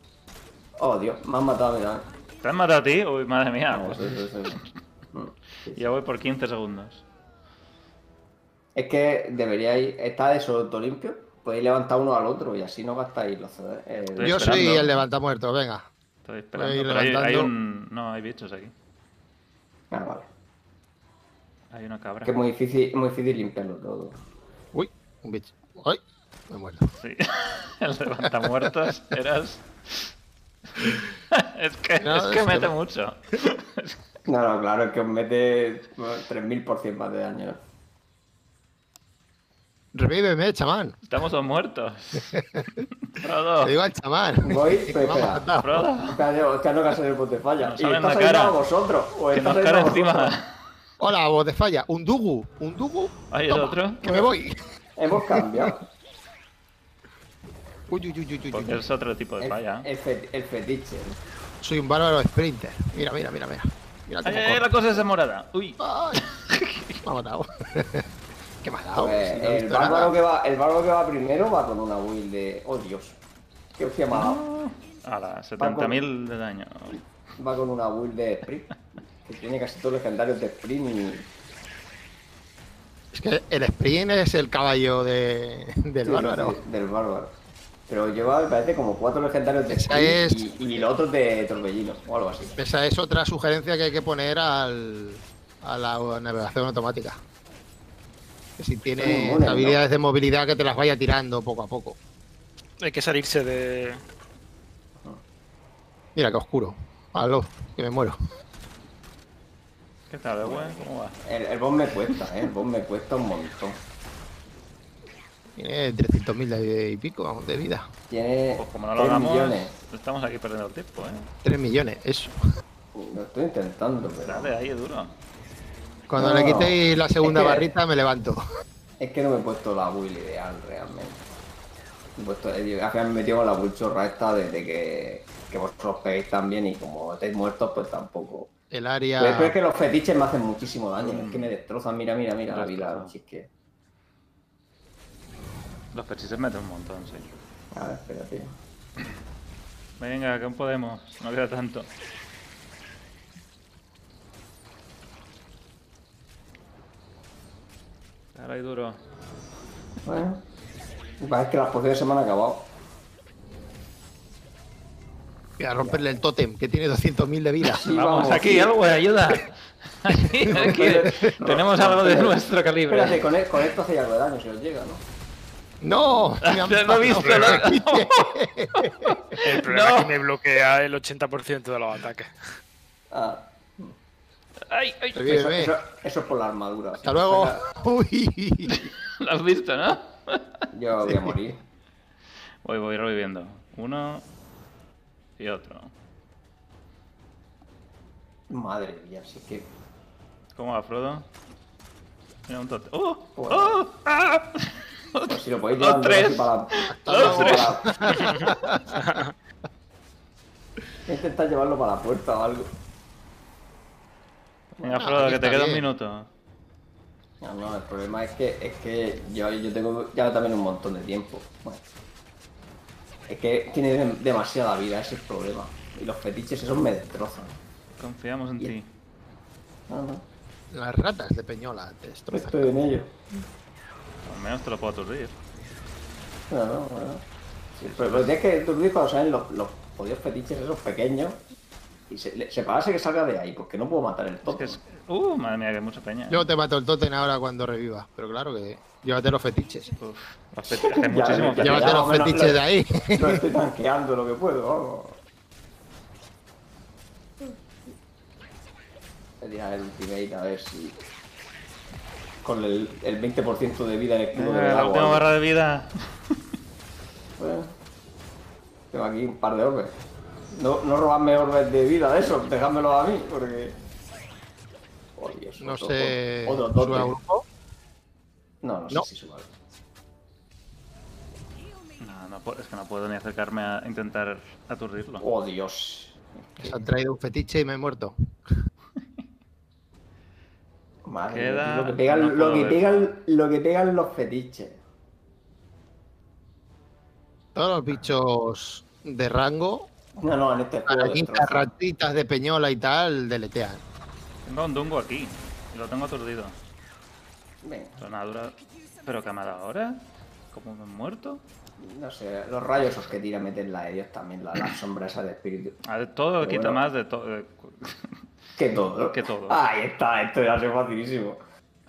Oh, Dios, me han matado a mí también. ¿Te han matado a ti? Uy, madre mía. No, pues sí, sí, sí. Mm, sí, sí. ya voy por 15 segundos. Es que deberíais. Está de todo limpio. Podéis levantar uno al otro y así no gastáis los CD. eh, Yo soy el levantamuerto, venga. Estoy esperando. Voy Pero hay, un. No, hay bichos aquí. Ah, vale. Hay una cabra. Que es muy difícil, muy difícil limpiarlo todo. Uy, un bicho. Uy, me he muerto. Sí. El levantamuertos eras. Es que, No, es que es que mete mucho. No, no, claro, es que os mete bueno, 3000% más de daño. Revíveme, chamán. Estamos todos muertos. Frodo. digo al chamán. Voy, que pero espera. Frodo. Hostia, no que el bote falla. Nos Y sale en está la saliendo cara. a vosotros. O Que está nos saliendo cae a vosotros. encima. Hola, voz de falla. Un dugu. Un dugu. Ahí el otro. Que me voy. Hemos cambiado. Uy, uy, uy, uy, uy, Porque uy. es otro tipo de El, falla. el fe- el fetiche. Soy un bárbaro sprinter. Mira, mira, mira, mira. Mira ¡Ay, cómo ay, ay, la cosa es de morada! ¡Uy! Ay, Me ha matado. ¿Qué me ha dado? Pues, Si no he el, bárbaro que va, el bárbaro que va primero va con una build de. ¡Oh, Dios! ¿Qué hostia me ha dado? A las 70.000 de daño. Va con una build de sprint. Que tiene casi todos los legendarios de sprint y. Es que el sprint es el caballo de, del Sí, bárbaro. sí, del bárbaro. Pero lleva, me parece, como cuatro legendarios de Esa es- y, y los otros de torbellino o algo así. Esa es otra sugerencia que hay que poner al, a la navegación automática. Que si tiene inmunes, ¿no? habilidades de movilidad que te las vaya tirando poco a poco. Hay que salirse de. Mira qué oscuro. Aló, que me muero. ¿Qué tal, güey? ¿Cómo va? El, el boss me cuesta, ¿eh? El boss me cuesta un montón. Tiene 300.000 de y pico vamos, de vida. Tiene Pues como no lo 3 hagamos, millones. estamos aquí perdiendo el tiempo, ¿eh? 3 millones, eso. Lo estoy intentando, pero. Dale, ahí, duro. Cuando No, le quitéis la segunda es que- barrita me levanto. Es que no me he puesto la build ideal realmente. Me he puesto, eh, al final me he metido con la build chorra esta desde que, que vosotros peguéis también y como estáis muertos, pues tampoco. El área. Pero es que los fetiches me hacen muchísimo daño, es que me destrozan, mira, mira, mira la vida. Si es que. Los pechises meten un montón, sí. A ver, espérate. Venga, que aún podemos. No queda tanto. Dale ahí duro. Bueno. Parece que las pociones se me han acabado. Voy a romperle el tótem, que tiene 200.000 de vida. Sí, vamos, aquí, algo, ayuda. Aquí, aquí. Tenemos algo de nuestro calibre. Espérate, con, e- con esto hace algo de daño si os llega, ¿no? ¡No! Me han No he visto nada. El problema No. es que me bloquea el 80% de los ataques. Ah, Ay, eso, ve. eso- eso es por la armadura. Hasta luego. Uy. Lo has visto, ¿no? Yo voy a morir. Voy, voy reviviendo. Uno y otro. Madre mía, sí que. ¿Cómo va, Frodo? Mira un tote. ¡Oh! ¡Oh! ¡Ah! Pues si lo podéis Los llevar tres. así para. Los para- llevarlo para la puerta o algo. Venga, Ah, Frodo, que te queda un minuto. No, no, el problema es que, es que yo, yo tengo ya también un montón de tiempo. Bueno. Es que tiene dem- demasiada vida, ese es el problema. Y los fetiches esos me destrozan. Confiamos en ti. No, Las ratas de Peñola te destrozan. estoy en ello. Al menos te lo puedo aturdir. No, no, bueno. Sí, pero, pero tienes que dormir cuando salen los, los jodidos fetiches esos pequeños. Y se, separarse que salga de ahí, porque no puedo matar el Es top. que es... Uh, madre mía, que mucha peña. Yo te mato el tótem ahora cuando reviva. Pero claro que llévate los fetiches. Uf, los fetiches, hay muchísimos fetiches. Llévate los fetiches lo- de ahí. No estoy tanqueando lo que puedo, vamos. Voy a tirar el ultimate a ver si. Con el, el 20% de vida en el escudo Venga, de la agua. última barra de vida. Bueno, tengo aquí un par de orbes. No, no robadme orbes de vida de esos, dejádmelos a mí, porque. Oh, Dios, No otro- sé. Otro ¿sube a totem. grupo? No, no sé No. si suba. No, no puedo- es que no puedo ni acercarme a intentar aturdirlo. Oh, Dios. Se han traído un fetiche y me he muerto. Madre Queda- lo que pegan, no lo que pegan, lo que pegan los fetiches. Todos los bichos de rango, No, no, en este juego destrozan. ratitas de Peñola y tal, deletean. Tengo un dungo aquí. Y lo tengo aturdido. Venga, Sonadura. ¿Pero qué me ha dado ahora? ¿Cómo me he muerto? no sé, los rayos esos que tira meten la ellos también, la, la sombra esa de espíritu. Ah, todo, Pero quita bueno. más de todo. Que todo. Que todo. Ahí está, esto ya es facilísimo.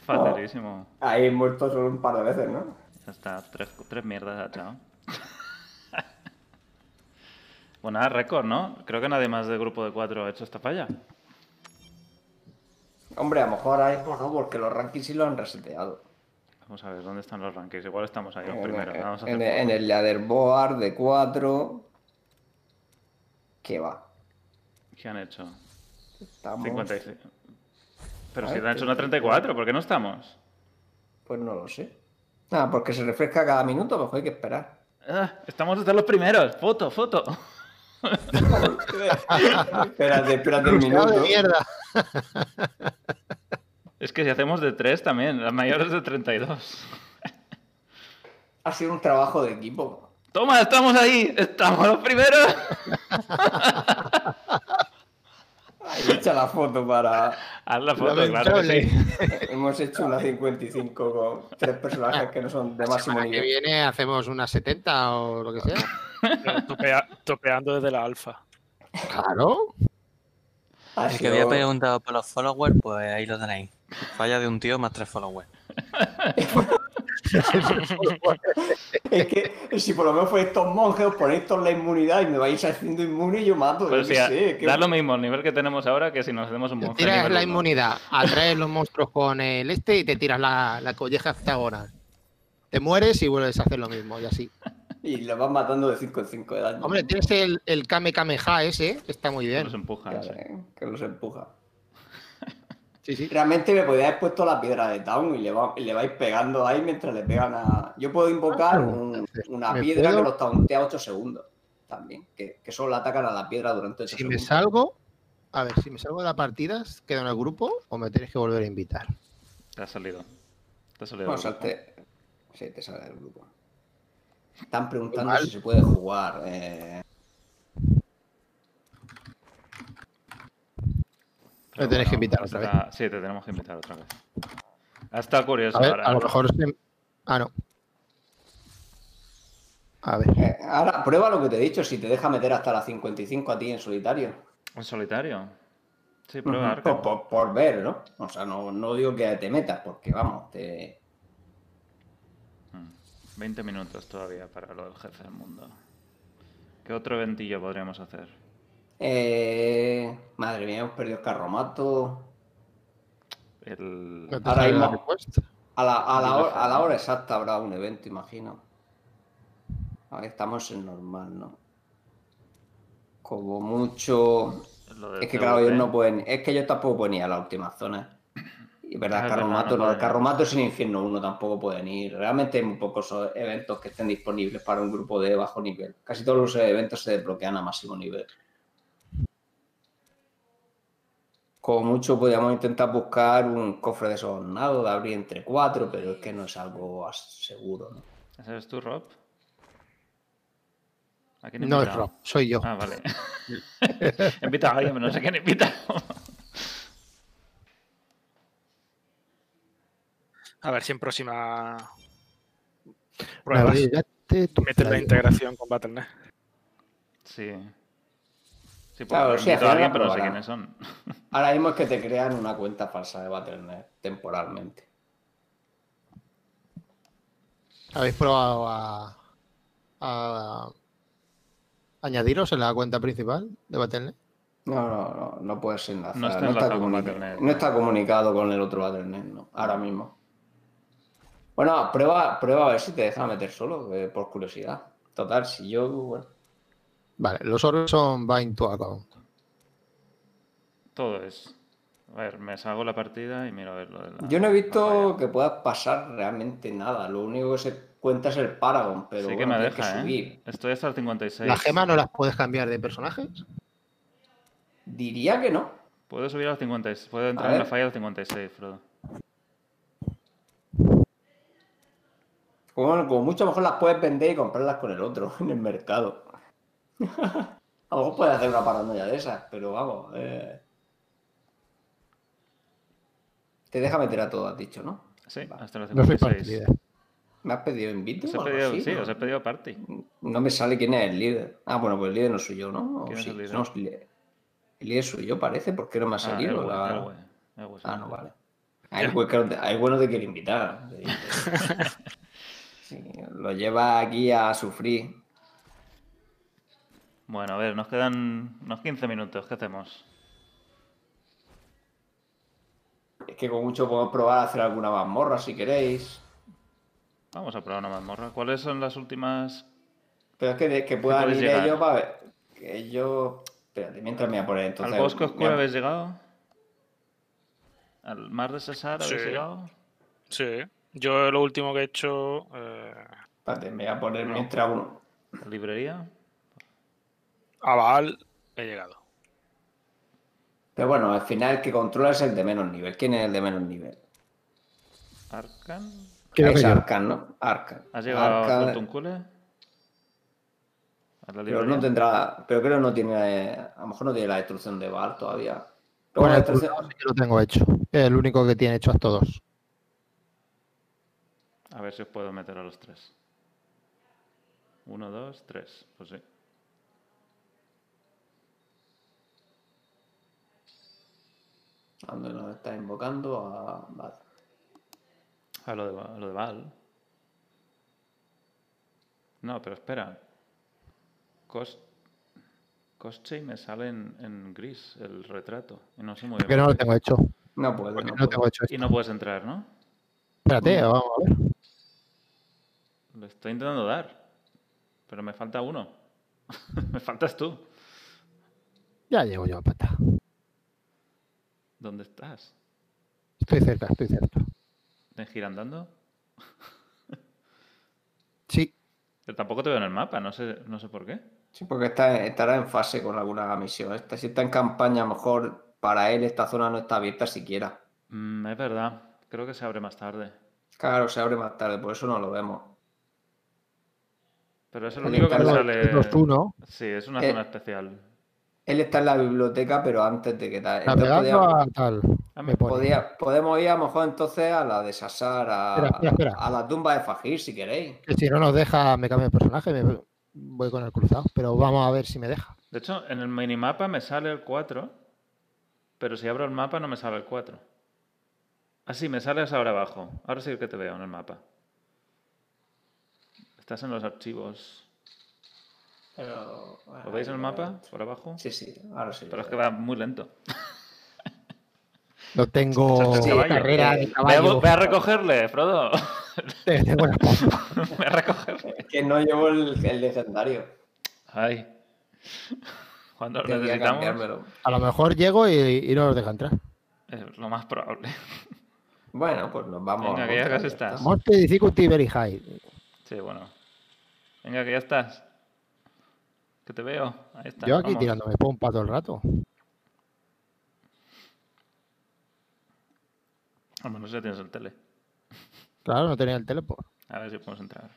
Facilísimo. Ahí he muerto solo un par de veces, ¿no? Ya está, tres, tres mierdas, chao. Bueno, nada, récord, ¿no? Creo que nadie más del grupo de cuatro ha hecho esta falla. Hombre, a lo mejor ahora mismo no, porque los rankings sí lo han reseteado. Vamos a ver, ¿dónde están los rankings? Igual estamos ahí los En, primeros. Vamos a en- en el leaderboard de 4. ¿Qué va? ¿Qué han hecho? Estamos. 56. Pero si hecho una 34, ¿por qué no estamos? Pues no lo sé. Ah, porque se refresca cada minuto, mejor hay que esperar. Ah, estamos desde los primeros. Foto, foto. espérate, espérate un Cruzado de minuto. mierda. Es que si hacemos de tres también, las mayores de 32. Ha sido un trabajo de equipo. Toma, estamos ahí. Estamos los primeros. Echa la foto para. Haz la foto, claro que sí. Hemos hecho una 55 con tres personajes que no son de La máximo semana que nivel. viene hacemos una 70 o lo que sea. Topea- topeando desde la alfa. Claro. Ha El que había preguntado por los followers, pues ahí lo tenéis. Falla de un tío más tres followers. Es que si por lo menos fuerais estos monjes, os ponéis toda la inmunidad y me vais haciendo inmune y yo mato. Pero yo que- da lo mismo el nivel que tenemos ahora que si nos hacemos un Te monje. tiras la uno. inmunidad, atraes los monstruos con el este y te tiras la, la colleja hexagonal. Te mueres y vuelves a hacer lo mismo y así. Y le vas matando de 5 en 5 de daño. Hombre, tienes el, el Kame Kameha ese, que está muy bien. Nos empuja. Claro, sí. eh, que los empuja. Sí, sí. Realmente me podía haber puesto la piedra de Town y le, va- y le vais pegando ahí mientras le pegan a. Yo puedo invocar un- una ¿Me piedra puedo? que los tauntea 8 segundos. También. Que, que solo le atacan a la piedra durante 8 Si me segundos. salgo, a ver, si me salgo de la partida, ¿quedo en el grupo o me tienes que volver a invitar? Te ha salido. Te ha salido. Bueno, salte- Sí, te sale del grupo. Están preguntando si se puede jugar. eh, Me tenéis que invitar otra vez. Sí, te tenemos que invitar otra vez. Ha estado curioso A ver, ahora. a lo mejor se... Ah, no. A ver. eh, ahora, prueba lo que te he dicho, si te deja meter hasta la 55 a ti en solitario. ¿En solitario? Sí, prueba por, por- por ver, ¿no? O sea, no, no digo que te metas, porque vamos, te... Mm, 20 minutos todavía para lo del jefe del mundo. ¿Qué otro eventillo podríamos hacer? Eh, madre mía, hemos perdido el carromato. El... ¿No te Ahora sale la? A la, a, la hora, lo sé. a la hora exacta habrá un evento, imagino. A ver, estamos en normal, ¿no? Como mucho. Es que claro, ellos no pueden. Es que ellos tampoco pueden ir a la última zona. Y verdad, Carromato no no, el. Carromato sin infierno 1 tampoco pueden ir. Realmente hay muy pocos eventos que estén disponibles para un grupo de bajo nivel. Casi todos los eventos se desbloquean a máximo nivel. Como mucho podríamos intentar buscar un cofre de sobornado de abrir entre cuatro, pero es que no es algo seguro, ¿no? ¿Ese eres tú, Rob? ¿A quién No es? Rob, soy yo. Ah, vale. He invitado a alguien, pero no sé quién he invitado. A ver si en próxima pruebas metes la integración con Battle.net. Sí. Sí, Claro, sí, invitado a al alguien, final pero no sé probará. quiénes son. Ahora mismo es que te crean una cuenta falsa de Battle.net temporalmente. ¿Habéis probado a, a añadiros en la cuenta principal de Battle.net? No, no, no, no puedes enlazar. No No está está, enlazado con comunica- Battle.net. no está comunicado con el otro Battle.net, no, ahora mismo. Bueno, prueba, prueba a ver si te deja meter solo, eh, por curiosidad. Total, si yo, bueno, Vale, los orbes son bind to account. Todo es. A ver, me salgo la partida y miro a ver lo de la. yo no he visto que pueda pasar realmente nada. Lo único que se cuenta es el Paragon, pero sí que bueno, me deja, que ¿eh? subir. Estoy hasta el 56. ¿Las gemas no las puedes cambiar de personajes? Diría que no. Puedo subir al 56. Puedo entrar en la falla del 56, Frodo. Como, como mucho mejor las puedes vender y comprarlas con el otro en el mercado. A lo mejor puedes hacer una paranoia de esas, pero vamos. eh. Te deja meter a todo, has dicho, ¿no? Sí, hasta soy 56. partidario. ¿Me has pedido invite? Os o he algo pedido, así, sí, no? os he pedido party. No me sale quién es el líder. Ah, bueno, pues el líder no soy yo, ¿no? ¿O ¿Quién es sí? el líder? No, el líder soy yo, parece. ¿Por qué no me ha Ah, salido? La-. Ah, no, vale. Hay pues hay bueno te quiere invitar. Sí, lo lleva aquí a sufrir. Bueno, a ver, nos quedan unos 15 minutos. ¿Qué hacemos? Es que con mucho podemos probar a hacer alguna mazmorra si queréis. Vamos a probar una mazmorra. ¿Cuáles son las últimas? Pero es que, que puedan puedes ir llegar? ellos para ver. Que ellos. Espérate, mientras me voy a poner entonces. ¿Al bosque oscuro habéis llegado? ¿Al mar de Cesar habéis Sí. llegado? Sí. Yo lo último que he hecho. eh, Espérate, me voy a poner mientras uno. La librería. Aval, he llegado. Pero bueno, al final el que controla es el de menos nivel. ¿Quién es el de menos nivel? Arcan. Creo es que. Arcan, ¿no? Arcan. ¿Has llegado Arcan, a? ¿A la pero no tendrá. Pero creo que no tiene. A lo mejor no tiene la destrucción de Val todavía. Pero Bueno, bueno, el la destrucción- sí que lo tengo hecho. Es el único que tiene hecho a todos. A ver si os puedo meter a los tres. Uno, dos, tres. Pues sí. ¿A dónde nos está invocando? A... Vale. A lo de, a lo de Val. No, pero espera. Cos... Cosche me sale en, en gris el retrato. Y no sé muy bien. Que no lo tengo hecho. No Porque no no tengo hecho Y no puedes entrar, ¿no? Espérate, vamos a ver. Le estoy intentando dar. Pero me falta uno. me faltas tú. Ya llego yo a pata. ¿Dónde estás? Estoy cerca, estoy cerca. ¿Tienes que ir andando? Sí, Pero tampoco te veo en el mapa, no sé, no sé por qué. Sí, porque está, estará en fase con alguna misión. Esta, si está en campaña, a lo mejor para él esta zona no está abierta siquiera. Mm, es verdad. Creo que se abre más tarde. Claro, se abre más tarde, por eso no lo vemos. Pero es el El único que sale. los uno. Sí, es una Eh, zona especial. Él está en la biblioteca, pero antes de que tal. Entonces Navegando podía- a tal. Ah, Me pone. podía- podemos ir a lo mejor entonces a la de Sassar, a, Espera, espera, espera. a la tumba de Fajir, si queréis. Que si no nos deja, me cambio de personaje, me voy con el cruzado. Pero vamos a ver si me deja. De hecho, en el minimapa me sale el 4, pero si abro el mapa no me sale el 4. Ah, sí, me sales ahora abajo. Ahora sí que te veo en el mapa. Estás en los archivos. Pero, ¿Lo veis en el mapa? Por abajo. Sí, sí, ahora sí. Pero es que va muy lento. No tengo carrera de caballo. ve a recogerle, Frodo. Tengo la pompa. ve a recogerle. Es que no llevo el, el legendario. Ay. Cuando lo necesitamos. A lo mejor llego y, y no nos deja entrar. es lo más probable. Bueno, pues nos vamos. Venga, a que ya casi estás. Monte difficulty very high. Sí, bueno. Venga, que ya estás. Que te veo. Ahí está. Yo aquí vamos. tirándome pompa todo el rato. No sé si tienes el tele. Claro, no tenía el teleport. A ver si podemos entrar.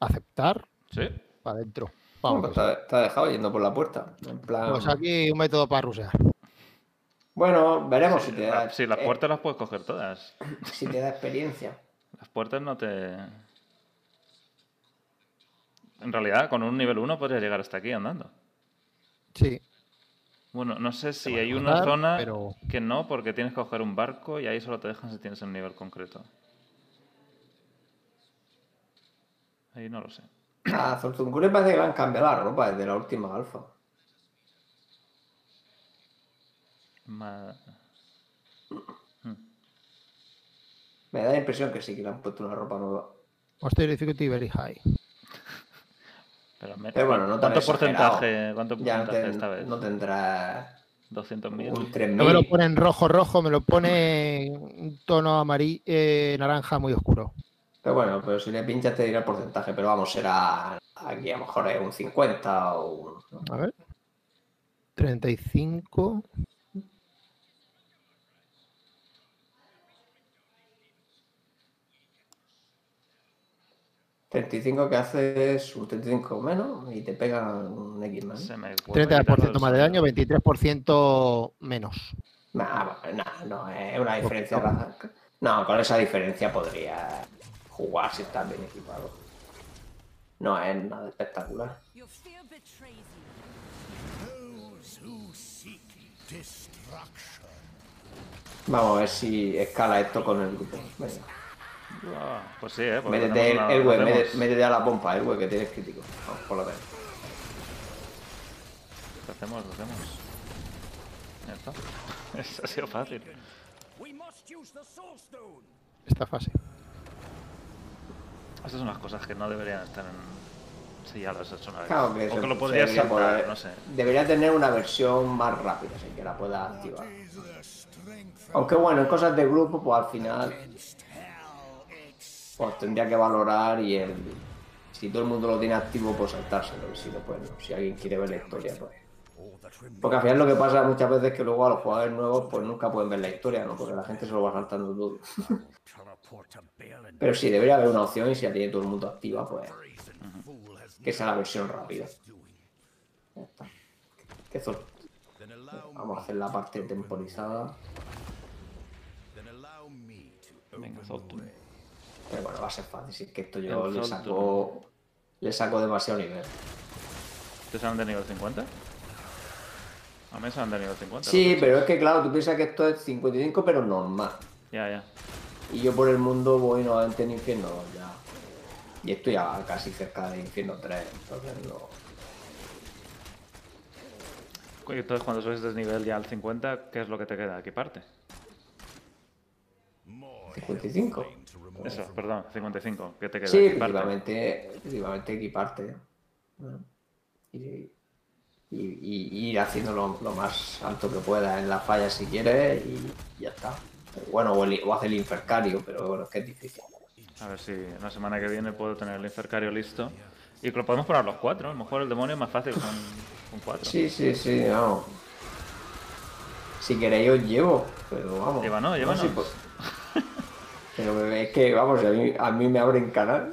Aceptar ¿Sí? para adentro. Bueno, Vamos. pues te, te ha dejado yendo por la puerta. En plan. Pues aquí un método para rusear. Bueno, veremos si te da. Sí, las eh, puertas las puedes coger todas. si te da experiencia. Las puertas no te... En realidad, con un nivel 1 podrías llegar hasta aquí andando. Sí. Bueno, no sé si hay una zona pero- que no, porque tienes que coger un barco y ahí solo te dejan si tienes un nivel concreto. Ahí no lo sé. A Zorzuncule parece que le han cambiado la ropa desde la última alfa. Ma- Me da la impresión que sí que le han puesto una ropa nueva. Monster difficulty very high. Pero, me- Pero bueno, no ¿Cuánto porcentaje, cuánto Ya no, ten- esta vez? no tendrá ¿200.000? un 3000. No me lo pone en rojo, rojo, me lo pone en un tono amarillo, eh, naranja muy oscuro. Pero bueno, pero si le pinchas te dirá el porcentaje. Pero vamos, será aquí a lo mejor es un 50 o un... A ver. 35. 35 que haces un 35 menos y te pegan un X más. Se me vuelve a quitar 30% el más de daño, sonido. 23% menos. Nah, nah, no, es una diferencia. ra- No, con esa diferencia podría jugar si estás bien equipado. No es nada espectacular. Vamos a ver si escala esto con el grupo. Venga. Ah, pues sí, ¿eh? porque Métete, el güey, hacemos- métete, métete a la pompa, el güey, que tienes crítico. Vamos, por lo menos. Lo hacemos, lo hacemos. Ya está. Eso ha sido fácil. Esta fase. Estas son las cosas que no deberían estar en... Si ya las has hecho una vez. Claro que o se- que lo podrías debería saltar, poder- no sé. Debería tener una versión más rápida, así que la puedas activar. Aunque bueno, en cosas de grupo, pues al final. Pues tendría que valorar y el, si todo el mundo lo tiene activo, pues saltárselo. Si no, pues. Si alguien quiere ver la historia, pues. Porque al final lo que pasa muchas veces es que luego a los jugadores nuevos pues nunca pueden ver la historia, ¿no? Porque la gente se lo va saltando todo. Pero sí, debería haber una opción y si la tiene todo el mundo activa, pues que sea la versión rápida. Ya está. Eso- Vamos a hacer la parte temporizada. Venga, Zoltun. Pero bueno, va a ser fácil. Si es que esto yo le saco. Le saco demasiado nivel. ¿Te salen de nivel 50? A mí me salen de nivel 50. Sí, pero es que claro, tú piensas que esto es 55, pero normal. Ya, ya. Y yo por el mundo voy nuevamente en infierno 2 ya. Y estoy ya casi cerca de infierno 3. Entonces no. Entonces, cuando subes de nivel ya al 50, ¿qué es lo que te queda? ¿Equiparte? 55. Eso, perdón, 55. ¿Qué te queda? Sí, Equiparte. efectivamente, efectivamente equiparte. Y, y- y ir haciendo lo, lo más alto que pueda en la falla si quieres y ya está. Bueno, o, el, o hacer el infercario, pero bueno, es que es difícil. A ver si la semana que viene puedo tener el infercario listo. Y que lo podemos poner los cuatro. A lo mejor el demonio es más fácil con, con cuatro. Sí, sí, sí, vamos. Si queréis os llevo, pero vamos. Llévanos, llévanos. sí, pues- Pero es que, vamos, a mí, a mí me abren canal.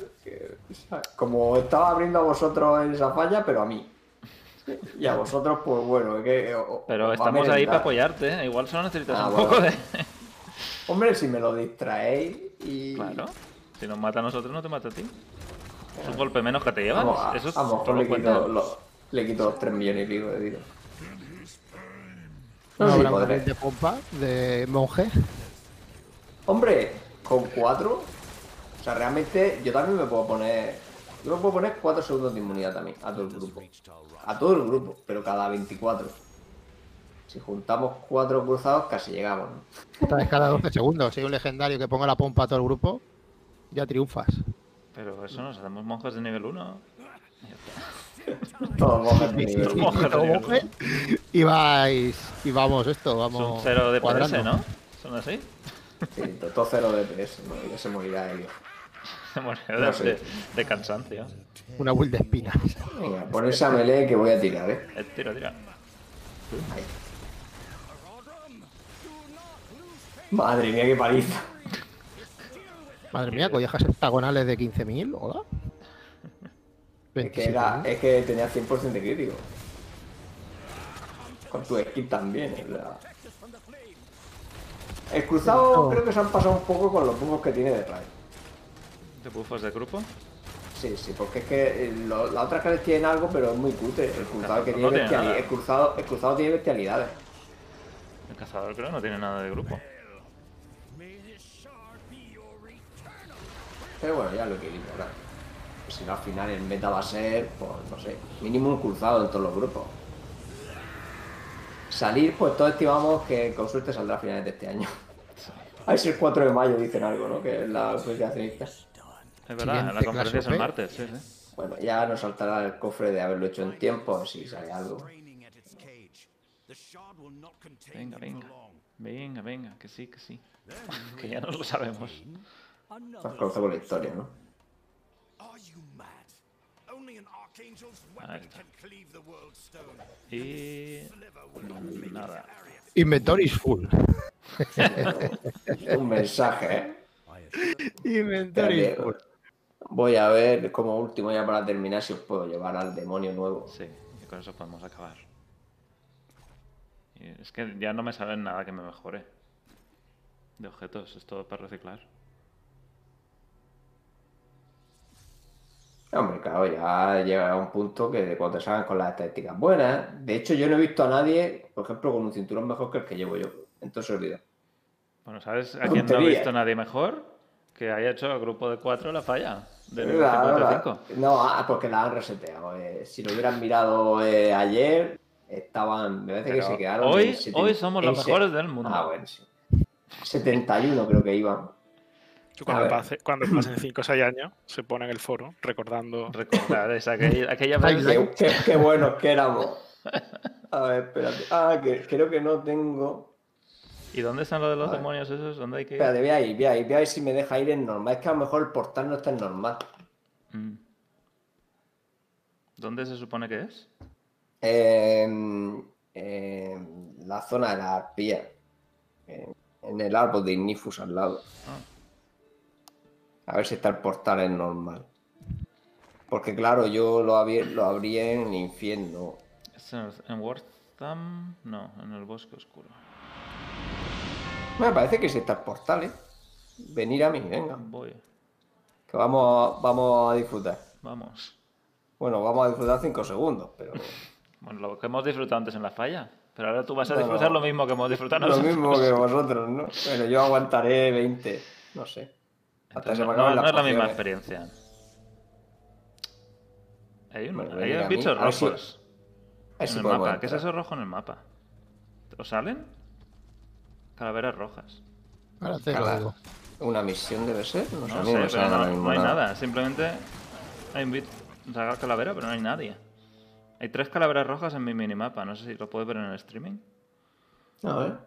como estaba abriendo a vosotros en esa falla, pero a mí. Y a vosotros, pues bueno, es que. o- Pero estamos ahí para apoyarte. ¿eh? Igual solo necesitas Ah, un bueno. poco de... Hombre, si me lo distraéis y. Claro. Si nos mata a nosotros, no te mata a ti. Es un golpe menos que te llevas. Vamos, a, Eso es a lo mejor le quito, lo- le quito los 3 millones y pico de vida. ¿No No, sí, de pompa de monje? Hombre, con 4. O sea, realmente yo también me puedo poner. Yo me puedo poner 4 segundos de inmunidad también a todo el grupo. A todo el grupo, pero cada 24. Si juntamos 4 cruzados, casi llegamos. ¿no? Esta vez cada 12 segundos. Si hay un legendario que ponga la pompa a todo el grupo, ya triunfas. Pero eso nos hacemos monjes de nivel 1. Todos monjes de nivel. Todos monjes de Todo nivel monje, Y vais. Y vamos, esto, Es vamos. un 0 de. PS, ¿no? ¿Son así? Sí, todo 0 de PS, ¿no? ya se morirá ellos. Bueno, No de, sé. de- de cansancio. Una build de espinas. Venga, ponerse a melee que voy a tirar, ¿eh? Eh, tira, tira. Ahí. Madre mía, qué paliza. Madre mía, collejas hexagonales de 15.000, ¿hola? Es que, era, es que tenía 100% de crítico. Con tu skin también, verdad. El cruzado creo que se han pasado un poco con los buffos que tiene de Raid. ¿De buffos de grupo? Sí, sí, porque es que eh, lo- las otras clases tienen algo, pero es muy cutre. El cruzado que No tiene. El cruzado, el cruzado tiene bestialidades. El cazador creo no tiene nada de grupo. Pero bueno, ya lo equilibro, claro. Si no, al final el meta va a ser, pues no sé, mínimo un cruzado en todos los grupos. Salir, pues todos estimamos que con suerte saldrá a finales de este año. A ver si el 4 de mayo dicen algo, ¿no? Que es la conferencia accionista. Es verdad, la conferencia es el martes, sí, sí. Bueno, ya nos saltará el cofre de haberlo hecho en tiempo, si sale algo. Venga, venga. Venga, venga, que sí, que sí. que ya no lo sabemos. Nos conocemos la historia, ¿no? Ahí está. Y... Nada. Inventory full. Un mensaje, ¿eh? Inventory Espérate, full. Voy a ver como último ya para terminar si os puedo llevar al demonio nuevo. Sí, y con eso podemos acabar. Y es que ya no me sale nada que me mejore. De objetos, es todo para reciclar. Hombre, claro, ya llega a un punto que cuando te salgan con las estadísticas buenas. De hecho, yo no he visto a nadie, por ejemplo, con un cinturón mejor que el que llevo yo. Entonces olvido. Bueno, ¿sabes a quién no ha visto nadie mejor? Que haya hecho el grupo de 4 la falla. De Claro, 55. No, ah, porque la han reseteado. eh. Si lo hubieran mirado eh, ayer, estaban. Me parece que se quedaron. hoy- hoy somos los mejores del mundo. Ah, bueno, sí. 71 creo que iban. Cuando, ver. pase- cuando pasen 5 o 6 años, se pone en el foro recordando. Recordar esa, aquella, aquella Ay, vez. Qué, qué- qué buenos que éramos. A ver, espérate. Ah, que creo que no tengo. ¿Y dónde están los de los demonios esos? ¿Dónde hay que ir? Espérate, voy a ir, voy a ir, voy a ver si me deja ir en normal. Es que a lo mejor el portal no está en normal. Mm. ¿Dónde se supone que es? En, en la zona de la arpía. En, en el árbol de Ignifus al lado. A ver si está el portal en normal. Porque claro, yo lo, abrí, lo abrí en infierno. ¿Es en, Wortham? No, en el bosque oscuro. Me parece que sí está el portal, ¿eh? Venir a mí, venga. Voy. Que vamos, a- vamos a disfrutar. Vamos. Bueno, vamos a disfrutar cinco segundos, pero Bueno, lo que hemos disfrutado antes en la falla. Pero ahora tú vas a disfrutar no. lo mismo que hemos disfrutado lo nosotros. mismo que vosotros, ¿no? Bueno, yo aguantaré 20, no sé. Entonces, no, es la misma pociones. experiencia. Hay, un, Bueno, hay a bichos a si- rojos A en si el mapa. ¿Qué es eso rojo en el mapa? ¿Os salen? Calaveras rojas. Ahora te lo Cala- digo. ¿Una misión debe ser? No, sé, a No pero no, hay nada. Simplemente hay un bit calavera, pero no hay nadie. Hay tres calaveras rojas en mi minimapa. No sé si lo puedes ver en el streaming. A ver,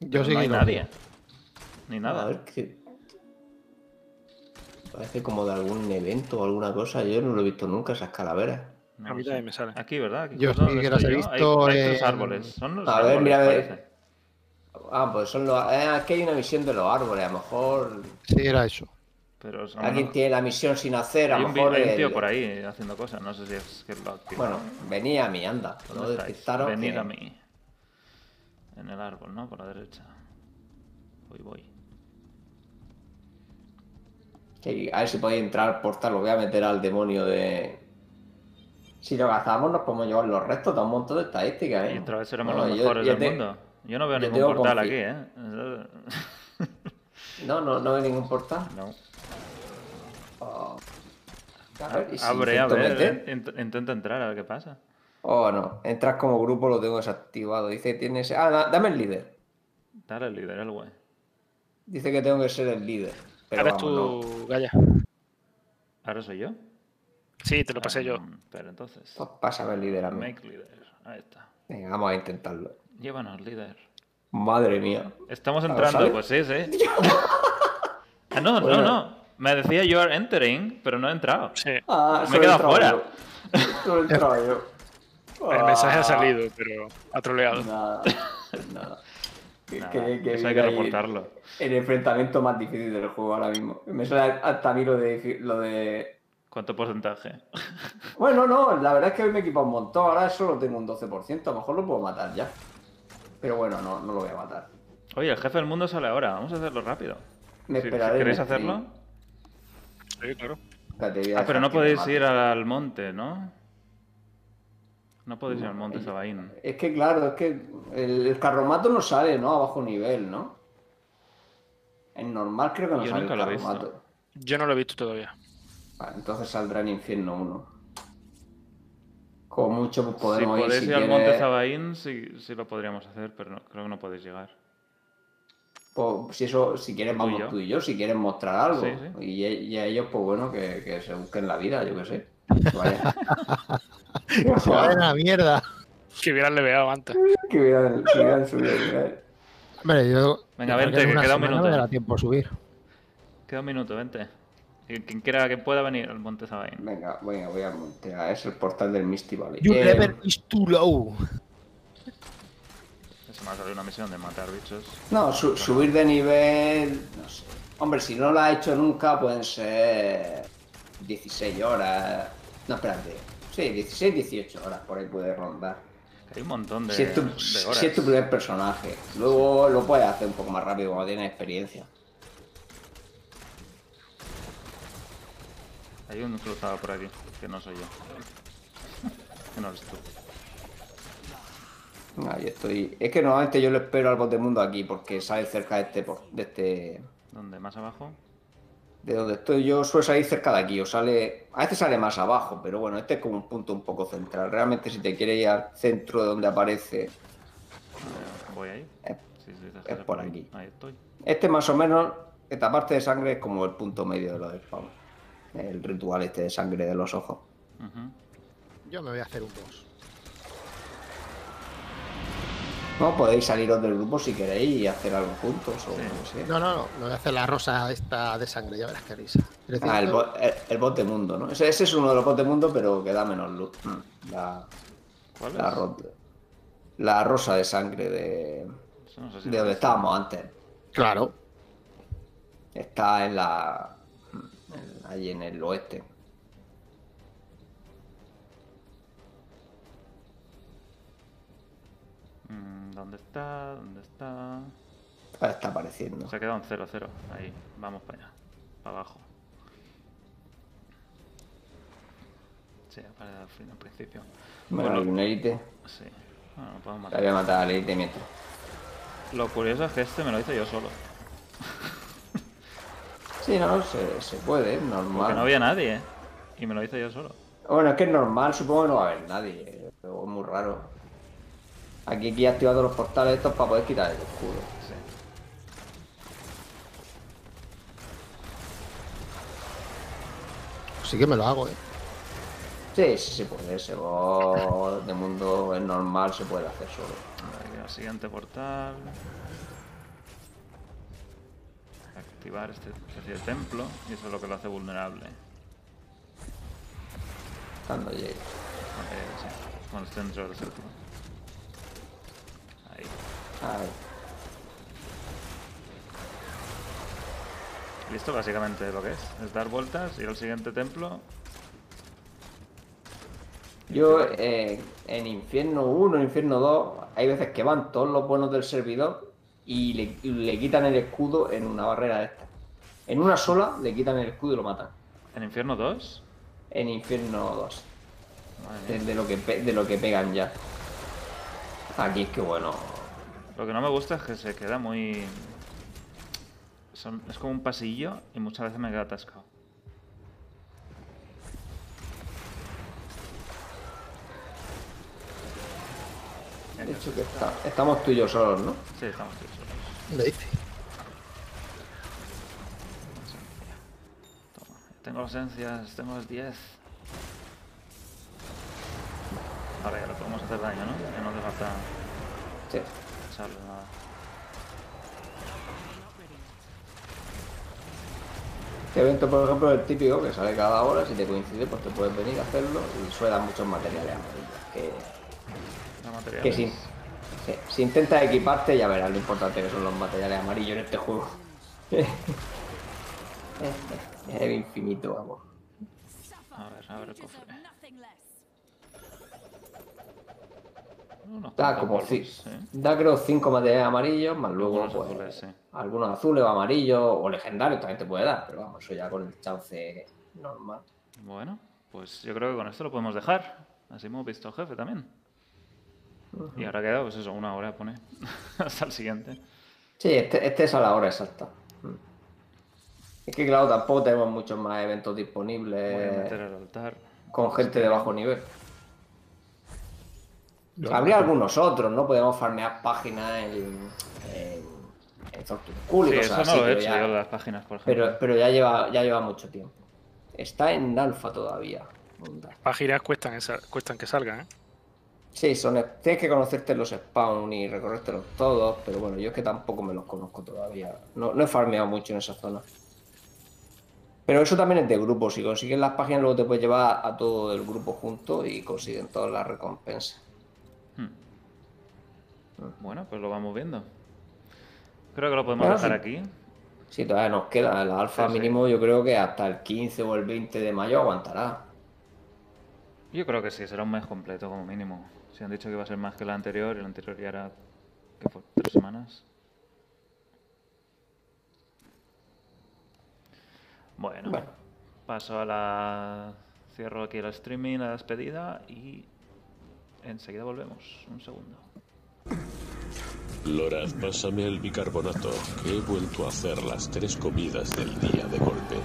Yo sí no hay nadie. Ni a nada. ver qué... Parece como de algún evento o alguna cosa. Yo no lo he visto nunca, esas calaveras. No A mí también me sale. Aquí, ¿verdad? Aquí Yo sí que las he hay- visto Hay, tres en- árboles. Son los A ver, mira, a ver. parece. Ah, pues son los... eh, aquí hay una misión de los árboles. A lo mejor Sí, era eso. Pero son- alguien tiene la misión sin hacer. A lo mejor hay un tío el- por ahí haciendo cosas. No sé si es que lo activa. Bueno, venía a mí, anda. ¿Dónde No detectaron Venid que- a mí. En el árbol, ¿no? Por la derecha. Voy, voy. Que a ver si podéis entrar al portal. Lo voy a meter al demonio de... Si lo gastamos nos podemos llevar los restos de un montón de estadísticas, ¿eh? Y otra vez seremos Bueno, los yo- mejores yo del te- mundo. Yo no veo yo ningún portal aquí, ¿eh? No, no, no hay ningún portal. No. Oh. A ver, ¿y si Abre, a intento ver. meter? eh, int- Intenta entrar a ver qué pasa. Oh, no. Entras como grupo, lo tengo desactivado. Dice que tienes. Ah, da- dame el líder. Dale el líder, el güey. Dice que tengo que ser el líder. Pero vamos, no. tú, Gaya. ¿Ahora soy yo? Sí, te lo pasé yo. Mm, Pero entonces. Pues líder a mí. Make leader. Ahí está. Venga, vamos a intentarlo. Llévanos, líder. Madre mía. Estamos Ah, entrando, pues sí, sí. Ah, no, Bueno. no, no. Me decía you are entering, pero no he entrado. Sí. Ah, Me he quedado fuera. yo. Solo entraba yo. El mensaje Ah, ha salido, pero ha troleado. Nada. Nada. Que- Nada, que- que eso hay que reportarlo. El enfrentamiento más difícil del juego ahora mismo. Me sale hasta a mí lo de, lo de ¿Cuánto porcentaje? Bueno, no, la verdad es que hoy me he equipado un montón. Ahora solo tengo un 12%. A lo mejor lo puedo matar ya. Pero bueno, no, no lo voy a matar. Oye, el jefe del mundo sale ahora. Vamos a hacerlo rápido. Me Si- esperaré. ¿Queréis hacerlo? Sí, claro. Ah, pero no podéis ir al monte, ¿no? No podéis ir al monte Zabaín. Es que claro, es que el, el carromato no sale, ¿no? A bajo nivel, ¿no? En normal creo que no Yo sale nunca el lo he visto. carromato. Yo no lo he visto todavía. Vale, entonces saldrá en infierno 1. Como mucho pues Si podemos podéis ir ir si al monte quieres- Zabaín, sí, sí lo podríamos hacer, pero no- creo que no podéis llegar. pues, si eso, si quieres Tú y vamos yo. tú y yo, si quieres mostrar algo. Sí, sí. Y, y a ellos, pues bueno, que, que se busquen la vida, yo qué sé. Vaya. Se va de la mierda. Que hubieran leveado antes. que hubieran, que hubieran subido. Hombre, yo. Venga, vente, en que queda un minuto. Me dará tiempo a subir. Queda un minuto, vente. Quien quiera que pueda venir al monte Zabaín. Venga, venga, voy a montar. Es el portal del Misty Valley. Your Eh, level is too low. Se me ha salido una misión de matar bichos. No, su- subir de nivel. No sé. Hombre, si no lo has hecho nunca, pueden ser 16 horas. No, espérate. Sí, 16, 18 horas por ahí puede rondar. Hay un montón de, si, es tu, de horas. si es tu primer personaje. Luego lo puedes hacer un poco más rápido cuando tienes experiencia. Hay un cruzado por aquí, que no soy yo. que no eres tú. Ahí estoy. Es que normalmente yo lo espero al bote mundo aquí porque sale cerca de este, de este. ¿Dónde? ¿Más abajo? De donde estoy yo suele salir cerca de aquí, o sale. A veces sale más abajo, pero bueno, este es como un punto un poco central. Realmente si te quieres ir al centro de donde aparece. Eh, Voy ahí. Es- Sí, sí, es déjate por aquí. Ahí estoy. Este más o menos, esta parte de sangre es como el punto medio de lo del spawn. El ritual este de sangre de los ojos. Yo me voy a hacer un boss. No, podéis saliros del grupo si queréis y hacer algo juntos o Sí. no sé. No, no, no. Me voy a hacer la rosa esta de sangre, ya verás qué risa. Ah, el, bo- el, el bot de mundo, ¿no? Ese, ese es uno de los bots de mundo, pero que da menos luz. Mm, La, ¿Cuál la, es? ro- la rosa de sangre de, Eso no sé si de lo donde estábamos antes. Claro. Está en la. en- Allí en el oeste. ¿Dónde está? ¿Dónde está? Ah, Está apareciendo. Se ha quedado en 0-0. Ahí, vamos para allá. Para abajo. Sí, para al fin, al principio. Bueno, Bueno, hay un élite. sí. Bueno, podemos La matar. voy a matar al élite mientras. Lo curioso es que este me lo hice yo solo. Sí, no, se, se puede, es Porque normal. no había nadie, ¿eh? Y me lo hice yo solo. Bueno, es que es normal, supongo que no va a haber nadie. Pero es muy raro. Aquí, aquí he activado los portales estos para poder quitar el escudo. Sí. Sí que me lo hago, ¿eh? Sí, sí se puede. Ese de mundo es normal, se puede hacer solo. Al siguiente portal. Activar este especie de templo. Y eso es lo que lo hace vulnerable. Cuando llegue. Eh, sí, cuando esté dentro del círculo. Ahí. Ahí. Y esto básicamente lo que es. Es dar vueltas, ir al siguiente templo. Yo eh, en Infierno 1, en Infierno 2, hay veces que van todos los buenos del servidor y le, y le quitan el escudo en una barrera esta. En una sola le quitan el escudo y lo matan. ¿En Infierno 2? En Infierno 2. Madre De, mía. de lo que de lo que pegan ya. Aquí es que bueno. Lo que no me gusta es que se queda muy... son- es como un pasillo y muchas veces me queda atascado. De hecho que está- estamos tú y yo solos, ¿no? Sí, estamos todos solos. Me dice. Toma. Tengo ausencias, tengo las 10. Ahora ya lo podemos hacer daño, ¿no? Ya no hace falta Sí. Nada. Este evento, por ejemplo, es el típico que sale cada hora. Si te coincide, pues te puedes venir a hacerlo y suele dar muchos materiales amarillos. Que, materiales. si, si intentas equiparte, ya verás lo importante que son los materiales amarillos en este juego. es el infinito, vamos. A ver, a ver el cofre. Unos Da como polvos, sí. da creo 5 materiales amarillos, más luego Algunos pues, azules, algunos azules o amarillos o legendarios también te puede dar, pero vamos, eso ya con el chance normal. Bueno, pues yo creo que con esto lo podemos dejar. Así hemos visto al jefe también. Y ahora queda, pues eso, una hora pone. Hasta el siguiente. Sí, este, este es a la hora exacta. Mm. Es que claro, tampoco tenemos muchos más eventos Voy a disponibles meter el altar. con gente de bajo nivel. Habría algunos otros, ¿no? Podemos farmear páginas en, en, en Fortune School y Sí, cosas eso no así, lo he pero hecho ya- yo las páginas, por ejemplo. pero, pero ya lleva, ya lleva mucho tiempo. Está en alfa todavía. Onda. Páginas cuestan, esa- cuestan que salgan, ¿eh? Sí, son, tienes que conocerte los spawn y recorrértelos todos, pero bueno, yo es que tampoco me los conozco todavía. No, no he farmeado mucho en esa zona. Pero eso también es de grupo. Si consigues las páginas, luego te puedes llevar a todo el grupo junto y consiguen todas las recompensas. Hmm. Bueno, pues lo vamos viendo. Creo que lo podemos Bueno, dejar sí. aquí. Si todavía nos queda el alfa Sí, sí. mínimo, yo creo que hasta el 15 o el 20 de mayo aguantará. Yo creo que sí, será un mes completo como mínimo. Si han dicho que va a ser más que el anterior, y el anterior ya era. ¿Qué fue? ¿Tres semanas? Bueno, Bueno. paso a la. Cierro aquí el streaming, la despedida y. Enseguida volvemos. Un segundo. Loraz, pásame el bicarbonato, que he vuelto a hacer las tres comidas del día de golpe.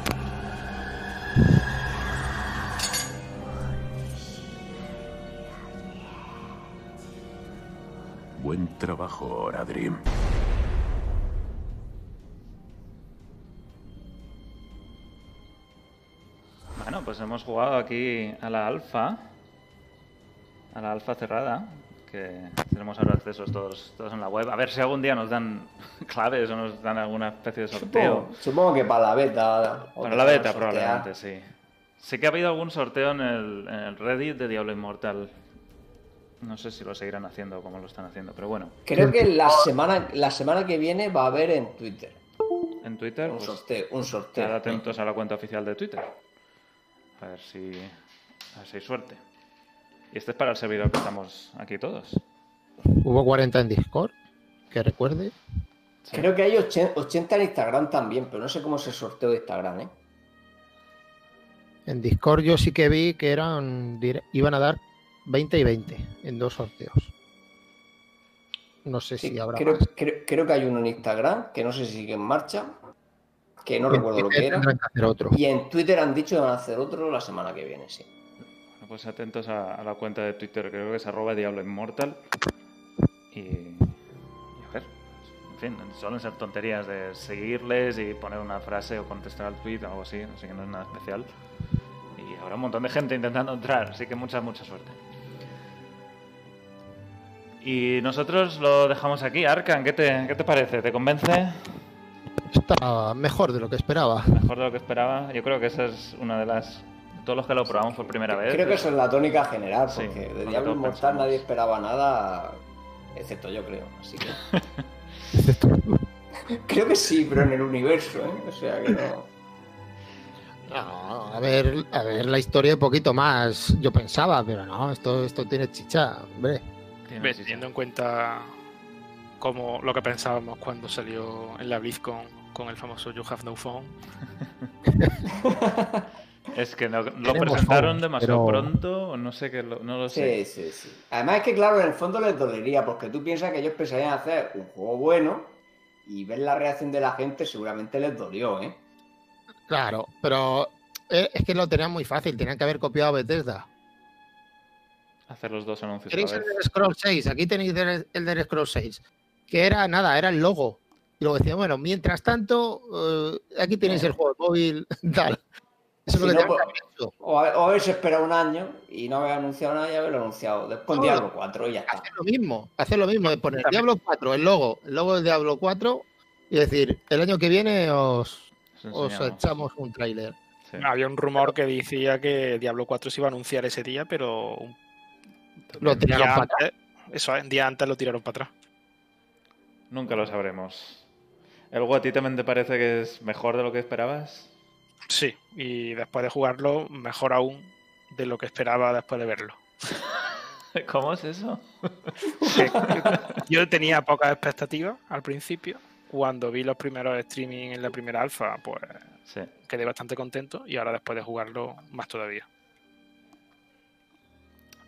Buen trabajo, Oradrim. Bueno, pues hemos jugado aquí a la alfa. A la alfa cerrada. Que tenemos ahora accesos todos, todos en la web. A ver si algún día nos dan claves o nos dan alguna especie de sorteo. Supongo, supongo que para la beta. Para la beta, probablemente, sí. Sí que ha habido algún sorteo en el, en el Reddit de Diablo Inmortal. No sé si lo seguirán haciendo o cómo lo están haciendo, pero bueno. Creo que la semana, la semana que viene va a haber en Twitter En Twitter, un pues, sorteo. Un sorteo. estar atentos a la cuenta oficial de Twitter. A ver si, a ver si hay suerte. Y este es para el servidor que estamos aquí todos. Hubo 40 en Discord, que recuerde. Sí. Creo que hay 80, 80 en Instagram también, pero no sé cómo es el sorteo de Instagram, ¿eh? En Discord yo sí que vi que eran iban a dar 20 y 20 en dos sorteos. No sé Sí, si habrá creo, más. creo, creo que hay uno en Instagram, que no sé si sigue en marcha, que no En recuerdo lo que era. tendrán que hacer otro. Y en Twitter han dicho que van a hacer otro la semana que viene, sí. Pues atentos a, a la cuenta de Twitter, creo que es arroba Diablo Inmortal. Y, y a ver, en fin, suelen ser tonterías de seguirles y poner una frase o contestar al tweet o algo así, así que no es nada especial. Y habrá un montón de gente intentando entrar, así que mucha, mucha suerte. Y nosotros lo dejamos aquí. Arkan, ¿qué te, qué te parece? ¿Te convence? Está mejor de lo que esperaba. Mejor de lo que esperaba. Yo creo que esa es una de las... Todos los que lo probamos por primera vez. Creo que eso es la tónica general, porque de Diablo Inmortal nadie esperaba nada, excepto yo creo. Así que creo que sí, pero en el universo, ¿eh? O sea que no. No, a ver, a ver la historia un poquito más, yo pensaba, pero no, esto, esto tiene chicha, hombre. Tiene Ves, chicha. Teniendo en cuenta como lo que pensábamos cuando salió en la BlizzCon con el famoso You Have No Phone. Es que no- lo presentaron demasiado pero- pronto, o no sé qué, no lo sé. Sí, sí, sí. Además es que, claro, en el fondo les dolería, porque tú piensas que ellos pensarían hacer un juego bueno y ver la reacción de la gente seguramente les dolió, ¿eh? Claro, pero eh, es que lo tenían muy fácil, tenían que haber copiado a Bethesda. Hacer los dos anuncios a ¿Queréis la el vez. de Scroll 6? Aquí tenéis el el de Scroll 6. Que era nada, era el logo. Y luego decía, bueno, mientras tanto, eh, aquí tenéis el juego móvil, tal. Eso es Si lo que no, pues-. O, haber- o haberse esperado un año y no haber anunciado nada y haberlo anunciado después No, Diablo 4 y ya está. Hacer lo mismo, hacer lo mismo, de poner Diablo 4, el logo, el logo de Diablo 4, y decir, el año que viene os, echamos un tráiler. Sí. Había un rumor que decía que Diablo 4 se iba a anunciar ese día, pero un Lo tiraron día para atrás. antes, eso es, un día antes lo tiraron para atrás. Nunca lo sabremos. ¿El a ti también te parece que es mejor de lo que esperabas? Sí, y después de jugarlo, mejor aún de lo que esperaba después de verlo. ¿Cómo es eso? Yo tenía pocas expectativas al principio. Cuando vi los primeros streaming en la primera alfa, pues Sí. quedé bastante contento y ahora después de jugarlo, más todavía.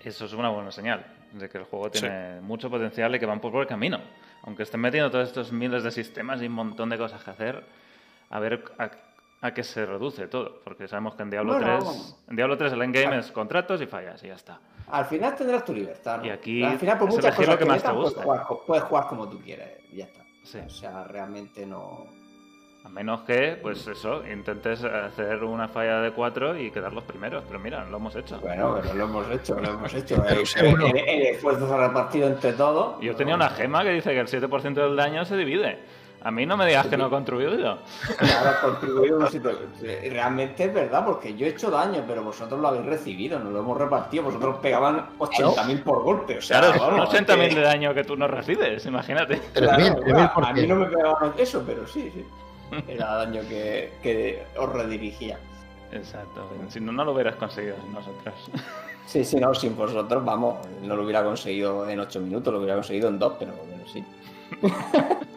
Eso es una buena señal, de que el juego Sí. tiene mucho potencial y que van por buen camino. Aunque estén metiendo todos estos miles de sistemas y un montón de cosas que hacer, a ver a, a qué se reduce todo. Porque sabemos que en Diablo Bueno. 3, en Diablo 3 el endgame es contratos y fallas y ya está. Al final tendrás tu libertad, ¿no? Y aquí Al final, por es muchas elegir lo cosas que que, más te metan, puedes jugar, puedes jugar como tú quieras ya está. Sí. O sea, realmente no... A menos que, pues eso, intentes hacer una falla de 4 y quedar los primeros. Pero mira, lo hemos hecho. Bueno, pero lo hemos hecho, lo hemos hecho. Pero El, seguro. el- el esfuerzo se ha repartido entre todos. Yo tenía una gema que dice que el 7% del daño se divide. A mí no me digas que no he contribuido. Claro, sitio- Realmente es verdad, porque yo he hecho daño, pero vosotros lo habéis recibido, nos lo hemos repartido. Vosotros pegaban 80.000 por golpe. O sea, Claro, vamos, 80.000 que- de daño que tú no recibes, imagínate. Claro, 3.000, 3.000 por a mí no me pegaban eso, pero sí, sí. Era daño que, que os redirigía. Exacto. Si no, no lo hubieras conseguido sin nosotros. Sí, sí, no, sin vosotros, vamos, no lo hubiera conseguido en 8 minutos, lo hubiera conseguido en 2, pero bueno, sí.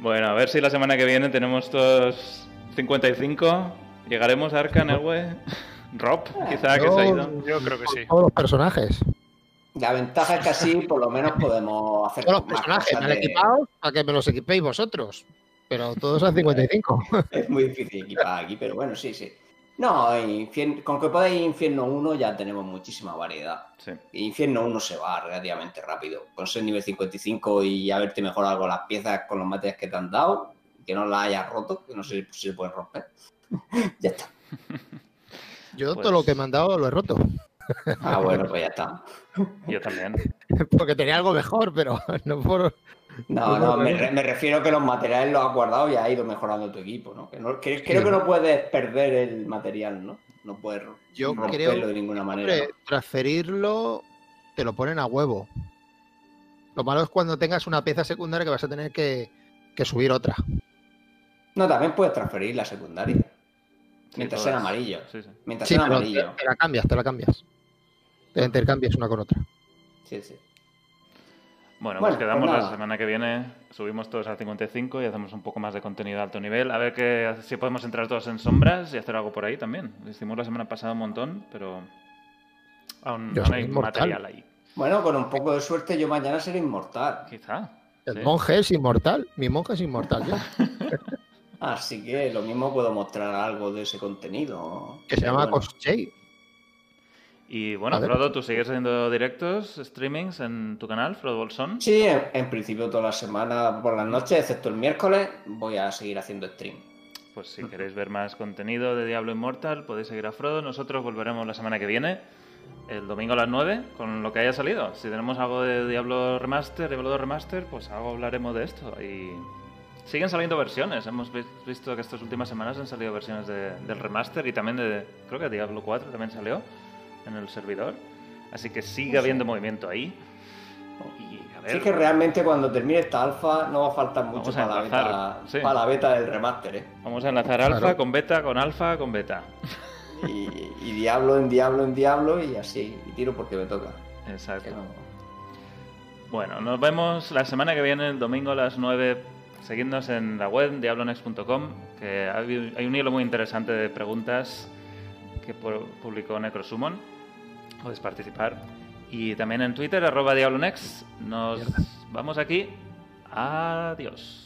Bueno, a ver si la semana que viene tenemos todos 55. ¿Llegaremos a Arcan, Elwe? Rob, quizá que se ha ido. Yo creo que sí. Todos los personajes. La ventaja es que así por lo menos podemos hacer Todos los más personajes mal de- equipados para que me los equipéis vosotros. Pero todos a 55. Es muy difícil equipar aquí, pero bueno, sí, sí. No, infien- con que podáis Infierno 1 ya tenemos muchísima variedad. Sí. Infierno 1 se va relativamente rápido. Con ser nivel 55 y haberte mejorado con las piezas, con los materiales que te han dado, que no las hayas roto, que no sé si se pueden romper. ya está. Yo Pues- todo lo que me han dado lo he roto. Ah, bueno, pues ya está. Yo también. Porque tenía algo mejor, pero no por. No, no, me, re- me refiero que los materiales los has guardado y has ido mejorando tu equipo, ¿no? Que no- que- creo que no puedes perder el material, ¿no? No puedes Yo romperlo creo- de ninguna manera. Hombre, transferirlo te lo ponen a huevo. Lo malo es cuando tengas una pieza secundaria que vas a tener que, que subir otra. No, también puedes transferir la secundaria. Sí, Mientras sea en amarillo. Sí, sí. Mientras Sí, sea amarillo. te, te la cambias, te la cambias. Te la intercambias una con otra. Sí, sí. Bueno, Bueno, pues quedamos pues la semana que viene, subimos todos al 55 y hacemos un poco más de contenido de alto nivel. A ver que, si podemos entrar todos en sombras y hacer algo por ahí también. Lo hicimos la semana pasada un montón, pero aún, aún hay inmortal. material ahí. Bueno, con un poco de suerte yo mañana seré inmortal. Quizá. El sí. monje es inmortal. Mi monje es inmortal ya. Así que lo mismo puedo mostrar algo de ese contenido. Que se llama bueno. Y bueno. Frodo, ¿tú sigues haciendo directos, streamings en tu canal, Frodo Bolsón? Sí, en, en principio toda la semana por las noches, excepto el miércoles, voy a seguir haciendo stream. Pues si queréis ver más contenido de Diablo Immortal, podéis seguir a Frodo. Nosotros volveremos la semana que viene, el domingo a las 9, con lo que haya salido. Si tenemos algo de Diablo Remaster, Diablo 2 Remaster, pues algo hablaremos de esto. Y siguen saliendo versiones. Hemos vi- visto que estas últimas semanas han salido versiones de- del remaster y también de, creo que Diablo 4 también salió en el servidor. Así que sigue habiendo movimiento ahí. Y a ver, Así que realmente cuando termine esta alfa no va a faltar mucho a para la, beta, sí. para la beta del remaster, ¿eh? vamos a enlazar Claro. alfa con beta, con alfa, con beta. Y, y diablo en diablo en diablo y así. Y tiro porque me toca. Exacto. No- Bueno, nos vemos la semana que viene, el domingo a las 9. Seguidnos en la web diablonex.com, que hay un hilo muy interesante de preguntas que pu- publicó Necrosummon. Podéis participar. Y también en Twitter, arroba diablonex. Nos Mierda. vamos aquí. Adiós.